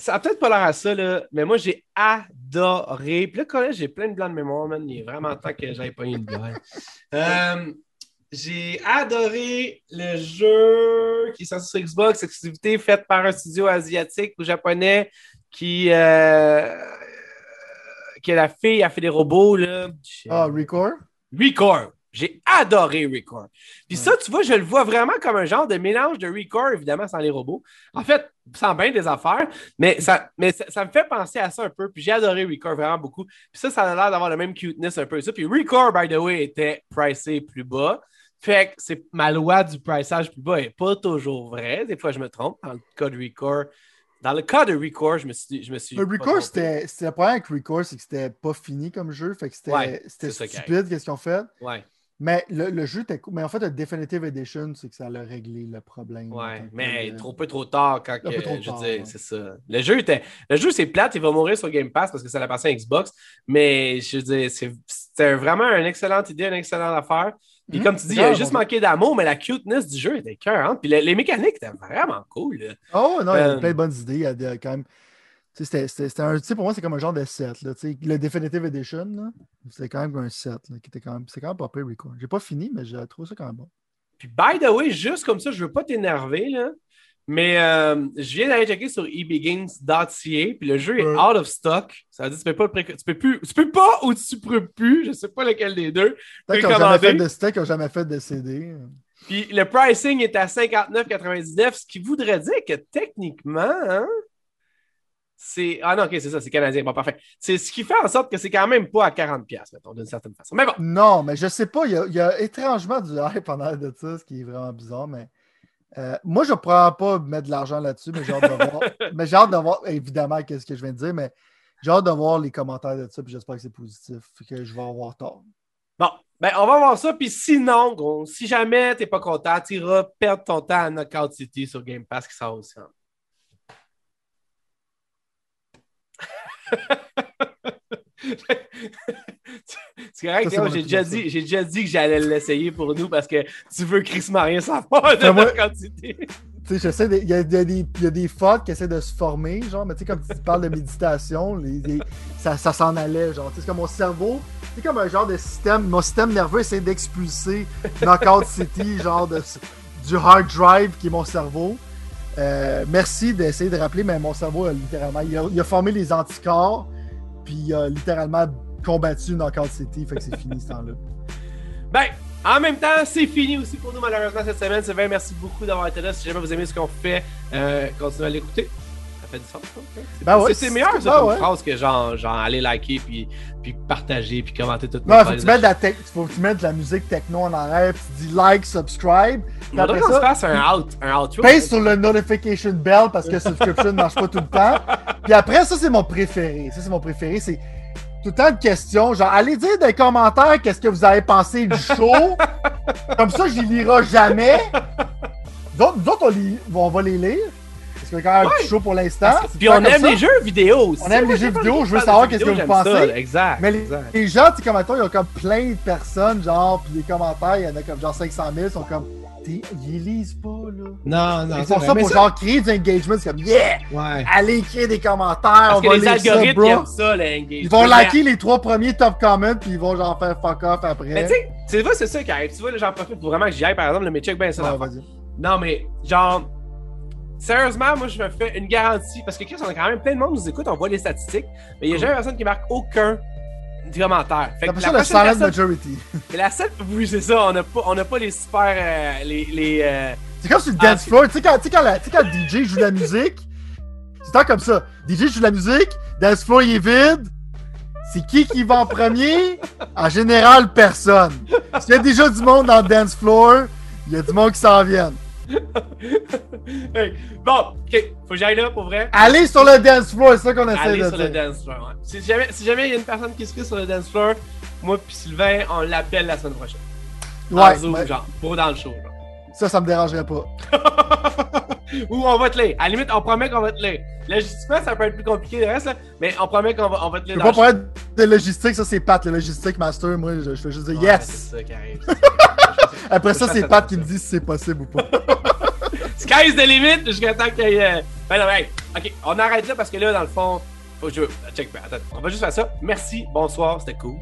[SPEAKER 1] Ça a peut-être pas l'air à ça, là, mais moi, j'ai adoré. Puis là, quand j'ai plein de blancs de mémoire, man. Il est vraiment temps que j'aille pas une blague. Euh, j'ai adoré le jeu qui est sorti sur Xbox, exclusivité faite par un studio asiatique ou japonais qui, euh, la fille, a fait des robots, là.
[SPEAKER 2] Ah, Record?
[SPEAKER 1] Record. J'ai adoré Record. Puis ça, tu vois, je le vois vraiment comme un genre de mélange de Record, évidemment, sans les robots. En fait, sans bien des affaires, mais ça, mais ça, ça me fait penser à ça un peu. Puis j'ai adoré Record vraiment beaucoup. Puis ça, ça a l'air d'avoir le même cuteness un peu. Ça. Puis Record, by the way, était pricé plus bas. Fait que c'est ma loi du priçage plus bas n'est pas toujours vraie. Des fois, je me trompe. Dans le cas de Record, dans le cas de Record, je me suis. Je me suis
[SPEAKER 2] Record, c'était. Le problème avec Record, c'est que c'était pas fini comme jeu. Fait que c'était
[SPEAKER 1] Ouais,
[SPEAKER 2] stupide, qu'est-ce qu'ils ont fait.
[SPEAKER 1] Ouais.
[SPEAKER 2] Mais le, le jeu était cool. Mais en fait, le Definitive Edition, c'est que ça a réglé le problème.
[SPEAKER 1] Ouais,
[SPEAKER 2] que
[SPEAKER 1] mais trop peu trop tard quand
[SPEAKER 2] Un
[SPEAKER 1] que,
[SPEAKER 2] peu trop
[SPEAKER 1] je
[SPEAKER 2] tard, ouais.
[SPEAKER 1] c'est ça. Le jeu était. Le jeu, c'est plate, il va mourir sur Game Pass parce que ça l'a passé à Xbox. Mais je veux dire, c'est- c'était vraiment une excellente idée, une excellente affaire. Puis
[SPEAKER 2] Mhm.
[SPEAKER 1] comme tu dis, il a juste manqué d'amour, mais la cuteness du jeu était cœur. Puis les, les mécaniques étaient vraiment cool. là.
[SPEAKER 2] Oh, non, il y
[SPEAKER 1] Euh,
[SPEAKER 2] a plein de bonnes idées. Il y a quand même. C'était- un. Pour moi, c'est comme un genre de set. Là, le Definitive Edition, c'était quand même un set. Là, qui était quand même. C'est quand même pas pire Record. J'ai pas fini, mais j'ai trouvé ça quand même bon.
[SPEAKER 1] Puis by the way, juste comme ça, je veux pas t'énerver, là. Mais euh, je viens d'aller checker sur eBegames.ca, puis le jeu est
[SPEAKER 2] Ouais.
[SPEAKER 1] out of stock. Ça veut dire que tu peux pas, le tu peux plus, tu peux pas ou tu peux plus, je sais pas lequel des deux.
[SPEAKER 2] Peut-être qu'ils n'ont jamais fait de qu'ils n'ont jamais fait de CD.
[SPEAKER 1] Puis le pricing est à 59,99, ce qui voudrait dire que techniquement, hein, c'est. Ah non, ok, c'est ça, c'est canadien. Bon, parfait. C'est ce qui fait en sorte que c'est quand même pas à 40$, mettons, d'une certaine façon. Mais bon.
[SPEAKER 2] Non, mais je sais pas, il y a, il y a étrangement du hype en arrière de ça, ce qui est vraiment bizarre, mais. euh, moi, je ne pourrais pas mettre de l'argent là-dessus, mais j'ai hâte de voir. mais j'ai hâte de voir, évidemment, qu'est-ce que je viens de dire, mais j'ai hâte de voir les commentaires de ça, puis j'espère que c'est positif, que je vais avoir tort.
[SPEAKER 1] Bon, ben, on va voir ça. Puis sinon, gros, si jamais t'es pas content, tu iras perdre ton temps à Knockout City sur Game Pass qui sort aussi. hein. C'est correct,
[SPEAKER 2] c'est
[SPEAKER 1] j'ai déjà, dit- j'ai déjà dit que j'allais l'essayer pour nous parce que tu veux Chris rien savoir de
[SPEAKER 2] moi-
[SPEAKER 1] Knockout City.
[SPEAKER 2] Tu sais, il y, y a des, il y a des fucks qui essaient de se former, genre, mais tu sais, comme tu parles de méditation, les- les- ça, ça s'en allait, genre. Tu sais, c'est comme mon cerveau, c'est comme un genre de système, mon système nerveux essaie d'expulser Knockout City, genre de, du hard drive qui est mon cerveau. Euh, merci d'essayer de rappeler, mais mon cerveau, a littéralement, il a, formé les anticorps, puis il a littéralement combattu Knockout City, fait que c'est fini ce temps-là.
[SPEAKER 1] Ben, en même temps, c'est fini aussi pour nous malheureusement cette semaine. Sylvain, merci beaucoup d'avoir été là. Si jamais vous aimez ce qu'on fait, euh, continuez à l'écouter. Fait du sens.
[SPEAKER 2] Ben ouais,
[SPEAKER 1] c'est- meilleur ça comme
[SPEAKER 2] ouais.
[SPEAKER 1] phrase que genre, genre aller liker puis, puis partager puis commenter tout.
[SPEAKER 2] Non, faut que tu mettes de la, tech- faut que tu mettes de la musique techno en arrière, puis tu dis like, subscribe.
[SPEAKER 1] On qu'on se fasse un, out, un outro.
[SPEAKER 2] Paye sur le notification bell parce que subscription ne marche pas tout le temps. Puis après, ça, c'est mon préféré. Ça, c'est mon préféré. C'est tout le temps de questions. Genre, allez dire dans les commentaires qu'est-ce que vous avez pensé du show. Comme ça, je les lirai jamais. Nous autres, nous autres, on, on va les lire. Y a quand même show pour l'instant.
[SPEAKER 1] Puis on aime les jeux vidéo aussi.
[SPEAKER 2] On aime les jeux vidéo, je veux savoir qu'est-ce que vous pensez.
[SPEAKER 1] ça, exact.
[SPEAKER 2] Mais les,
[SPEAKER 1] exact.
[SPEAKER 2] les gens, tu sais, comme mettons, ils ont comme plein de personnes, genre, puis les commentaires, il y en a comme genre 500 000, sont comme, ils lisent pas, là.
[SPEAKER 3] Non, non,
[SPEAKER 2] Ils
[SPEAKER 3] c'est
[SPEAKER 2] font ça pour genre créer du engagement, c'est comme, yeah!
[SPEAKER 3] Ouais.
[SPEAKER 2] Allez écrire des commentaires,
[SPEAKER 1] Parce
[SPEAKER 2] on
[SPEAKER 1] que
[SPEAKER 2] va
[SPEAKER 1] les
[SPEAKER 2] lire ça,
[SPEAKER 1] algorithmes
[SPEAKER 2] bro.
[SPEAKER 1] aiment ça.
[SPEAKER 2] Ils vont liker les trois premiers top comments, puis ils vont genre faire fuck off après.
[SPEAKER 1] Mais tu sais, tu vois, c'est ça qui arrive. Tu vois, j'en profite pour vraiment que j'y aille, par exemple, le mais check bien ça. Non, mais genre, sérieusement, moi, je me fais une garantie parce que Chris, on a quand même plein de monde qui nous écoute, on voit les statistiques, mais il n'y a jamais personne qui marque aucun commentaire. Fait
[SPEAKER 2] C'est
[SPEAKER 1] que la prochaine
[SPEAKER 2] silent
[SPEAKER 1] personne-
[SPEAKER 2] majority.
[SPEAKER 1] mais la seule, oui, c'est ça, on n'a pas, on pas les super, euh, les, les, euh,
[SPEAKER 2] C'est comme sur le
[SPEAKER 1] Ah,
[SPEAKER 2] dance floor. Tu sais, quand, tu sais, quand, la- quand le DJ joue de la musique, c'est tant comme ça. DJ joue de la musique, dance floor il est vide. C'est qui qui va en premier? En général, personne. S'il y a déjà du monde dans le dance floor, il y a du monde qui s'en vient.
[SPEAKER 1] hey, bon, ok, faut que j'aille là pour vrai.
[SPEAKER 2] Allez sur le dance floor, c'est ça qu'on essaie
[SPEAKER 1] Aller
[SPEAKER 2] de
[SPEAKER 1] sur le
[SPEAKER 2] dire.
[SPEAKER 1] dance floor. ouais. Si jamais si jamais il y a une personne qui se fait sur le dance floor, moi puis Sylvain, on l'appelle la semaine prochaine. en
[SPEAKER 2] Ouais,
[SPEAKER 1] Zoom,
[SPEAKER 2] ouais,
[SPEAKER 1] genre, pour dans le show. genre.
[SPEAKER 2] Ça, ça me dérangerait pas.
[SPEAKER 1] Ou on va te lire. À la limite, on promet qu'on va te lire. Logistiquement, ça peut être plus compliqué le reste, là, mais on promet qu'on va, on va te lire dans
[SPEAKER 2] pas
[SPEAKER 1] show.
[SPEAKER 2] parler de logistique, ça c'est Pat, le logistique master. Moi, je, je fais juste dire
[SPEAKER 1] Ouais,
[SPEAKER 2] yes.
[SPEAKER 1] C'est ça qui arrive.
[SPEAKER 2] Après ça, c'est Pat qui me dit si c'est possible ou pas.
[SPEAKER 1] Sky's the limit jusqu'à temps qu'il y ait. euh, Ben non, hey, ok, on arrête là parce que là, dans le fond, faut que je. Check, ben, attends, on va juste faire ça. Merci, bonsoir, c'était cool.